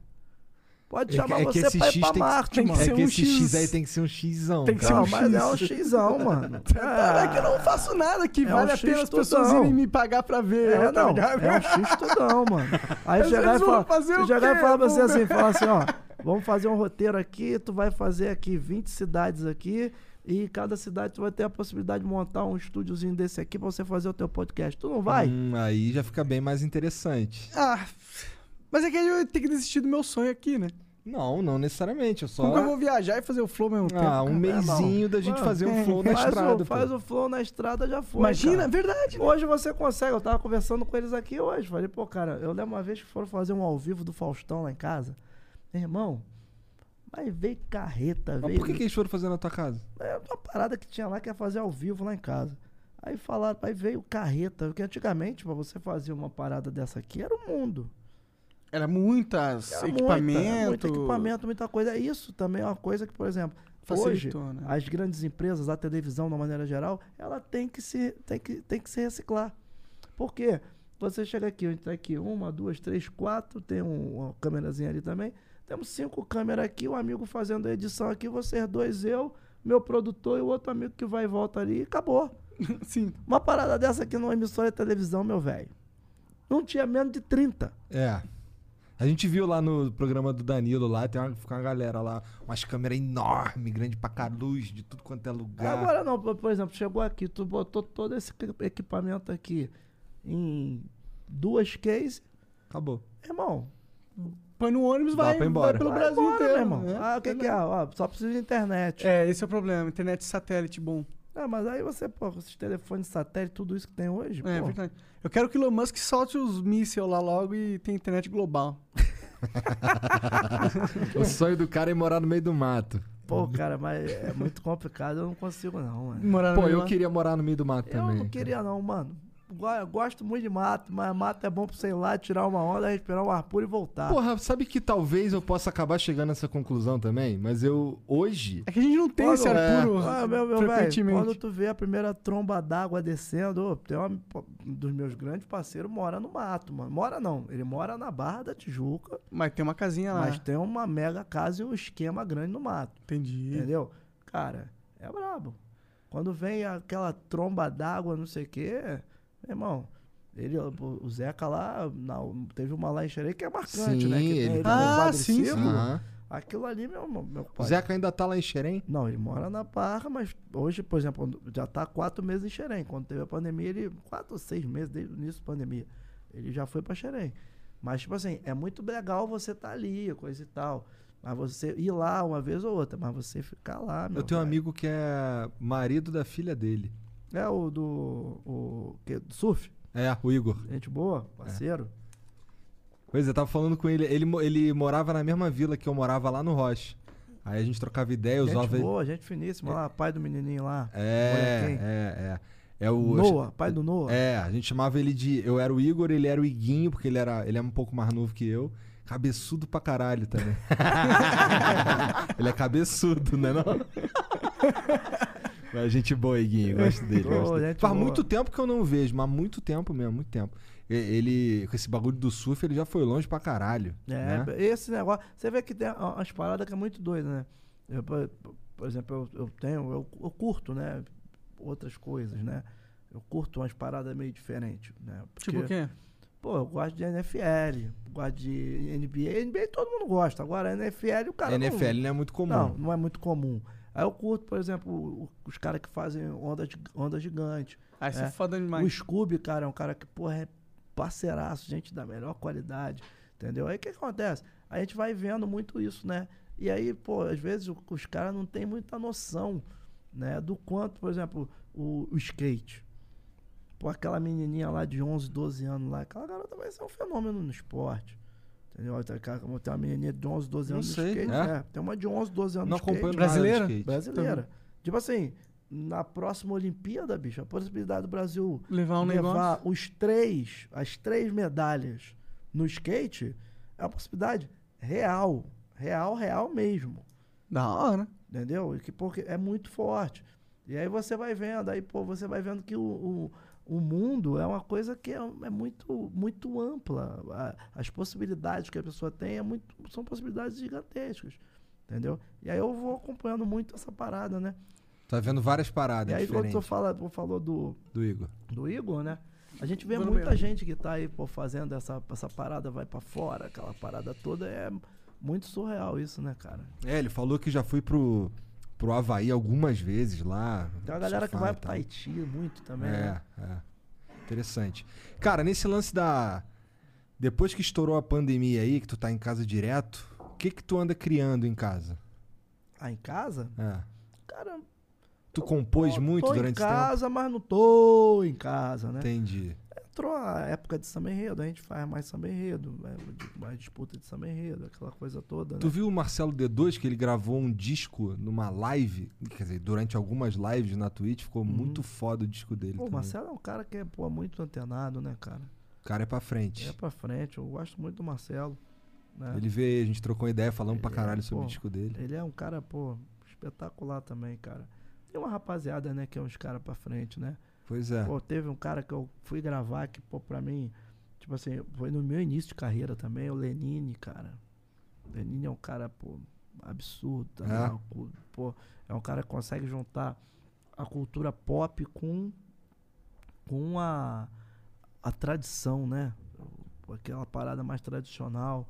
Pode É que- chamar é que você esse pra ir X pra tem que- Marte, tem que mano. ser É que um esse X X aí tem que ser um Xão. Tem que ser Não, um mas é um X. Xão, mano. É que eu não faço nada que É vale um a pena X as pessoas irem me pagar pra ver. É, não, é um X tudão, mano. Aí chegar e falar, você chegar e falar pra você assim, falar assim, ó, vamos fazer um roteiro aqui, tu vai fazer aqui 20 cidades aqui, e cada cidade tu vai ter a possibilidade de montar um estúdiozinho desse aqui pra você fazer o teu podcast. Tu não vai? Hum, aí já fica bem mais interessante. Ah, mas é que eu tenho que desistir do meu sonho aqui, né? Não, não necessariamente. Eu só. Como que eu vou viajar e fazer o flow ao mesmo tempo? Ah, um mesinho da gente Mano, fazer um flow na faz estrada. O, faz o flow na estrada, já foi. Imagina, cara. é verdade. né? Hoje você consegue. Eu tava conversando com eles aqui hoje. Falei, pô, cara, eu lembro uma vez que foram fazer um ao vivo do Faustão lá em casa. Meu irmão, mas veio carreta, Mas veio. por que, que eles foram fazer na tua casa? É uma parada que tinha lá que ia fazer ao vivo lá em casa. Aí falaram, aí veio carreta, porque antigamente, pra você fazer uma parada dessa aqui, era o mundo. Era muitas Era equipamento. Muita, muito equipamento, muita coisa. Isso também é uma coisa que, por exemplo, Facilitou, hoje, né? as grandes empresas, a televisão, de uma maneira geral, ela tem que se, tem que, tem que se reciclar. Por quê? Você chega aqui, a gente tá aqui, uma, duas, três, quatro, tem um- uma câmerazinha ali também. Temos cinco câmeras aqui, o amigo fazendo a edição aqui, vocês dois, eu, meu produtor e o outro amigo que vai e volta ali, e acabou. Sim. Uma parada dessa aqui numa emissora de televisão, meu velho. Não tinha menos de 30. É. A gente viu lá no programa do Danilo lá, tem uma, fica uma galera lá, umas câmeras enormes, grande pra cá, luz de tudo quanto é lugar. Agora não, por, exemplo, chegou aqui, tu botou todo esse equi- equipamento aqui em duas cases, Acabou. irmão. Põe no ônibus, Dá vai, pra embora. vai pelo vai Brasil embora, inteiro. meu irmão. né? Ah, o que, que é? Ó, só precisa de internet. É, esse é o problema. Internet satélite bom. Ah, mas aí você, pô, com esses telefones satélite, tudo isso que tem hoje, É, pô. verdade. Eu quero que o Elon Musk solte os mísseis lá logo e tenha internet global. o sonho do cara é morar no meio do mato. Pô, cara, mas é muito complicado, eu não consigo não, mano. Morar no Pô, meio eu lá. queria morar no meio do mato Eu também. não queria não, mano. Gosto muito de mato, mas mato é bom pra você ir lá, tirar uma onda, respirar um ar puro e voltar. Porra, sabe que talvez eu possa acabar chegando nessa conclusão também? Mas eu, hoje... É que a gente não tem Quando- esse ar é. puro Ah, meu, meu velho, frequentemente. quando tu vê a primeira tromba d'água descendo, ô, tem um dos meus grandes parceiros mora no mato, mano. Mora não, ele mora na Barra da Tijuca, Mas tem uma casinha lá. mas tem uma mega casa e um esquema grande no mato, Entendi. entendeu? Cara, é brabo. Quando vem aquela tromba d'água, não sei o quê, meu irmão, ele, o o Zeca lá, na- teve uma lá em Xerém que é marcante, né? Sim, Que tem ele- ele no Ah, sim, quadriciclo. Aham. Aquilo ali, meu, meu O pai. Zeca ainda tá lá em Xerém? Não, ele mora na Barra, mas hoje, por exemplo, já tá quatro meses em Xerém. Quando teve a pandemia, ele. Quatro ou seis meses desde o início da pandemia. Ele já foi pra Xerém. Mas, tipo assim, é muito legal você estar tá ali, coisa e tal. Mas você ir lá uma vez ou outra, mas você ficar lá, meu Eu tenho um velho. amigo que é marido da filha dele. É o do. O. Que, do surf? É, o Igor. Gente boa, parceiro. Pois é, eu tava falando com ele. Ele, ele morava na mesma vila que eu morava lá no Roche. Aí a gente trocava ideia, gente usava ele. boa, gente finíssima lá, pai do menininho lá. É, é, é. É o. Noah, pai do Noah. É, a gente chamava ele de. Eu era o Igor, ele era o Iguinho, porque ele era, ele é um pouco mais novo que eu. Cabeçudo pra caralho também. ele é cabeçudo, né não? Mas gente boa, Iguinho, gosto dele. Boa, gosto dele. Faz boa. muito tempo que eu não vejo, mas muito tempo mesmo, muito tempo. Ele, com esse bagulho do surf, ele já foi longe pra caralho. É, né? esse negócio. Você vê que tem uma- umas paradas que é muito doida, né? Eu, por, por exemplo, eu, eu tenho, eu, eu curto, né? Outras coisas, né? Eu curto umas paradas meio diferentes, né? Tipo o quê? Pô, eu gosto de NFL, gosto de NBA. NBA todo mundo gosta. Agora, NFL o cara. NFL não, não é muito comum. Não, não é muito comum. Aí eu curto, por exemplo, os caras que fazem onda, onda gigante. Ah, isso é né? foda demais. O Scooby, cara, é um cara que, porra, é parceiraço, gente da melhor qualidade, entendeu? Aí o que, acontece? A gente vai vendo muito isso, né? E aí, pô, às vezes os caras não têm muita noção, né? Do quanto, por exemplo, o, o skate. Pô, aquela menininha lá de 11, 12 anos lá, aquela garota vai ser um fenômeno no esporte. Entendeu? Tem aquela- tem uma menininha de 11, 12 Não anos sei, no skate. é? É, tem uma de 11, 12 anos Não no skate. nada de Brasileira? skate. Brasileira. Tipo assim, na próxima Olimpíada, bicho, a possibilidade do Brasil Levar um levar negócio. os três, as três medalhas no skate é uma possibilidade real. Real, real mesmo. Da hora. Entendeu? Que porque é muito forte. E aí você vai vendo, aí, pô, você vai vendo que o, o, o mundo é uma coisa que é, é muito, muito ampla. A- as possibilidades que a pessoa tem é muito, são possibilidades gigantescas. Entendeu? E aí eu vou acompanhando muito essa parada, né? Tá vendo várias paradas e aí quando diferentes tu fala, tu falou do, do Igor. do Igor, né? A gente vê no muita banheiro. gente que tá aí, pô, fazendo essa, essa parada, vai pra fora, aquela parada toda. É muito surreal isso, né, cara? É, ele falou que já foi pro, pro Havaí algumas vezes lá. Tem uma galera que vai pro. Tahiti muito também, É, né? é. Interessante. Cara, nesse lance da. Depois que estourou a pandemia aí, que tu tá em casa direto, o que que tu anda criando em casa? Ah, em casa? É. Cara, Tu compôs tô muito em durante esse tempo? casa, mas não tô em casa, né? Entendi. Entrou a época de samba enredo, a gente faz mais samba enredo, né? mais disputa de samba enredo, aquela coisa toda, né? Tu viu o Marcelo D2 que ele gravou um disco numa live? Quer dizer, durante algumas lives na Twitch, ficou muito foda o disco dele. Uhum. Pô, o. Marcelo é um cara que é pô, muito antenado, né, cara? O cara é pra frente. É pra frente, eu gosto muito do Marcelo. Né? Ele veio, a gente trocou uma ideia, pra Ele caralho é, sobre o pô, disco dele. Ele é um cara, pô, espetacular também, cara. Tem uma rapaziada, né, que é uns caras pra frente, né? Pois é. Pô, teve um cara que eu fui gravar que, pô, pra mim, tipo assim, foi no meu início de carreira também, o Lenine, cara. Lenine é um cara, pô, absurdo. também, É? é um Pô, é um cara que consegue juntar a cultura pop com, com a, a tradição, né? Aquela parada mais tradicional.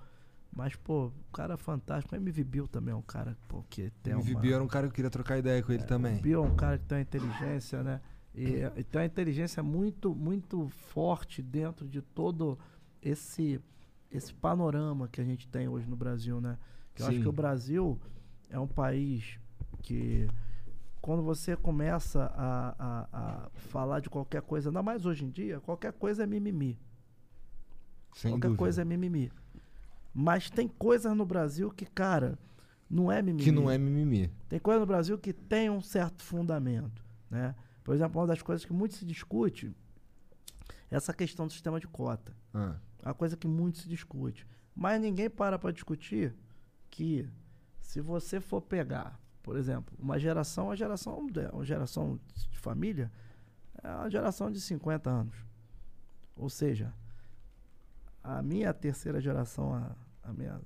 Mas, pô, o cara é fantástico. O MV Bill também é um cara, pô, que tem o uma... Bibi era um cara que eu queria trocar ideia com ele também. O Bill é um cara que tem uma inteligência, né? E, e tem uma inteligência muito, muito forte dentro de todo esse, esse panorama que a gente tem hoje no Brasil, né? Eu acho Sim. que o Brasil é um país que quando você começa a, a, a falar de qualquer coisa, ainda mais hoje em dia, qualquer coisa é mimimi. Sem qualquer dúvida. coisa é mimimi. Mas tem coisas no Brasil que, cara, não é mimimi. Que não é mimimi. Tem coisa no Brasil que tem um certo fundamento, né? Por exemplo, uma das coisas que muito se discute é essa questão do sistema de cota. Ah. É uma coisa que muito se discute. Mas ninguém para para discutir que se você for pegar, por exemplo, uma geração, uma geração, de- uma geração de família, é uma geração de 50 anos. Ou seja, a minha terceira geração, a, a minha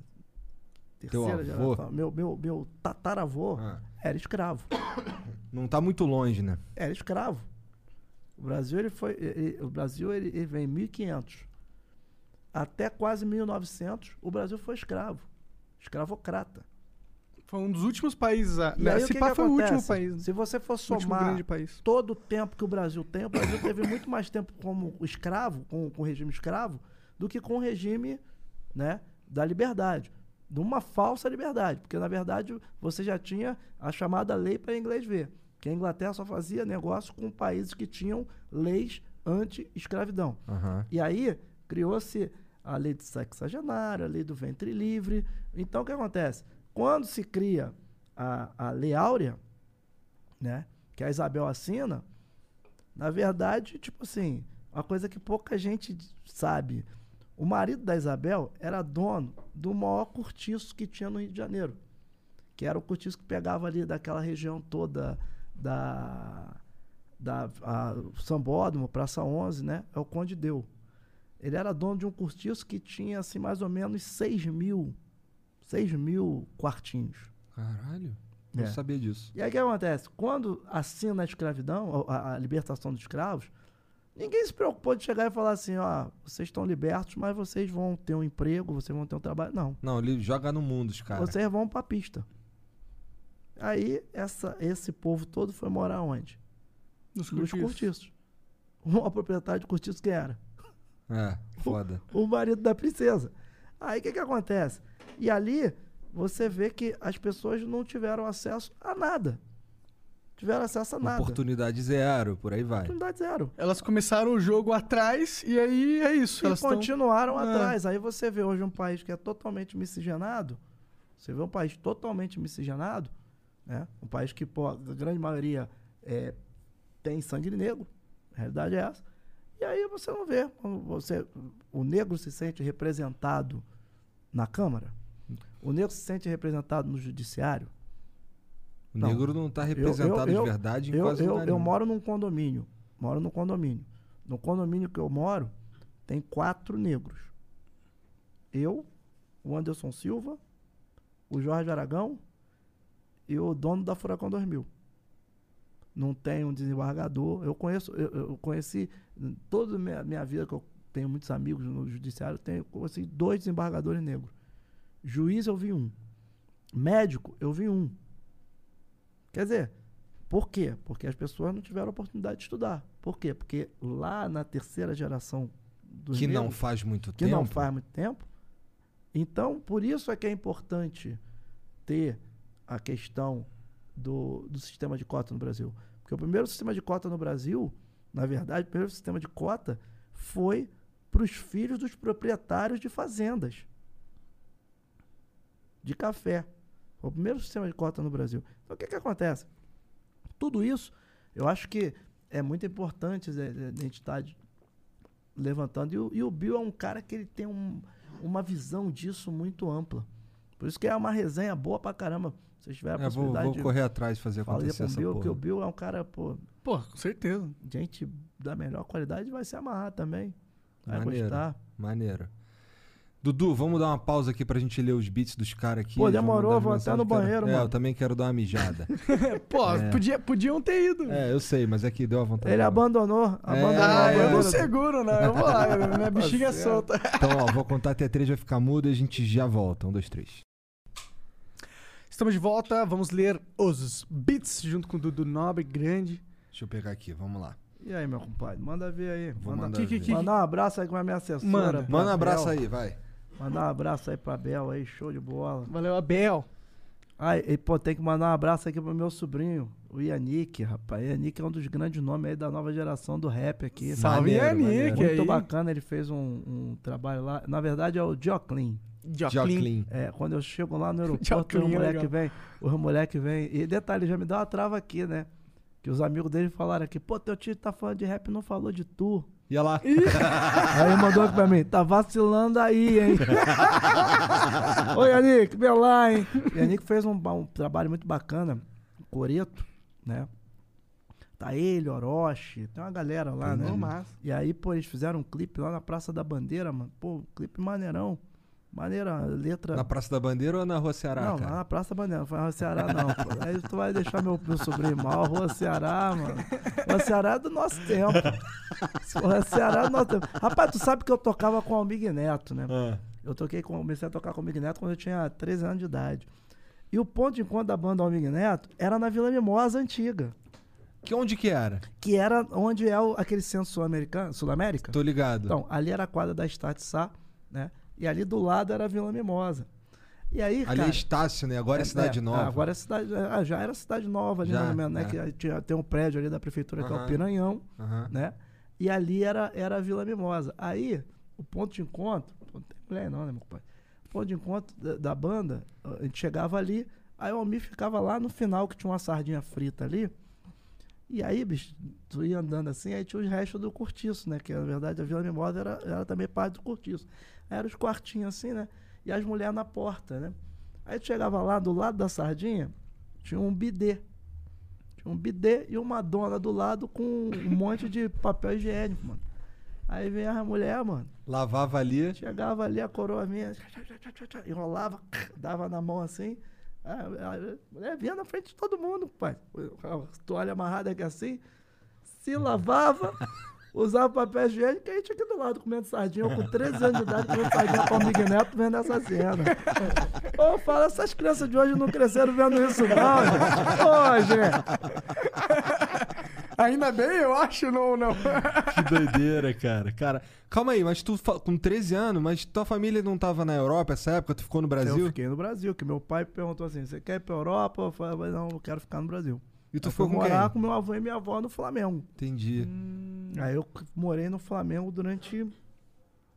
Teu terceira avô? geração, meu, meu, meu tataravô Ah. era escravo. Não tá muito longe, né? Era escravo. O Brasil ele foi, ele- o Brasil ele, ele vem em 1500 até quase 1900, o Brasil foi escravo, escravocrata. Foi um dos últimos países. A... E aí, Se que pá, que foi o último país. né? Se você for último somar grande país. todo o tempo que o Brasil tem, o Brasil teve muito mais tempo como escravo, com, com o regime escravo, do que com o regime né, da liberdade. De uma falsa liberdade. Porque, na verdade, você já tinha a chamada lei para inglês ver. Que a Inglaterra só fazia negócio com países que tinham leis anti-escravidão. Aham. E aí criou-se a lei do sexagenário, a lei do ventre livre. Então o que acontece? Quando se cria a, a lei áurea, né, que a Isabel assina, na verdade, tipo assim, uma coisa que pouca gente sabe. O marido da Isabel era dono do maior cortiço que tinha no Rio de Janeiro. Que era o cortiço que pegava ali daquela região toda da, da a, Sambódromo, Praça 11, né? É o Conde Deu. Ele era dono de um cortiço que tinha, assim, mais ou menos 6 mil, 6 mil quartinhos. Caralho. Não É. sabia disso. E aí o que acontece? Quando assina a escravidão, a, a libertação dos escravos, ninguém se preocupou de chegar e falar assim, ó, vocês estão libertos, mas vocês vão ter um emprego, vocês vão ter um trabalho. Não. Não, ele joga no mundo, os caras. Vocês vão pra pista. Aí essa, esse povo todo foi morar onde? Nos Nos cortiços. cortiços. Uma proprietária de cortiço que era? É, foda. o marido da princesa. Aí o que, que acontece? E ali você vê que as pessoas não tiveram acesso a nada. Tiveram acesso a nada. Oportunidade zero, por aí vai. Oportunidade zero. Elas começaram o jogo atrás e aí é isso. E elas tão- continuaram É. atrás. Aí você vê hoje um país que é totalmente miscigenado. Você vê um país totalmente miscigenado, né? Um país que, pô, a grande maioria é, tem sangue negro. A realidade é essa. E aí você não vê. Você, o negro se sente representado na Câmara. O negro se sente representado no judiciário. O negro não tá representado de verdade em eu, quase eu, eu moro num condomínio. Moro num condomínio. No condomínio que eu moro, tem quatro negros. Eu, o Anderson Silva, o Jorge Aragão e o dono da Furacão 2000. Não tem um desembargador. Eu conheço, eu, eu conheci toda a minha, minha vida, que eu tenho muitos amigos no judiciário, eu tenho, conheci dois desembargadores negros. Juiz eu vi um. Médico eu vi um. Quer dizer, por quê? Porque as pessoas não tiveram oportunidade de estudar. Por quê? Porque lá na terceira geração dos Que não negros, faz muito que não tempo. faz muito tempo. Então, por isso é que é importante ter a questão do, do sistema de cota no Brasil. Porque o primeiro sistema de cota no Brasil, na verdade, o primeiro sistema de cota foi para os filhos dos proprietários de fazendas de café. Foi o primeiro sistema de cota no Brasil. Então, o que, que acontece? Tudo isso, eu acho que é muito importante a gente estar de- levantando. E o, e o Bill é um cara que ele tem um- uma visão disso muito ampla. Por isso que é uma resenha boa pra caramba. Se vocês tiverem a É, vou, possibilidade vou de- correr atrás de fazer Falei acontecer pro essa Bill, porra. porque o Bill é um cara, pô. Pô, com certeza. Gente da melhor qualidade vai se amarrar também. Vai Maneiro, gostar. maneiro. Dudu, vamos dar uma pausa aqui pra gente ler os beats dos caras aqui. Pô, demorou, vou até no mensagens, quero- banheiro, É, mano. eu também quero dar uma mijada. Pô, É. podia, podiam ter ido. é, eu sei, mas é que deu a vontade. Ele abandonou. abandonou Ah, a eu não seguro, não. Eu vou lá, minha bexiga é solta. Então, ó, vou contar até três, vai ficar mudo e a gente já volta. Um, dois, três. Estamos de volta, vamos ler os beats junto com o Dudu Nobre, grande. Deixa eu pegar aqui, vamos lá. E aí, meu compadre? Manda ver aí. Vou manda, mandar Que- que- ver. que- Mandar um abraço aí com a minha assessora. Manda. Manda um abraço aí, vai. Mandar um abraço aí pra Bel aí, show de bola. Valeu, Abel. Ah, e pô, tem que mandar um abraço aqui pro meu sobrinho, o Yannick, rapaz. Yannick é um dos grandes nomes aí da nova geração do rap aqui. Salve, Maneiro, Yannick maneiro. Muito aí. bacana, ele fez um, um trabalho lá. Na verdade é o Joclin. Joclin. É, quando eu chego lá no aeroporto, o é moleque vem, o moleque vem. E detalhe, já me deu uma trava aqui, né? Que os amigos dele falaram aqui, pô, teu tio tá falando de rap e não falou de tu. E lá. Aí mandou aqui pra mim, tá vacilando aí, hein? Oi, Yannick, vem lá, hein? Yannick fez um, um trabalho muito bacana, Coreto, né? Tá ele, Orochi, tem uma galera lá, né? Massa. E aí, pô, eles fizeram um clipe lá na Praça da Bandeira, mano. Pô, um clipe maneirão. Maneira, letra. Na Praça da Bandeira ou na Rua Ceará, não, cara? na Praça da Bandeira, não foi na Rua Ceará, não. pô. Aí tu vai deixar meu, meu sobrinho mal, Rua Ceará, mano. Rua Ceará é do nosso tempo. Rua Ceará é do nosso tempo. Rapaz, tu sabe que eu tocava com o Almig Neto, né? Ah. Eu toquei com, comecei a tocar com o Almig Neto quando eu tinha 13 anos de idade. E o ponto de encontro da banda Almig Neto era na Vila Mimosa antiga. Que onde que era? Que era onde é o- aquele centro sul-americano, Sul-América. Tô ligado. Então, ali era a quadra da Start Sá, né? E ali do lado era a Vila Mimosa. E aí, Ali é cara, Estácio, né? Agora é, Cidade é, Nova. Agora é cidade. ah, já era cidade nova ali, Já, mais ou menos, né? é. Que tinha, tem um prédio ali da prefeitura que é o. Piranhão, Aham. né? E ali era, era a Vila Mimosa. Aí, o ponto de encontro. Não tem mulher não, né, meu pai? O ponto de encontro da, da banda, a gente chegava ali, aí o Almir ficava lá no final, que tinha uma sardinha frita ali. E aí, bicho, tu ia andando assim, aí tinha os restos do cortiço, né? Que na verdade a Vila Mimosa era, era também parte do cortiço. Aí eram os quartinhos assim, né? E as mulheres na porta, né? Aí tu chegava lá, do lado da sardinha, tinha um bidê. Tinha um bidê e uma dona do lado com um monte de papel higiênico, mano. Aí vem a mulher, mano. Lavava ali. Chegava ali a coroa minha, enrolava, dava na mão assim. A mulher vinha na frente de todo mundo, pai. A toalha amarrada aqui assim, se lavava, Usava papel higiênico e a gente aqui do lado comendo sardinha. Eu com 13 anos de idade comendo sardinha com o Miguel Neto vendo essa cena. Ô, fala, essas crianças de hoje não cresceram vendo isso não, gente. Ô, gente. Ainda bem, eu acho, não, não. Que doideira, cara. Cara, calma aí, mas tu com 13 anos, mas tua família não tava na Europa essa época? Tu ficou no Eu Brasil? fiquei no Brasil, que meu pai perguntou assim, você quer ir pra Europa? Eu falei, não, eu quero ficar no Brasil. E tu Eu ficou fui com morar quem? com meu avô e minha avó no Flamengo. Entendi. Aí eu morei no Flamengo durante,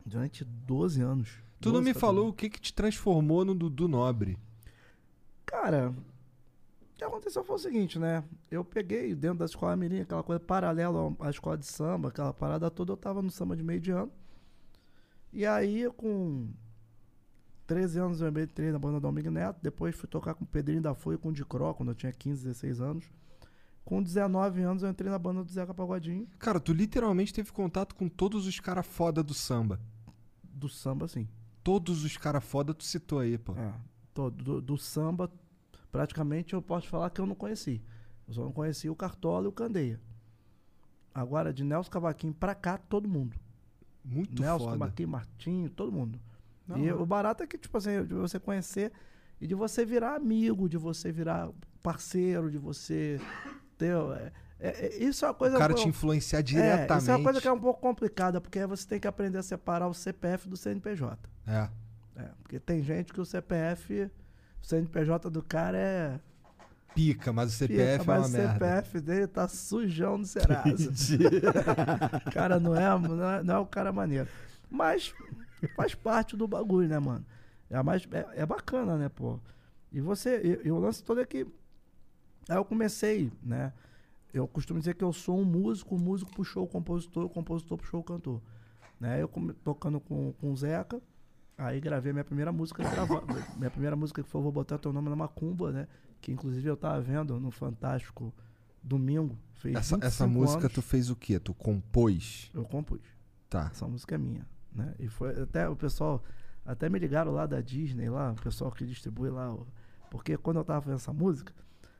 durante 12 anos. Tu não 12, me 14 falou o que que te transformou no Dudu Nobre. Cara, o que aconteceu foi o seguinte, né? Eu peguei dentro da escola mirim, aquela coisa paralela à escola de samba, aquela parada toda, eu tava no samba de meio de ano. E aí, com 13 anos, eu entrei na banda do Almig Neto, depois fui tocar com o Pedrinho da Folha e com o Dicró, quando eu tinha 15, 16 anos. Com 19 anos, eu entrei na banda do Zeca Pagodinho, Cara, tu literalmente teve contato com todos os caras foda do samba. do samba, sim. Todos os caras foda tu citou aí, pô. É, todo, do, do samba, praticamente eu posso falar que eu não conheci. Eu só não conheci o Cartola e o Candeia. Agora, de Nelson Cavaquinho pra cá, todo mundo. Muito Nelson foda. Cavaquinho, Martinho, todo mundo. Da e hora. o barato é que, tipo assim, de você conhecer e de você virar amigo, de você virar parceiro, de você ter. é, é, é, isso é uma coisa. O cara te influenciar é, diretamente. isso é uma coisa que é um pouco complicada, porque aí você tem que aprender a separar o CPF do CNPJ. É. É, porque tem gente que o CPF, o CNPJ do cara é. Pica, mas o CPF Pica, é mas uma o merda. CPF dele tá sujão no Serasa. O cara não é, não é, não é o cara maneiro. Mas faz parte do bagulho, né, mano? É, mais, é, é bacana, né, pô? E você, e, e o lance todo é que. Aí eu comecei, né? Eu costumo dizer que eu sou um músico, o músico puxou o compositor, o compositor puxou o cantor. Né? Eu tocando com, com o Zeca, aí gravei minha primeira música, grava- minha primeira música que foi Vou Botar Teu Nome na Macumba, né? Que inclusive eu tava vendo no Fantástico domingo. Fez Essa, essa 25 música anos. tu fez o quê? Tu compôs? Eu compus. Tá. Essa música é minha, né? E foi até o pessoal até me ligaram lá da Disney lá, o pessoal que distribui lá, porque quando eu tava fazendo essa música,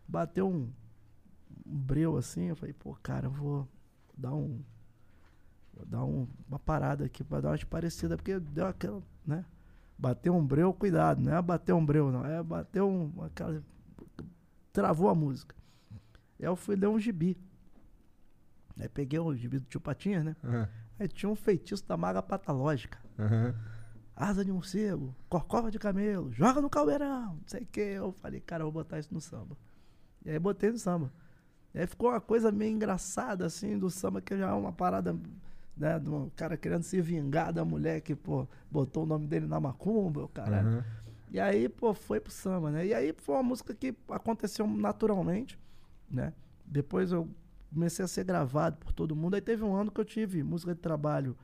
bateu um, um breu assim, eu falei, pô, cara, eu vou dar um vou dar um- uma parada aqui pra dar uma parecida, porque deu aquela, né? Bateu um breu, cuidado, não é bater um breu, não, é bater um aquela travou a música. Aí eu fui ler um gibi. Aí peguei o gibi do tio Patinhas, né? Aham. Aí tinha um feitiço da maga patológica. Aham. Asa de morcego, corcova de camelo, joga no caldeirão, não sei o que. Eu falei, cara, eu vou botar isso no samba. E aí botei no samba. E aí ficou uma coisa meio engraçada, assim, do samba, que já é uma parada, né, de um cara querendo se vingar da mulher que, pô, botou o nome dele na macumba, o caralho. Aham. E aí, pô, foi pro samba, né? E aí foi uma música que aconteceu naturalmente, né? Depois eu comecei a ser gravado por todo mundo. Aí teve um ano que eu tive música de trabalho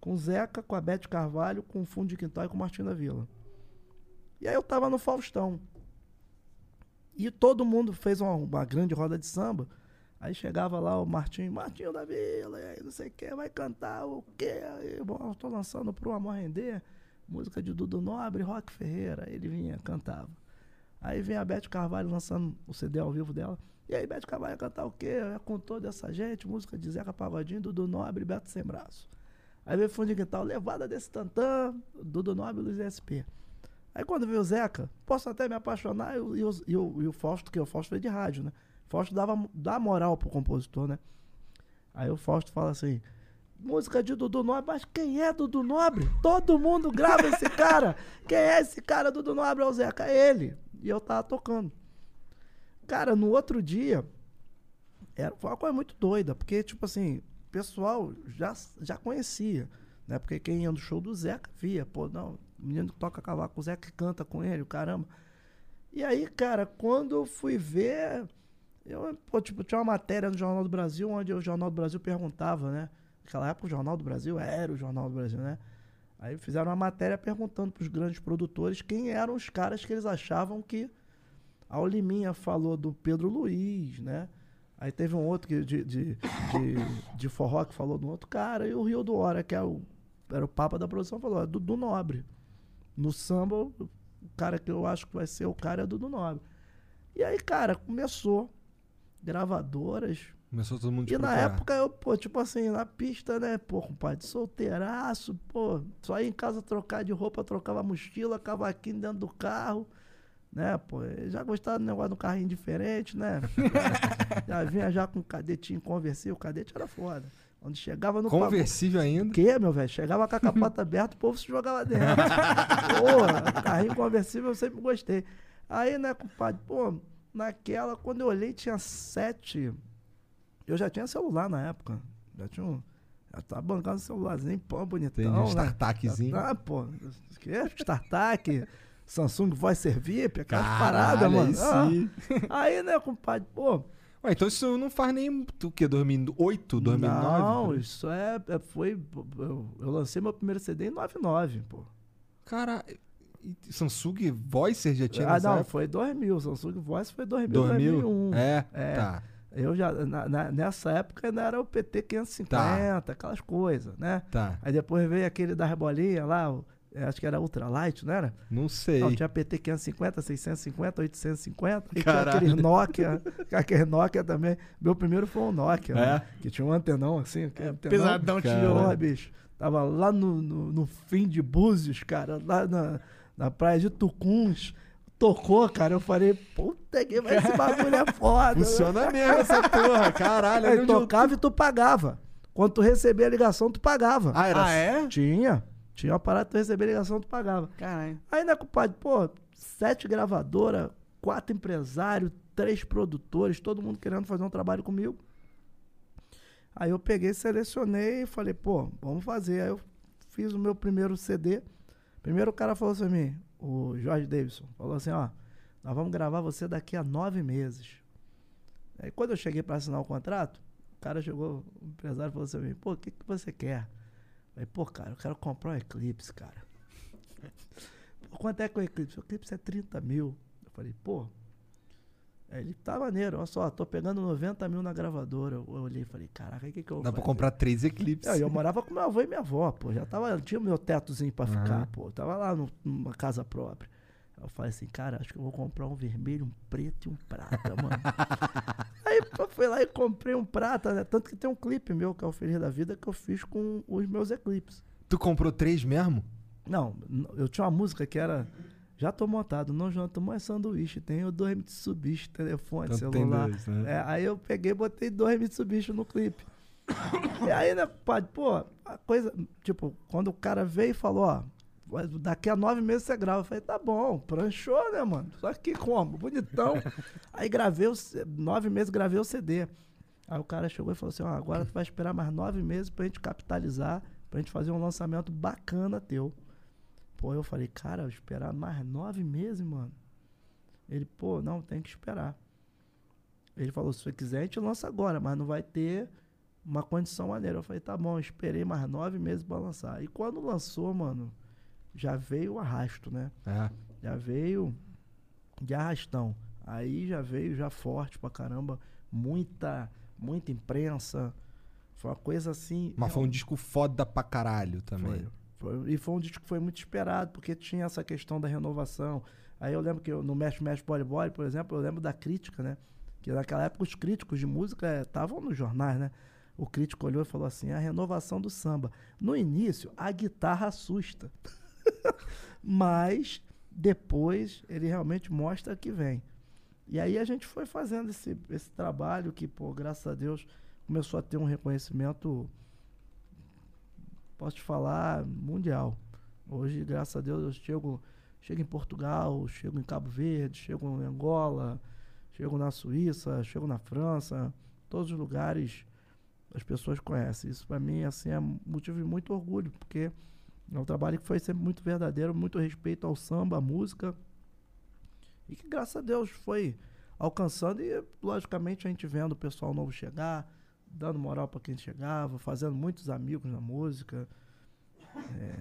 com o Zeca, com a Beth Carvalho, com o Fundo de Quintal e com o Martinho da Vila. E aí eu tava no Faustão. E todo mundo fez uma, uma grande roda de samba. Aí chegava lá o Martinho, Martinho da Vila, e aí não sei o que, vai cantar o quê? Aí, bom, eu tô lançando pro Amor Render, música de Dudu Nobre, Rock Ferreira. Aí ele vinha, cantava. Aí vem a Beth Carvalho lançando o CD ao vivo dela. E aí, Beth Carvalho cantar o quê? É com toda essa gente, música de Zeca Pagodinho, Dudu Nobre Beto Sem Braço. Aí veio Fundo de Quintal, levada desse tantã, Dudu Nobre e Luiz SP. Aí quando veio o Zeca, posso até me apaixonar, e, o- e, o- e o, e o Fausto, que o Fausto veio de rádio, né? Fausto dava, dá moral pro compositor, né? Aí o Fausto fala assim, música de Dudu Nobre, mas quem é Dudu Nobre? Todo mundo grava esse cara. Quem é esse cara, Dudu Nobre? É o Zeca, é ele. E eu tava tocando. Cara, no outro dia, era, foi uma coisa muito doida, porque, tipo assim, o pessoal já, já conhecia, né? Porque quem ia no show do Zeca via, pô, não, o menino que toca cavaco, o Zeca que canta com ele, caramba. E aí, cara, quando eu fui ver, eu, pô, tipo, tinha uma matéria no Jornal do Brasil, onde o Jornal do Brasil perguntava, né? Naquela época o Jornal do Brasil era o Jornal do Brasil, né? Aí fizeram uma matéria perguntando para os grandes produtores quem eram os caras que eles achavam que a Oliminha falou do Pedro Luiz, né? Aí teve um outro que de, de, de, de forró que falou do outro cara, e o Rio do Hora, que é o, era o papa da produção, falou, é Dudu Nobre. No samba, o cara que eu acho que vai ser o cara é Dudu Nobre. E aí, cara, começou gravadoras, Começou todo mundo E na época eu, pô, tipo assim, na pista, né, pô, compadre, solteiraço, pô, só ia em casa trocar de roupa, trocava mochila, cavaquinho dentro do carro, né, pô, já gostava do negócio do carrinho diferente, né, já vinha já com um cadetinho conversível, o cadete era foda. Onde chegava no Conversível pagode- ainda? O quê, meu velho? Chegava com a capota aberta, o povo se jogava dentro. Porra, carrinho conversível eu sempre gostei. Aí, né, compadre, pô, naquela, quando eu olhei, tinha sete. Eu já tinha celular na época. Já tinha um. Já tava bancando um celularzinho, pô, bonitão. Entendi, um né? startupzinho. Ah, pô, que? Startup, Samsung Voice Servip, aquelas Caralho, paradas, mano. aí Ah. Aí, né, compadre, pô. Ué, então isso não faz nem. O quê? 2008, 2009? Não, isso é, é- foi. Eu, eu lancei meu primeiro CD em 99, pô. Cara, Samsung Voicer já tinha Ah, não, época? foi 2000. Samsung Voice foi 2000, 2000? 2001. É, tá. Eu já, na- na- nessa época ainda era o PT 550, aquelas coisas, né? Tá. Aí depois veio aquele da rebolinha lá, o- é, acho que era Ultralight, não era? Não sei. Não, tinha PT 550, 650, 850. E tinha aquele Nokia, aquele Nokia também. Meu primeiro foi um Nokia, É? né? que tinha um antenão assim. aquele antenão. pesadão, Porra, tijolo. bicho. Tava lá no, no, no fim de Búzios, cara, lá na, na praia de Tucuns. Tocou, cara. Eu falei, puta que mas esse bagulho é foda. Funciona mesmo essa porra, caralho. Aí onde eu- tocava e tu pagava. Quando tu recebia a ligação, tu pagava. Ah, era Ah, é? Tinha. Tinha uma parada, tu recebia ligação, tu pagava. Caralho. Aí, né, compadre, pô, sete gravadoras, quatro empresários, três produtores, todo mundo querendo fazer um trabalho comigo. Aí eu peguei, selecionei e falei, pô, vamos fazer. Aí eu fiz o meu primeiro CD. Primeiro o cara falou assim pra mim, o Jorge Davidson, falou assim, ó, nós vamos gravar você daqui a nove meses. Aí quando eu cheguei pra assinar o contrato, o cara chegou, o empresário falou assim pra mim, pô, o que, que você quer? Eu falei, pô, cara, eu quero comprar um Eclipse, cara. Quanto é que é o Eclipse? O Eclipse é 30 mil. Eu falei, pô. Aí ele tá maneiro, olha só, tô pegando 90 mil na gravadora. Eu eu olhei e falei, caraca, o que, que eu vou Dá pra fazer? comprar três Eclipse. É, eu morava com meu avô e minha avó, pô. Já tava, tinha o meu tetozinho pra Aham. ficar, pô. Tava lá no- numa casa própria. Eu falei assim, cara, acho que eu vou comprar um vermelho, um preto e um prata, mano. Aí eu fui lá e comprei um prata, né? Tanto que tem um clipe meu, que é o Feliz da Vida, que eu fiz com os meus Eclipses. Tu comprou três mesmo? Não, eu tinha uma música que era. Já tô montado, não janto mais sanduíche. Tenho dois Mitsubishi, telefone, Então tem celular. dois, né? É, aí eu peguei e botei dois Mitsubishi no clipe. e aí, né, pai, pô, a coisa. Tipo, quando o cara veio e falou, ó, daqui a nove meses você grava. Eu falei, tá bom, pranchou, né, mano? Só que como? Bonitão. aí gravei, o, nove meses gravei o CD. Aí o cara chegou e falou assim, ó, agora tu vai esperar mais nove meses pra gente capitalizar, pra gente fazer um lançamento bacana teu. Pô, eu falei, cara, esperar mais nove meses, mano. Ele, pô, não, tem que esperar. Ele falou, se você quiser, a gente lança agora, mas não vai ter uma condição maneira. Eu falei, tá bom, eu esperei mais nove meses pra lançar. E quando lançou, mano, já veio o arrasto, né? É. Já veio de arrastão. Aí já veio já forte pra caramba. Muita, muita imprensa. Foi uma coisa assim. Mas foi um disco foda pra caralho também. Foi. Foi- e foi um disco que foi muito esperado, porque tinha essa questão da renovação. Aí eu lembro que eu, no Mesh Mesh Body Body, por exemplo, eu lembro da crítica, né? Que naquela época os críticos de música estavam nos jornais, né? O crítico olhou e falou assim: a renovação do samba. No início, a guitarra assusta. Mas depois ele realmente mostra que vem. E aí a gente foi fazendo esse, esse trabalho que, pô, graças a Deus, começou a ter um reconhecimento posso te falar, mundial. Hoje, graças a Deus, eu chego, chego em Portugal, chego em Cabo Verde, chego em Angola, chego na Suíça, chego na França, todos os lugares as pessoas conhecem. Isso para mim assim é motivo de muito orgulho, porque é um trabalho que foi sempre muito verdadeiro, muito respeito ao samba, à música. E que graças a Deus foi alcançando e logicamente a gente vendo o pessoal novo chegar, dando moral para quem chegava, fazendo muitos amigos na música.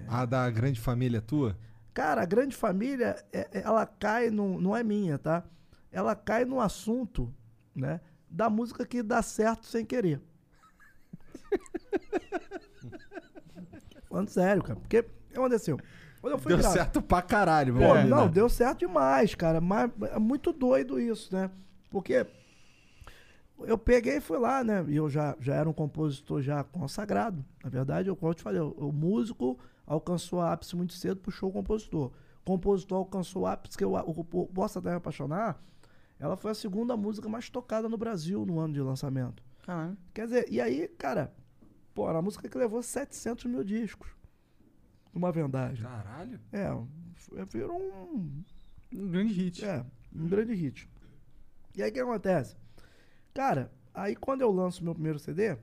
A da grande família tua? Cara, a grande família, é- é- ela cai, no, não é minha, tá? Ela cai no assunto, né? Da música que dá certo sem querer. Falando sério, cara. Porque o que aconteceu? Quando eu fui Deu certo pra caralho, Pô, combinar. não, deu certo demais, cara. Mas é muito doido isso, né? Porque eu peguei e fui lá, né? E eu já, já era um compositor já consagrado. Na verdade, eu, como eu te falei, o, músico alcançou o ápice muito cedo, puxou o compositor. O compositor alcançou o ápice, que o, o, Até Me Apaixonar, ela foi a segunda música mais tocada no Brasil no ano de lançamento. Caralho. Quer dizer, e aí, cara, pô, era a música que levou 700 mil discos. Uma vendagem. Caralho. É, f- virou um. Um grande hit. É, um grande hit. E aí o que acontece? Cara, aí quando eu lanço meu primeiro CD,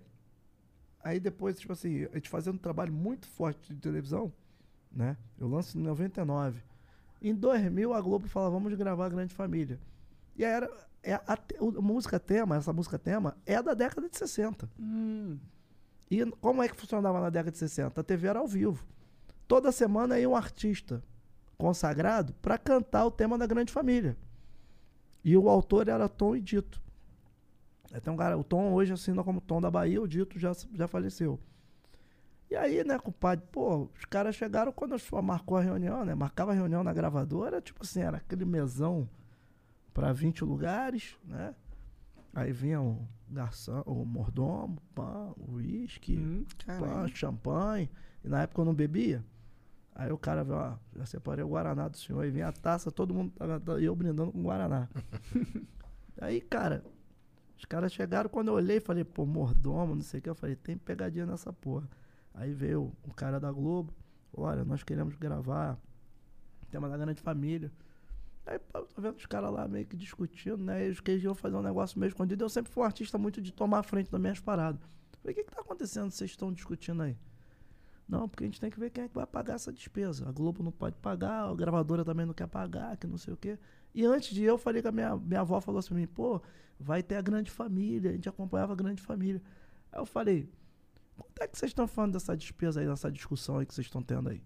aí depois, tipo assim, a gente fazendo um trabalho muito forte de televisão, né? Eu lanço em 99. Em 2000, a Globo fala, vamos gravar a Grande Família. E aí era. É a, o- a música tema, essa música tema, é da década de 60. Hum. E como é que funcionava na década de 60? A TV era ao vivo. Toda semana ia um artista consagrado para cantar o tema da Grande Família. E o autor era Tom e Dito. Então, cara, o Tom hoje assina como Tom da Bahia, o Dito já, já faleceu. E aí, né, compadre, pô, os caras chegaram quando a marcou a reunião, né? Marcava a reunião na gravadora, tipo assim, era aquele mesão para 20 lugares, né? Aí vinha o garçom, o mordomo, pão, uísque, Hum, pão, champanhe. E na época eu não bebia. Aí o cara viu, ó, já separei o Guaraná do senhor. Aí vinha a taça, todo mundo, tava- e eu brindando com Guaraná. Aí, cara, os caras chegaram, quando eu olhei, falei, pô, mordomo, não sei o que. Eu falei, tem pegadinha nessa porra. Aí veio o cara da Globo, olha, nós queremos gravar tema da grande família. Aí, pô, tô vendo os caras lá meio que discutindo, né? E eles queriam fazer um negócio meio escondido. Eu sempre fui um artista muito de tomar a frente das minhas paradas. Falei, o que que tá acontecendo? Vocês estão discutindo aí? Não, porque a gente tem que ver quem é que vai pagar essa despesa. A Globo não pode pagar, a gravadora também não quer pagar, que não sei o quê. E antes de ir, eu falei com a minha, minha avó, falou assim pra mim, pô, vai ter a grande família, a gente acompanhava a grande família. Aí eu falei, quanto é que vocês estão falando dessa despesa aí, dessa discussão aí que vocês estão tendo aí?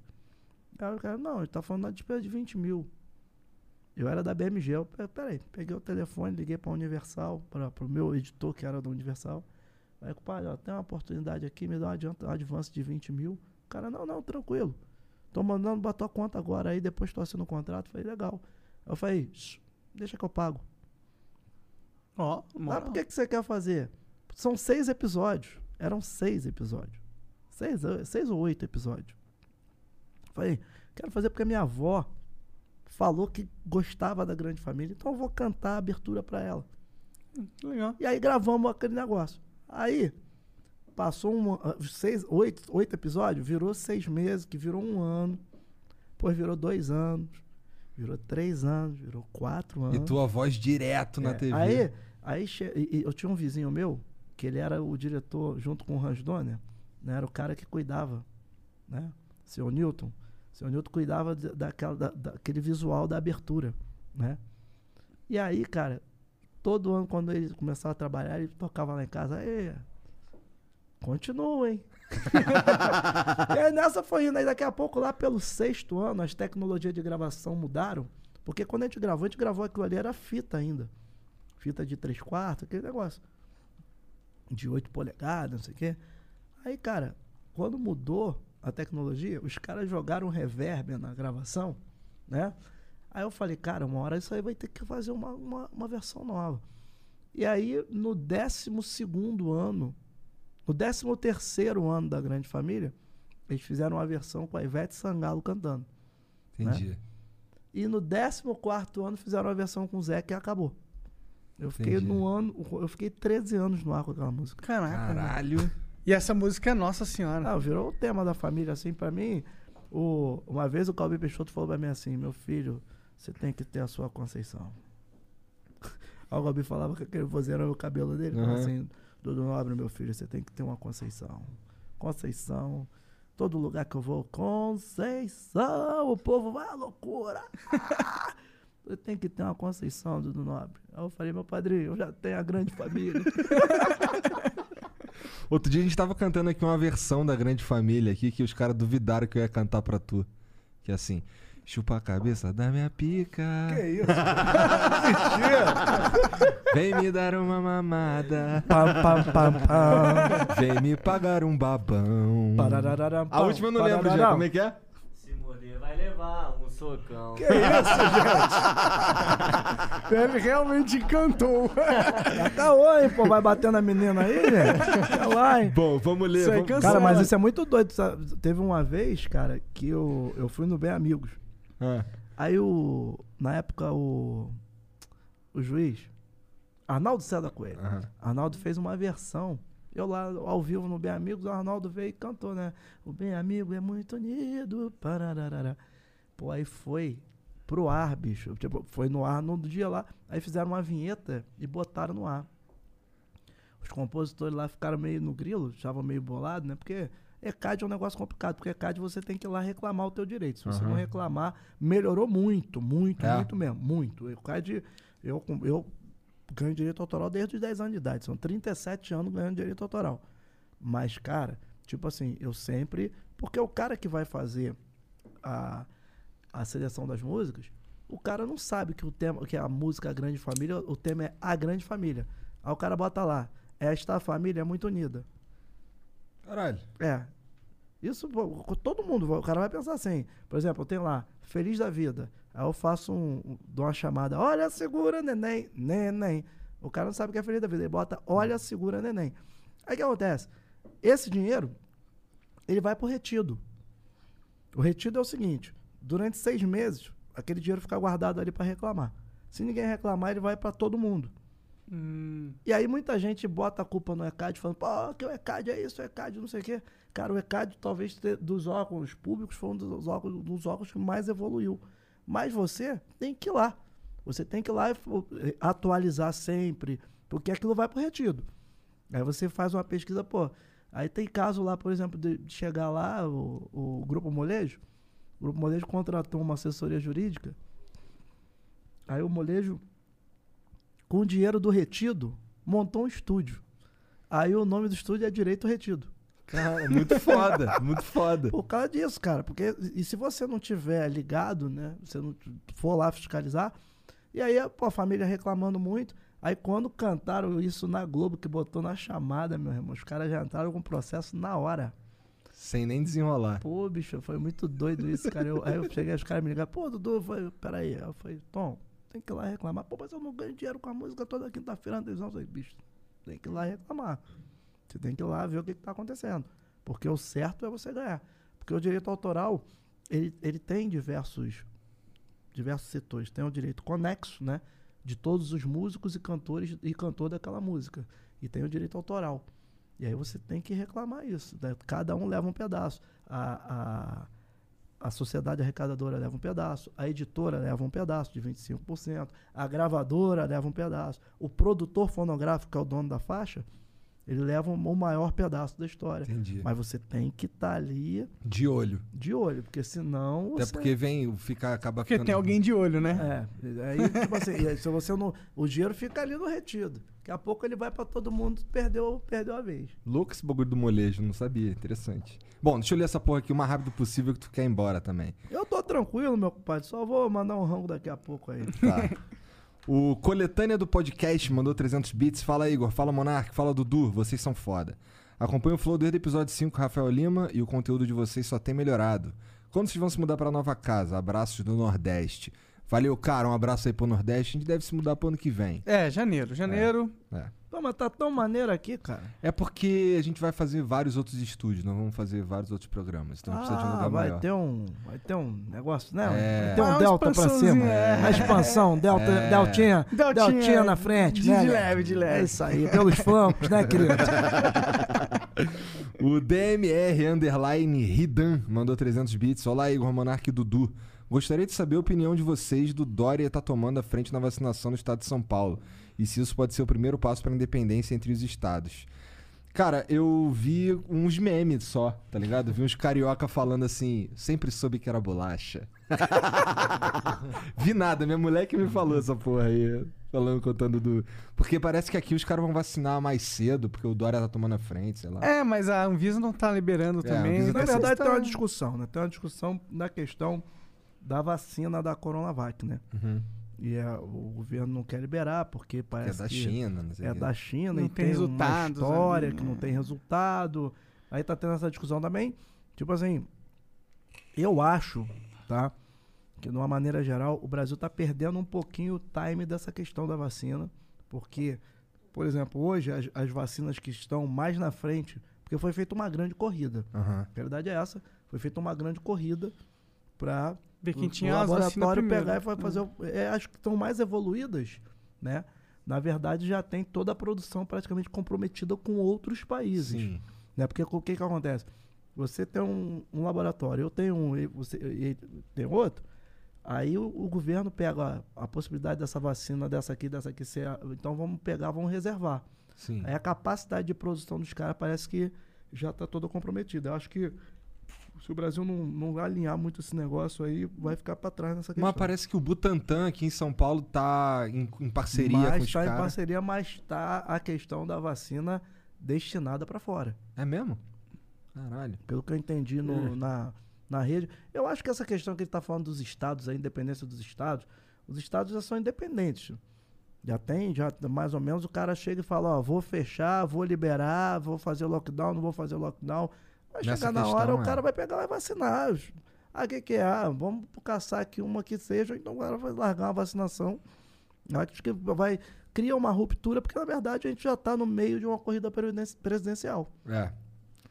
Aí o cara, não, ele tá falando da despesa de 20 mil. Eu era da BMG, eu, "Pe- peraí, peguei o telefone, liguei pra Universal, para pro meu editor que era da Universal. Aí, compadre, ó, tem uma oportunidade aqui, me dá um adianta, um advance de 20 mil. O cara, não, não, tranquilo. Tô mandando pra tua conta agora aí, depois tu assina o contrato. Falei, legal. Eu falei, "Shh, deixa que eu pago. Ó, moral. por que, que você quer fazer? São seis episódios. Eram seis episódios. Seis, seis ou oito episódios. Falei, quero fazer porque a minha avó falou que gostava da grande família, então eu vou cantar a abertura pra ela. Legal. E aí gravamos aquele negócio. Aí, passou um, ah, seis, oito, oito episódios, virou seis meses, que virou um ano. Depois virou dois anos, virou três anos, virou quatro anos. E tua voz direto na É, TV. Aí, aí che- eu tinha um vizinho meu, que ele era o diretor, junto com o Hans Donner, né? Era o cara que cuidava, né? Seu Newton. Seu Newton cuidava daquela, da- daquele visual da abertura, né? E aí, cara, todo ano, quando ele começava a trabalhar, ele tocava lá em casa, Ê, continuem. e aí nessa foi indo. Aí daqui a pouco, lá pelo sexto ano, as tecnologias de gravação mudaram. Porque quando a gente gravou, a gente gravou aquilo ali, era fita ainda. Fita de 3 quartos, aquele negócio. De 8 polegadas, não sei o quê. Aí, cara, quando mudou a tecnologia, os caras jogaram reverb na gravação, né? Aí eu falei, cara, uma hora isso aí vai ter que fazer uma, uma, uma versão nova. E aí, no 12 ano, no 13 terceiro ano da Grande Família, eles fizeram uma versão com a Ivete Sangalo cantando. Entendi. né? E no 14 ano fizeram uma versão com o Zé que acabou. Eu fiquei Entendi. no ano, eu fiquei 13 anos no ar com aquela música. Caraca. Caralho. E essa música é Nossa Senhora. Ah, virou o tema da família, assim, pra mim. O, uma vez o Calbi Peixoto falou pra mim assim, meu filho, você tem que ter a sua Conceição. Aí o Calbi falava com aquele vozeirão no cabelo dele, Uhum. assim, Dudu Nobre, meu filho, você tem que ter uma Conceição. Conceição, todo lugar que eu vou, Conceição, o povo vai à loucura. Você tem que ter uma Conceição, Dudu Nobre. Aí eu falei, meu padrinho, eu já tenho a grande família. Outro dia a gente tava cantando aqui uma versão da Grande Família aqui que os caras duvidaram que eu ia cantar pra tu. Que é assim. Chupa a cabeça da minha pica. que isso? Vem me dar uma mamada. pam, pam, pam, pam. Vem me pagar um babão. Pararararam, A última eu não lembro, já. Como é que é? Se morder, vai levar um socão. Que isso, gente? Ele realmente cantou. Tá hein, pô. Vai bater na menina aí, gente. Sei lá, hein. Bom, vamos ler. Isso aí vamos-. Cara, mas isso é muito doido. sabe? Teve uma vez, cara, que eu, eu fui no Bem Amigos. Ah, Aí o. Na época o. O juiz. Arnaldo César Coelho. Aham. Arnaldo fez uma versão. Eu lá ao vivo no Bem Amigos, o Arnaldo veio e cantou, né? O Bem Amigo é muito unido. Parararara. Pô, aí foi pro ar, bicho. Tipo, foi no ar no dia lá. Aí fizeram uma vinheta e botaram no ar. Os compositores lá ficaram meio no grilo, estavam meio bolados, né? Porque ECAD é um negócio complicado, porque ECAD você tem que ir lá reclamar o teu direito. Se você não Aham. reclamar, melhorou muito, muito, É. muito mesmo, muito. ECAD, eu, eu ganho direito autoral desde os 10 anos de idade, são 37 anos ganhando direito autoral. Mas, cara, tipo assim, eu sempre... Porque o cara que vai fazer a, a seleção das músicas, o cara não sabe que o tema, que a música A Grande Família, o tema é A Grande Família. Aí o cara bota lá, esta família é muito unida. Caralho. É. Isso, todo mundo, o cara vai pensar assim. Por exemplo, eu tenho lá, Feliz da Vida. Aí eu faço um, um- dou uma chamada, olha, segura, neném, neném. O cara não sabe o que é Feliz da Vida. Ele bota, olha, segura, neném. Aí o que acontece? Esse dinheiro, ele vai pro retido. O retido é o seguinte: durante seis meses, aquele dinheiro fica guardado ali para reclamar. Se ninguém reclamar, ele vai para todo mundo. E aí muita gente bota a culpa no ECAD, falando, pô, que o ECAD é isso, o ECAD não sei o quê. Cara, o ECAD talvez dos órgãos públicos foi um dos órgãos, dos órgãos que mais evoluiu. Mas você tem que ir lá. Você tem que ir lá e atualizar sempre, porque aquilo vai pro retido. Aí você faz uma pesquisa, pô. Aí tem caso lá, por exemplo, de de chegar lá, o, o Grupo Molejo. O Grupo Molejo contratou uma assessoria jurídica. Aí o Molejo, com o dinheiro do retido, montou um estúdio. Aí o nome do estúdio é Direito Retido. Cara, muito foda, muito foda. Por causa disso, cara. Porque, e se você não tiver ligado, né? Você não for lá fiscalizar, e aí pô, a família reclamando muito. Aí quando cantaram isso na Globo, que botou na chamada, meu irmão, os caras já entraram com o processo na hora. Sem nem desenrolar. Pô, bicho, foi muito doido isso, cara. Eu- aí eu cheguei, os caras me ligaram, pô, Dudu, falei, peraí. Aí eu falei, Tom, tem que ir lá reclamar. Pô, mas eu não ganho dinheiro com a música toda quinta-feira na televisão. Eu falei, bicho, tem que ir lá reclamar. Você tem que ir lá ver o que, que tá acontecendo. Porque o certo é você ganhar. Porque o direito autoral, ele, ele tem diversos, diversos setores. Tem o direito conexo, né? De todos os músicos e cantores e cantor daquela música. E tem o direito autoral. E aí você tem que reclamar isso. né? Cada um leva um pedaço. A, a, a sociedade arrecadadora leva um pedaço. A editora leva um pedaço de 25%. A gravadora leva um pedaço. O produtor fonográfico, que é o dono da faixa, ele leva o maior pedaço da história. Entendi. Mas você tem que estar ali De olho. de olho, porque senão. Até você- porque vem, fica, acaba Porque ficando... tem alguém de olho, né? É, aí, tipo assim, aí, se você não. O dinheiro fica ali no retido. Daqui a pouco ele vai pra todo mundo, perdeu, perdeu a vez. Louco esse bagulho do molejo, não sabia. Interessante. Bom, deixa eu ler essa porra aqui o mais rápido possível que tu quer ir embora também. Eu tô tranquilo, meu compadre, só vou mandar um rango daqui a pouco aí. Tá. O Coletânea do Podcast mandou 300 bits. Fala, Igor. Fala, Monark. Fala, Dudu. Vocês são foda. Acompanho o Flow desde o episódio 5, Rafael Lima, e o conteúdo de vocês só tem melhorado. Quando vocês vão se mudar pra nova casa? Abraços do Nordeste. Valeu, cara. Um abraço aí pro Nordeste. A gente deve se mudar pro ano que vem. É, janeiro. Janeiro. É. Pô, mas tá tão maneiro aqui, cara. É porque a gente vai fazer vários outros estúdios, nós vamos fazer vários outros programas. Então precisa de um Ah, lugar vai maior. ter um. Vai ter um negócio, né? É. Vai ter Ah, um uma delta pra cima. é. Uma expansão, delta, É. deltinha, Deltinha, deltinha, na frente, de- né? de leve, de leve. É isso aí, pelos flancos, né, querido? O DMR Underline Ridan mandou 300 bits. Olá, Igor Monark e Dudu. Gostaria de saber a opinião de vocês do Dória tá tomando a frente na vacinação no estado de São Paulo. E se isso pode ser o primeiro passo para a independência entre os estados. Cara, eu vi uns memes só, tá ligado? Vi uns carioca falando assim, sempre soube que era bolacha. vi nada, minha mulher que me falou essa porra aí. Falando, contando do. Porque parece que aqui os caras vão vacinar mais cedo, porque o Dória tá tomando a frente, sei lá. É, mas a Anvisa não tá liberando É, também. Anvisa Na tá verdade, Tá- tem uma discussão, né? Tem uma discussão na questão da vacina da Coronavac, né? Uhum. E é, o governo não quer liberar, porque É parece da que China, não sei é o quê. da China Não e tem tem, uma história ali, que não né? tem resultado. Aí tá tendo essa discussão também. Tipo assim, eu acho, tá? que, de uma maneira geral, o Brasil está perdendo um pouquinho o time dessa questão da vacina, porque, por exemplo, hoje as, as vacinas que estão mais na frente, porque foi feita uma grande corrida. Aham. A verdade é essa, foi feita uma grande corrida para Ver quem o tinha as vacinas laboratório primeiro. pegar e fa- fazer. o- é, acho que estão mais evoluídas, né? Na verdade, já tem toda a produção praticamente comprometida com outros países. Sim. Né? Porque o que, que acontece? Você tem um, um laboratório, eu tenho um, e você e tem outro. Aí o, o governo pega a, a possibilidade dessa vacina, dessa aqui, dessa aqui ser. Então vamos pegar, vamos reservar. Sim. Aí a capacidade de produção dos caras parece que já está toda comprometida. Eu acho que se o Brasil não, não alinhar muito esse negócio aí, vai ficar para trás nessa questão. Mas parece que o Butantan aqui em São Paulo tá em, em parceria mas com os tá em caras. parceria, mas está a questão da vacina destinada para fora. É mesmo? Caralho. Pelo que eu entendi no- Hum. na, na rede. Eu acho que essa questão que ele está falando dos estados, a independência dos estados, os estados já são independentes. Já tem, já mais ou menos o cara chega e fala, ó, vou fechar, vou liberar, vou fazer lockdown, não vou fazer lockdown. Vai Nessa chegar na questão, hora, o é. cara vai pegar e vacinar. Ah, o que, que é? Ah, vamos caçar aqui uma que seja, então o cara vai largar uma vacinação. Acho que vai. Cria uma ruptura, porque na verdade a gente já está no meio de uma corrida presidenci- presidencial. É.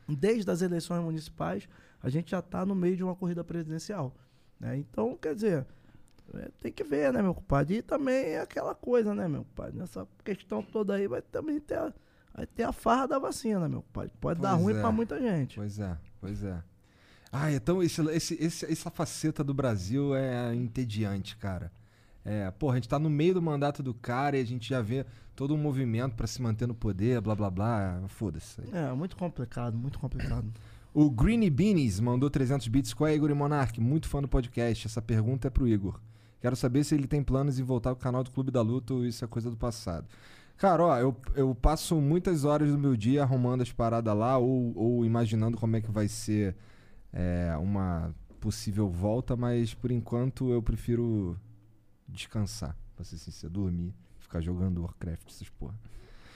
Desde as eleições municipais, a gente já está no meio de uma corrida presidencial. né? Então, quer dizer, é, tem que ver, né, meu compadre? E também é aquela coisa, né, meu compadre? Nessa questão toda aí vai também ter a, vai ter a farra da vacina, meu compadre. Pode dar Pois ruim é. para muita gente. Pois é, pois é. Ah, então esse, esse, esse- essa faceta do Brasil é entediante, cara. É, porra, a gente tá no meio do mandato do cara e a gente já vê todo um movimento pra se manter no poder, blá blá blá. Foda-se. É, muito complicado, muito complicado. O Greeny Beanies mandou 300 bits. Qual é, Igor e Monark? Muito fã do podcast. Essa pergunta é pro Igor. Quero saber se ele tem planos em voltar ao canal do Clube da Luta ou isso é coisa do passado. Cara, ó, eu, eu passo muitas horas do meu dia arrumando as paradas lá ou, ou imaginando como é que vai ser é, uma possível volta, mas por enquanto eu prefiro descansar, pra ser sincero, dormir, ficar jogando Warcraft, essas porra.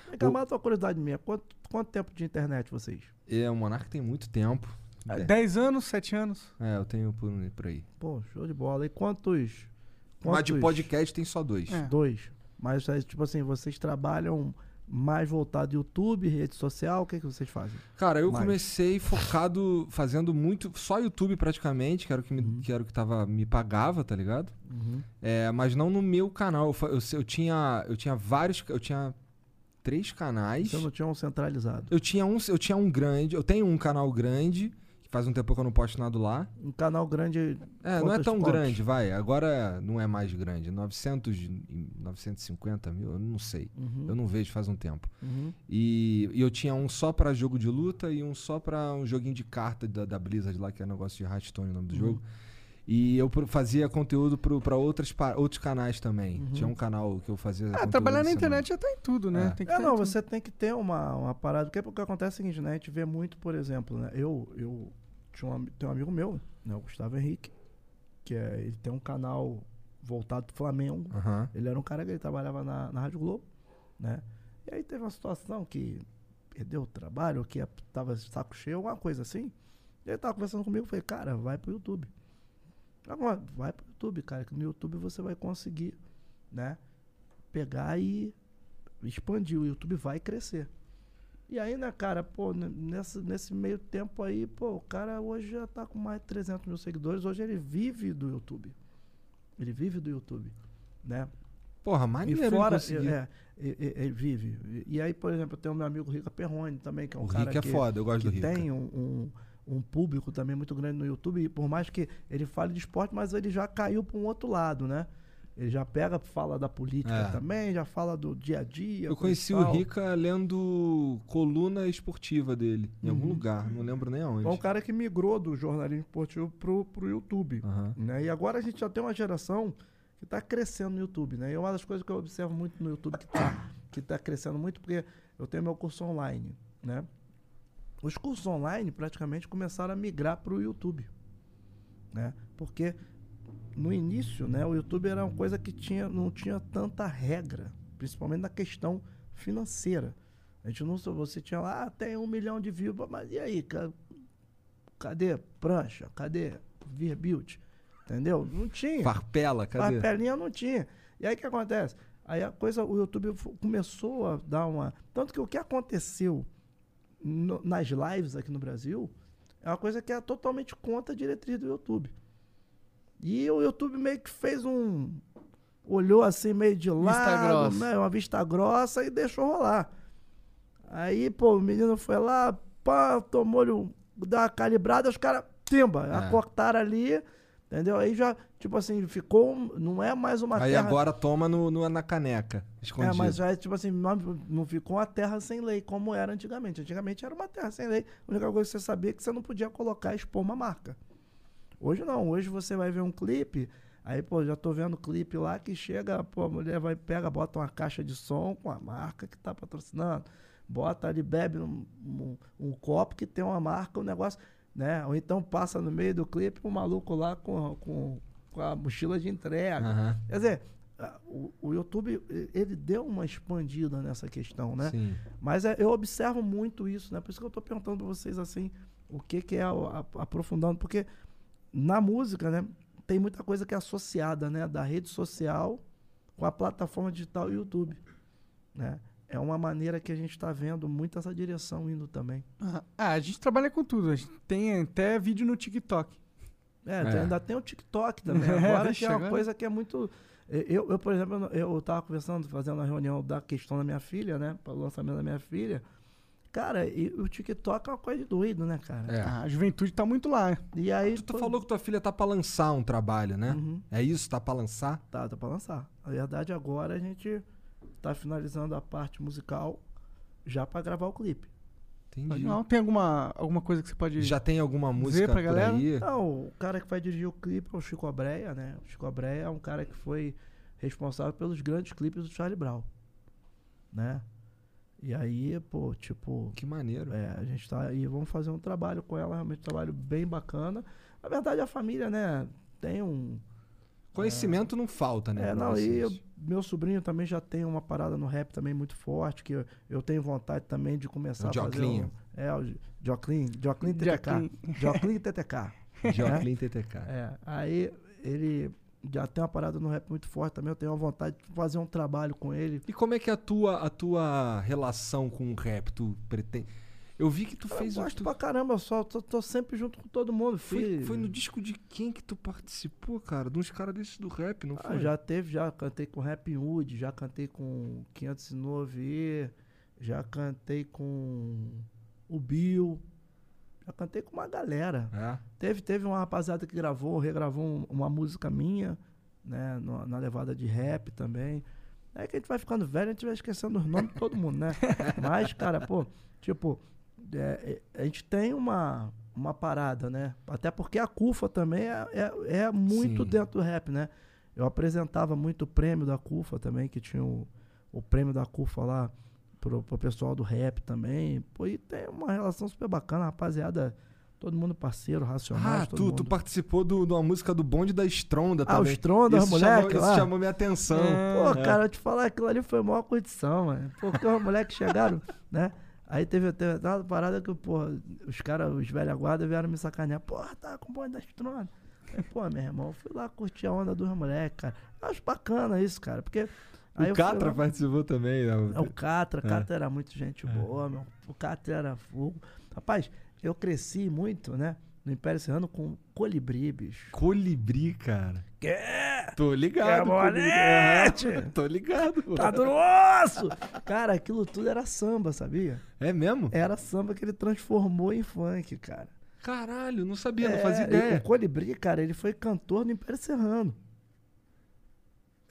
Vem cá, mata uma curiosidade minha. Quanto, quanto tempo de internet vocês? É, o Monark tem muito tempo. É. 10 anos, 7 anos. É, eu tenho por, por aí. Pô, show de bola. E quantos. Mas de quantos- podcast tem só dois. É. Dois. Mas, é, tipo assim, vocês trabalham mais voltado YouTube, rede social? O que, que vocês fazem? Cara, eu Mais. comecei focado, fazendo muito, só YouTube praticamente, que era o que, me, que, era o que tava, me pagava, tá ligado? Uhum. É, mas não no meu canal. Eu, eu, eu tinha, eu tinha vários, eu tinha três canais. Você não tinha um centralizado. Eu tinha um, eu tinha um grande, eu tenho um canal grande, faz um tempo que eu não posto nada lá. Um canal grande. É, não é tão pontos? grande, vai. Agora não é mais grande. 900, e 950 mil, eu não sei. Uhum. Eu não vejo faz um tempo. Uhum. E, e eu tinha um só pra jogo de luta e um só pra um joguinho de carta da, da Blizzard lá, que é negócio de Hearthstone o nome do Uhum. jogo. E eu fazia conteúdo pro, pra outras, pa- outros canais também. Uhum. Tinha um canal que eu fazia. Ah, trabalhar na internet já tá em tudo, né? É. Tem que É, tá não, tudo. você tem que ter uma, uma parada. Porque o que acontece é o seguinte, né? A gente vê muito, por exemplo, né? Eu, eu tinha um, tenho um amigo meu, né? O Gustavo Henrique, que é, ele tem um canal voltado pro Flamengo. Aham. Ele era um cara que ele trabalhava na, na Rádio Globo, né? E aí teve uma situação que perdeu o trabalho, que tava de saco cheio, alguma coisa assim. E ele tava conversando comigo, eu falei, cara, vai pro YouTube. Agora, vai pro YouTube, cara, que no YouTube você vai conseguir, né? Pegar e expandir. O YouTube vai crescer. E aí, né, cara, pô, n- nessa, nesse meio tempo aí, pô, o cara hoje já tá com mais de 300 mil seguidores. Hoje ele vive do YouTube. Ele vive do YouTube, né? Porra, E maneiro ele fora, conseguir. é, é, é, ele vive. E, e aí, por exemplo, eu tenho meu amigo Rica Perrone também, que é um O cara Rica é que, foda, eu gosto que do Rica. tem um, um, um público também muito grande no YouTube. E por mais que ele fale de esporte, mas ele já caiu para um outro lado, né? Ele já pega, fala da política É. também, já fala do dia a dia. Eu conheci o. Rica lendo coluna esportiva dele, em algum Uhum. lugar, não lembro nem aonde. É um cara que migrou do jornalismo esportivo pro, pro YouTube. Aham. Né? E agora a gente já tem uma geração que está crescendo no YouTube. Né? E uma das coisas que eu observo muito no YouTube que está que tá crescendo muito, porque eu tenho meu curso online. Né? Os cursos online praticamente começaram a migrar para o YouTube. Né? Porque no início, né, o YouTube era uma coisa que tinha, não tinha tanta regra, principalmente na questão financeira. A gente não você tinha lá, ah, tem um milhão de views, mas e aí, ca- cadê prancha? Cadê Virbuild? Entendeu? Não tinha. Farpela, cadê? Farpelinha não tinha. E aí o que acontece? Aí a coisa, o YouTube começou a dar uma. Tanto que o que aconteceu no- nas lives aqui no Brasil é uma coisa que é totalmente contra a diretriz do YouTube. E o YouTube meio que fez um. Olhou assim meio de lado, grossa. né, uma vista grossa e deixou rolar. Aí, pô, o menino foi lá, pá, tomou-lhe um. Deu uma calibrada, os caras, timba, É. acortaram ali, entendeu? Aí já, tipo assim, ficou. Não é mais uma Aí terra. agora toma no, no- na caneca, É, escondido. mas já é tipo assim, não, não ficou uma terra sem lei, como era antigamente. Antigamente era uma terra sem lei. A única coisa que você sabia é que você não podia colocar e expor uma marca. Hoje não, hoje você vai ver um clipe, aí, pô, já tô vendo clipe lá que chega, pô, a mulher vai, pega, bota uma caixa de som com a marca que tá patrocinando. Bota ali, bebe um, um- um copo que tem uma marca, um negócio, né? Ou então passa no meio do clipe um maluco lá com, com, com a mochila de entrega. Aham. Quer dizer, a- o, o YouTube, ele deu uma expandida nessa questão, né? Sim. Mas é, eu observo muito isso, né? Por isso que eu tô perguntando pra vocês, assim, o que que é, o- a- aprofundando, porque na música, né, tem muita coisa que é associada, né, da rede social com a plataforma digital YouTube, né? É uma maneira que a gente está vendo muito essa direção indo também. Ah, a gente trabalha com tudo. A gente tem até vídeo no TikTok. É, É. ainda tem o TikTok também. Agora que é uma agora- coisa que é muito. Eu, eu, por exemplo, eu estava conversando, fazendo a reunião da questão da minha filha, né? Para o lançamento da minha filha. Cara, e o TikTok é uma coisa de doido, né, cara? É. A juventude tá muito lá. E aí. Tu, tu falou que tua filha tá pra lançar um trabalho, né? Uhum. É isso? Tá pra lançar? Tá, tá pra lançar. Na verdade, agora a gente tá finalizando a parte musical já para gravar o clipe. Entendi. Não, tem alguma, alguma coisa que você pode Já tem alguma música pra galera? aí? Não, o cara que vai dirigir o clipe é o Chico Abreia, né? O Chico Abreia é um cara que foi responsável pelos grandes clipes do Charlie Brown, né? E aí, pô, tipo... Que maneiro. É, a gente tá aí, vamos fazer um trabalho com ela, realmente um trabalho bem bacana. Na verdade, a família, né, tem um... Conhecimento não falta, né? É, não, e meu sobrinho também já tem uma parada no rap também muito forte, que eu, eu tenho vontade também de começar O a fazer um, É, o Joclin, Joclin TTK. Joclin. Joclin TTK. né? Joclin TTK. É, aí ele já tem uma parada no rap muito forte também, eu tenho uma vontade de fazer um trabalho com ele. E como é que é a tua, a tua relação com o rap? Tu pretende... Eu vi que tu fez... eu o- gosto tu- pra caramba, eu só tô, tô sempre junto com todo mundo. Foi, Fui- foi no disco de quem que tu participou, cara? De uns caras desses do rap, não Ah, foi? já teve, já cantei com Rap Hood, já cantei com 509E, já cantei com o Bill, já cantei com uma galera. É? Teve, teve uma rapaziada que gravou, regravou um- uma música minha, né, no- na levada de rap também. É que a gente vai ficando velho, a gente vai esquecendo os nomes de todo mundo, né? Mas, cara, pô, tipo, é, é, a gente tem uma, uma parada, né? Até porque a CUFA também é, é, é muito Sim. dentro do rap, né? Eu apresentava muito o prêmio da CUFA também, que tinha o, o prêmio da CUFA lá pro, pro pessoal do rap também. Pô, e tem uma relação super bacana, rapaziada. Todo mundo parceiro, racionais, Ah, tu, mundo. tu participou do- de uma música do bonde da Stronda Ah, o também. Stronda, Isso moleque chamou. Isso chamou minha atenção. Pô, É. cara, eu te falar, aquilo ali foi a maior condição, mano. Porque os moleques chegaram, né? Aí teve, teve uma parada que, pô, os caras, os velha guarda vieram me sacanear. Porra, tá com o bonde da Strona. Aí, pô, meu irmão, fui lá curtir a onda dos moleques, cara. Eu acho bacana isso, cara, porque... O Catra lá- participou também. Né? É o Catra, É. Catra era muito gente boa, meu. O Catra era fogo. Rapaz, eu cresci muito, né? No Império Serrano com colibri, bicho. Colibri, cara. Quer? Tô ligado. Quer colibri. bolete? Tô ligado. pô. Tá do osso! Cara, aquilo tudo era samba, sabia? É mesmo? Era samba que ele transformou em funk, cara. Caralho, não sabia, não É, fazia e ideia. O Colibri, cara, ele foi cantor no Império Serrano.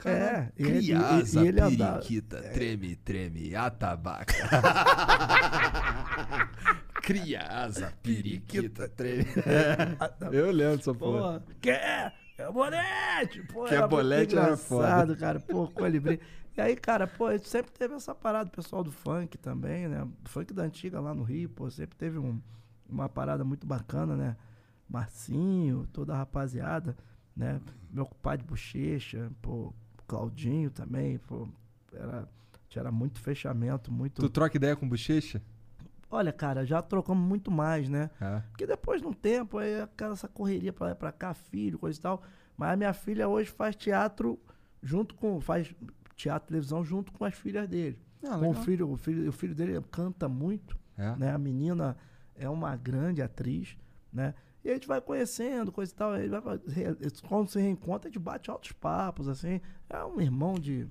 É, e ele- e- Criasa, e ele andava- periquita, treme, treme, atabaca. Criasa, periquita, treme. Eu lembro dessa porra. Pô, quer? É bolete! Pô, Quer era muito bolete era foda. cara. Pô, colibri. E aí, cara, pô, a gente sempre teve essa parada, o pessoal do funk também, né? Funk da antiga lá no Rio, pô, sempre teve um- uma parada muito bacana, né? Marcinho, toda a rapaziada, né? Meu compadre Bochecha, pô, Claudinho também, pô, era, era muito fechamento, muito... Tu troca ideia com bochecha? Olha, cara, já trocamos muito mais, né? É. Porque depois de um tempo, aí aquela essa correria pra lá e pra cá, filho, coisa e tal. Mas a minha filha hoje faz teatro junto com. faz teatro e televisão junto com as filhas dele. Ah, com o filho, o filho, o filho dele canta muito, É? né? A menina é uma grande atriz, né? E a gente vai conhecendo, coisa e tal. Ele vai, quando se reencontra, a gente bate altos papos, assim. É um irmão de.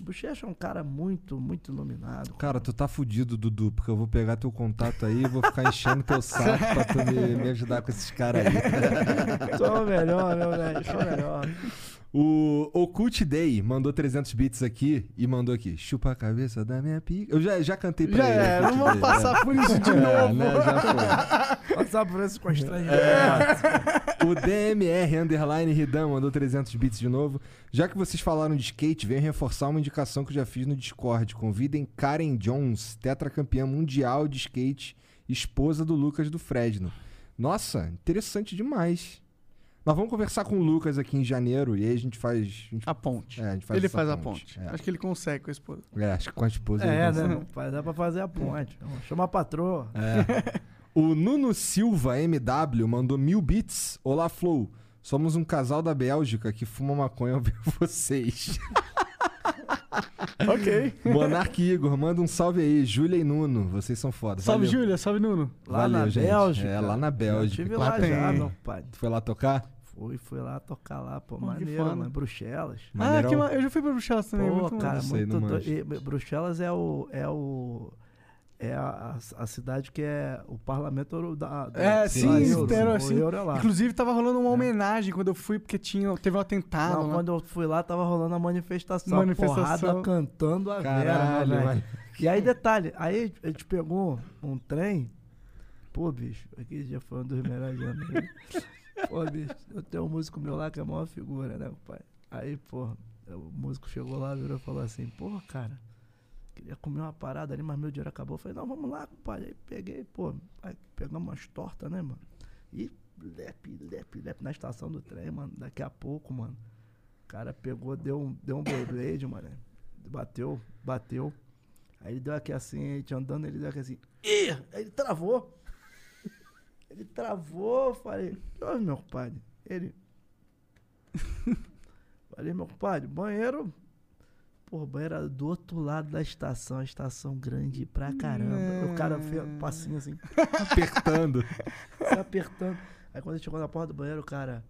O Bochecha é um cara muito, muito iluminado. Cara, tu tá fudido, Dudu, porque eu vou pegar teu contato aí e vou ficar enchendo teu saco pra tu me, me ajudar com esses caras aí. Sou melhor, meu velho. Sou melhor. O Ocult Day mandou 300 bits aqui e mandou aqui. Chupa a cabeça da minha pica. Eu já, já cantei pra Já ele. é, não vamos passar é. por isso de É, novo. né, já foi. Passar por esse constrangimento. O DMR Underline Ridan mandou 300 bits de novo. Já que vocês falaram de skate, venho reforçar uma indicação que eu já fiz no Discord. Convidem Karen Jones, tetracampeã mundial de skate, esposa do Lucas do Fresno. Nossa, interessante demais. Nós vamos conversar com o Lucas aqui em janeiro e aí a gente faz. A, gente- A ponte. É, a gente faz ele faz a ponte. É. Acho que ele consegue com a esposa. É, acho que com a esposa ele É, consegue. né? Dá pra fazer a ponte. Chama a patroa. É. O Nuno Silva MW mandou mil bits. Olá, Flow. Somos um casal da Bélgica que fuma maconha ao ver vocês. ok. Monark Igor, manda um salve aí. Júlia e Nuno, vocês são foda. Salve. Júlia. Salve, Nuno. Lá Valeu, na gente. Bélgica. É, lá na Bélgica. Eu tive Lá já, meu pai. Tu foi lá tocar? Fui, fui lá tocar lá, pô. Pô, maneiro, mano. Bruxelas. Ah, que ma- eu já fui pra Bruxelas também. Pô, muito cara, sei, muito manjo. E Bruxelas é o. É o. É a, a, a cidade que é o parlamento da. da É, da sim, euro, era o assim. euro é lá. Inclusive, tava rolando uma homenagem quando eu fui, porque tinha, teve um atentado. Não, lá. quando eu fui lá, tava rolando a manifestação. Manifestação. Porrada cantando a Vera, Caralho, velho? mano. E aí, detalhe, aí a gente pegou um trem. Pô, bicho, aquele dia foi um dos melhores anos. Pô, bicho, eu tenho um músico meu lá que é a maior figura, né, pai? Aí, pô, o músico chegou lá, virou e falou assim, pô, cara, queria comer uma parada ali, mas meu dinheiro acabou. Eu falei, não, vamos lá, compadre. Aí peguei, pô, aí pegamos umas tortas, né, mano? E lepe, lepe, lepe na estação do trem, mano. Daqui a pouco, mano. O cara pegou, deu um, deu um Beyblade, mano. Bateu, bateu. Aí ele deu aqui assim, a gente andando, ele deu aqui assim. Ih! Aí ele travou. Ele travou, falei, ô meu compadre. Ele. falei, meu compadre, banheiro. Pô, banheiro era do outro lado da estação, a estação grande pra caramba. O cara fez um passinho assim, Apertando. se apertando. Aí quando ele chegou na porta do banheiro, o cara.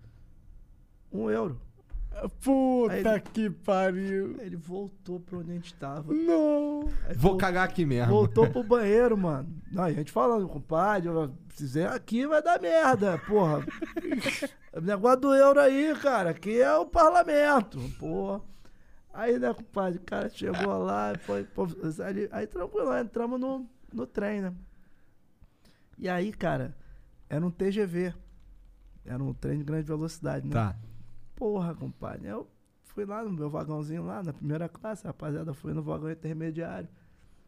Um euro. Puta Aí ele- que pariu. Ele voltou pra onde a gente tava. Não. Aí Vou vol- cagar aqui mesmo. Voltou pro banheiro, mano. Não, a gente falando, compadre, fizer aqui vai dar merda, porra. O negócio do euro aí, cara, aqui é o parlamento, porra. Aí, né, compadre, o cara chegou lá, foi, pô, aí, aí tranquilo, entramos no, no trem, né? E aí, cara, era um TGV. Era um trem de grande velocidade, né? Tá. Porra, compadre. Eu fui lá no meu vagãozinho lá, na primeira classe, rapaziada foi no vagão intermediário.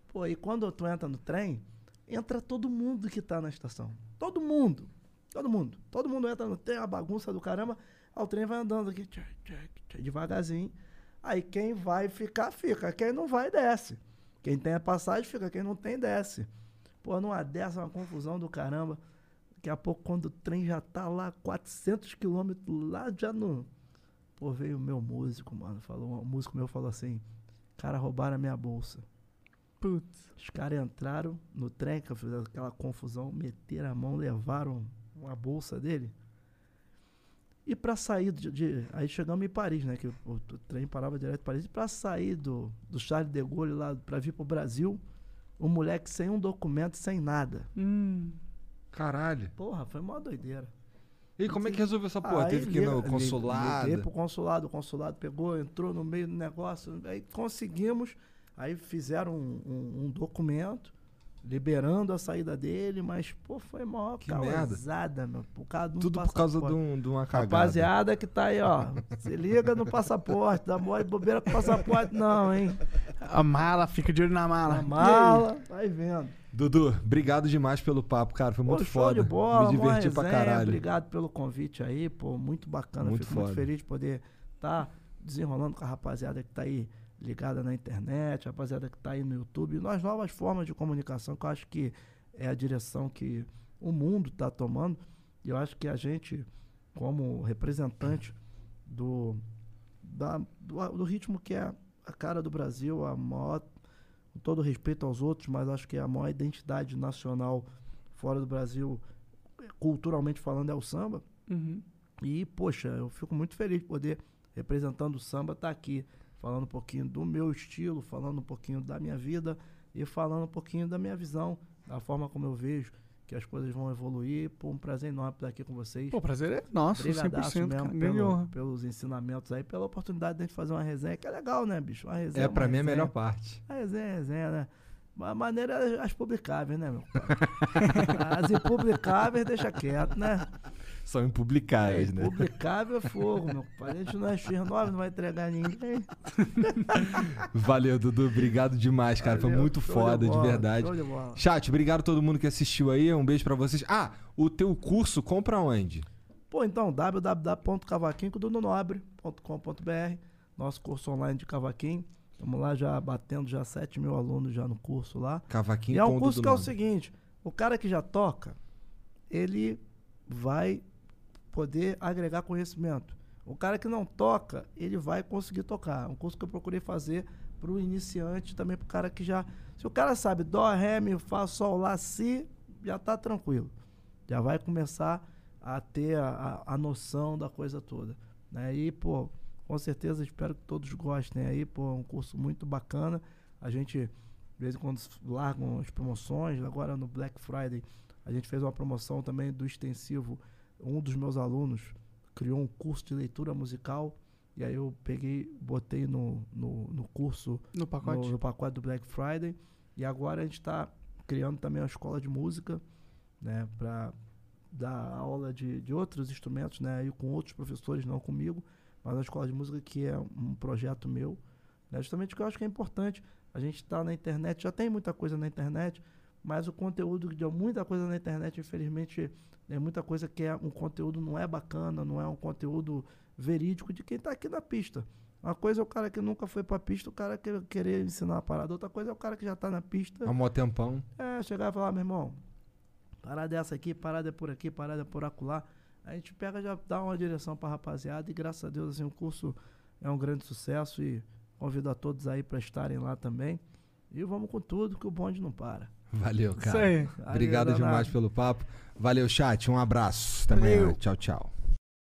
Pô, e quando tu entra no trem, entra todo mundo que tá na estação. Todo mundo. Todo mundo. Todo mundo entra no trem, a bagunça do caramba. Aí o trem vai andando aqui, tchac, tchac, tchac, devagarzinho. Aí quem vai ficar, fica. Quem não vai, desce. Quem tem a passagem, fica. Quem não tem, desce. Pô, numa dessa, uma confusão do caramba. Daqui a pouco, quando o trem já tá lá, 400 quilômetros lá, já no... Pô, veio o meu músico, mano. Falou, o músico meu falou assim, cara, roubaram a minha bolsa. Putz. Os caras entraram no trem, que eu fiz aquela confusão, meteram a mão, levaram a bolsa dele. E pra sair de, de- Aí chegamos em Paris, né? Que o, o trem parava direto em Paris. E pra sair do, do Charles de Gaulle lá, pra vir pro Brasil, um moleque sem um documento, sem nada. Hum. Caralho. Porra, foi uma doideira. E como é que resolveu essa porra? Aí Teve que ir no consulado? Liguei pro consulado, o consulado pegou, entrou no meio do negócio, aí conseguimos, aí fizeram um, um- um documento liberando a saída dele, mas, pô, foi maior Que causada, meu, por causa de um Tudo por causa de, um, de uma cagada. Rapaziada que tá aí, ó, se liga no passaporte, dá mole bobeira com passaporte não, hein? A mala, fica de olho na mala. A mala, vai vendo. Dudu, obrigado demais pelo papo, cara. Foi muito Pô, show foda. de bola, Me mó diverti pra caralho. Obrigado pelo convite aí, pô, muito bacana. Muito Fico foda. muito feliz de poder estar desenrolando com a rapaziada que tá aí ligada na internet, a rapaziada que tá aí no YouTube, nas novas formas de comunicação, que eu acho que é a direção que o mundo tá tomando. E eu acho que a gente, como representante do, da- do, do ritmo que é a cara do Brasil, a maior, com todo respeito aos outros, mas acho que a maior identidade nacional fora do Brasil, culturalmente falando, é o samba. Uhum. E, poxa, eu fico muito feliz de poder, representando o samba, estar aqui, falando um pouquinho do meu estilo, falando um pouquinho da minha vida e falando um pouquinho da minha visão, da forma como eu vejo que as coisas vão evoluir. Pô, um prazer enorme estar aqui com vocês. Pô, o prazer é nosso, Brigadaço 100%, cara. mesmo pelo- pelos ensinamentos aí, pela oportunidade de a gente fazer uma resenha, que é legal, né, bicho? Uma resenha, É, pra mim, é a melhor parte. A resenha é resenha, né? A maneira é as publicáveis, né, meu? As impublicáveis deixa quieto, né? São impublicáveis, né? Publicável é fogo, meu pai. A gente não é X9, não vai entregar ninguém. Valeu, Dudu. Obrigado demais, cara. Foi Valeu, muito show de foda, de, bola, verdade. show de. Chat, obrigado a todo mundo que assistiu aí. Um beijo pra vocês. Ah, o teu curso compra onde? Pô, então, www.cavaquinho.nobre.com.br Nosso curso online de cavaquinho. Estamos lá já batendo já 7 mil alunos já no curso lá. Cavaquinho E é um curso que é o seguinte, o cara que já toca, ele vai poder agregar conhecimento. O cara que não toca, ele vai conseguir tocar. É um curso que eu procurei fazer para o iniciante, também para o cara que já... Se o cara sabe dó, ré, mi, fá, sol, lá, si, já tá tranquilo. Já vai começar a ter a, a, a noção da coisa toda. Né? E, pô, com certeza espero que todos gostem aí, pô, é um curso muito bacana. A gente, de vez em quando, largam as promoções. Agora no Black Friday, a gente fez uma promoção também do extensivo. Um dos meus alunos criou um curso de leitura musical. E aí eu peguei, botei no, no, no curso, No pacote. no, no pacote do Black Friday. E agora a gente está criando também uma escola de música, né, para dar aula de, de outros instrumentos, né, aí com outros professores, não comigo, mas uma escola de música que é um projeto meu, né, justamente porque eu acho que é importante. A gente está na internet, já tem muita coisa na internet, mas o conteúdo de muita coisa na internet, infelizmente, é muita coisa que é um conteúdo não é bacana, não é um conteúdo verídico de quem está aqui na pista. Uma coisa é o cara que nunca foi pra pista, o cara que querer ensinar uma parada. Outra coisa é o cara que já tá na pista. Há um tempão. É, chegar e falar, meu irmão, parada é essa aqui, parada é por aqui, parada é por acolá. A gente pega já dá uma direção pra rapaziada e graças a Deus assim, o curso é um grande sucesso e convido a todos aí pra estarem lá também. E vamos com tudo que o bonde não para. Valeu, cara. Isso aí. Obrigado Valeu, demais pelo papo. Valeu, chat. Um abraço. Também. Tchau, tchau.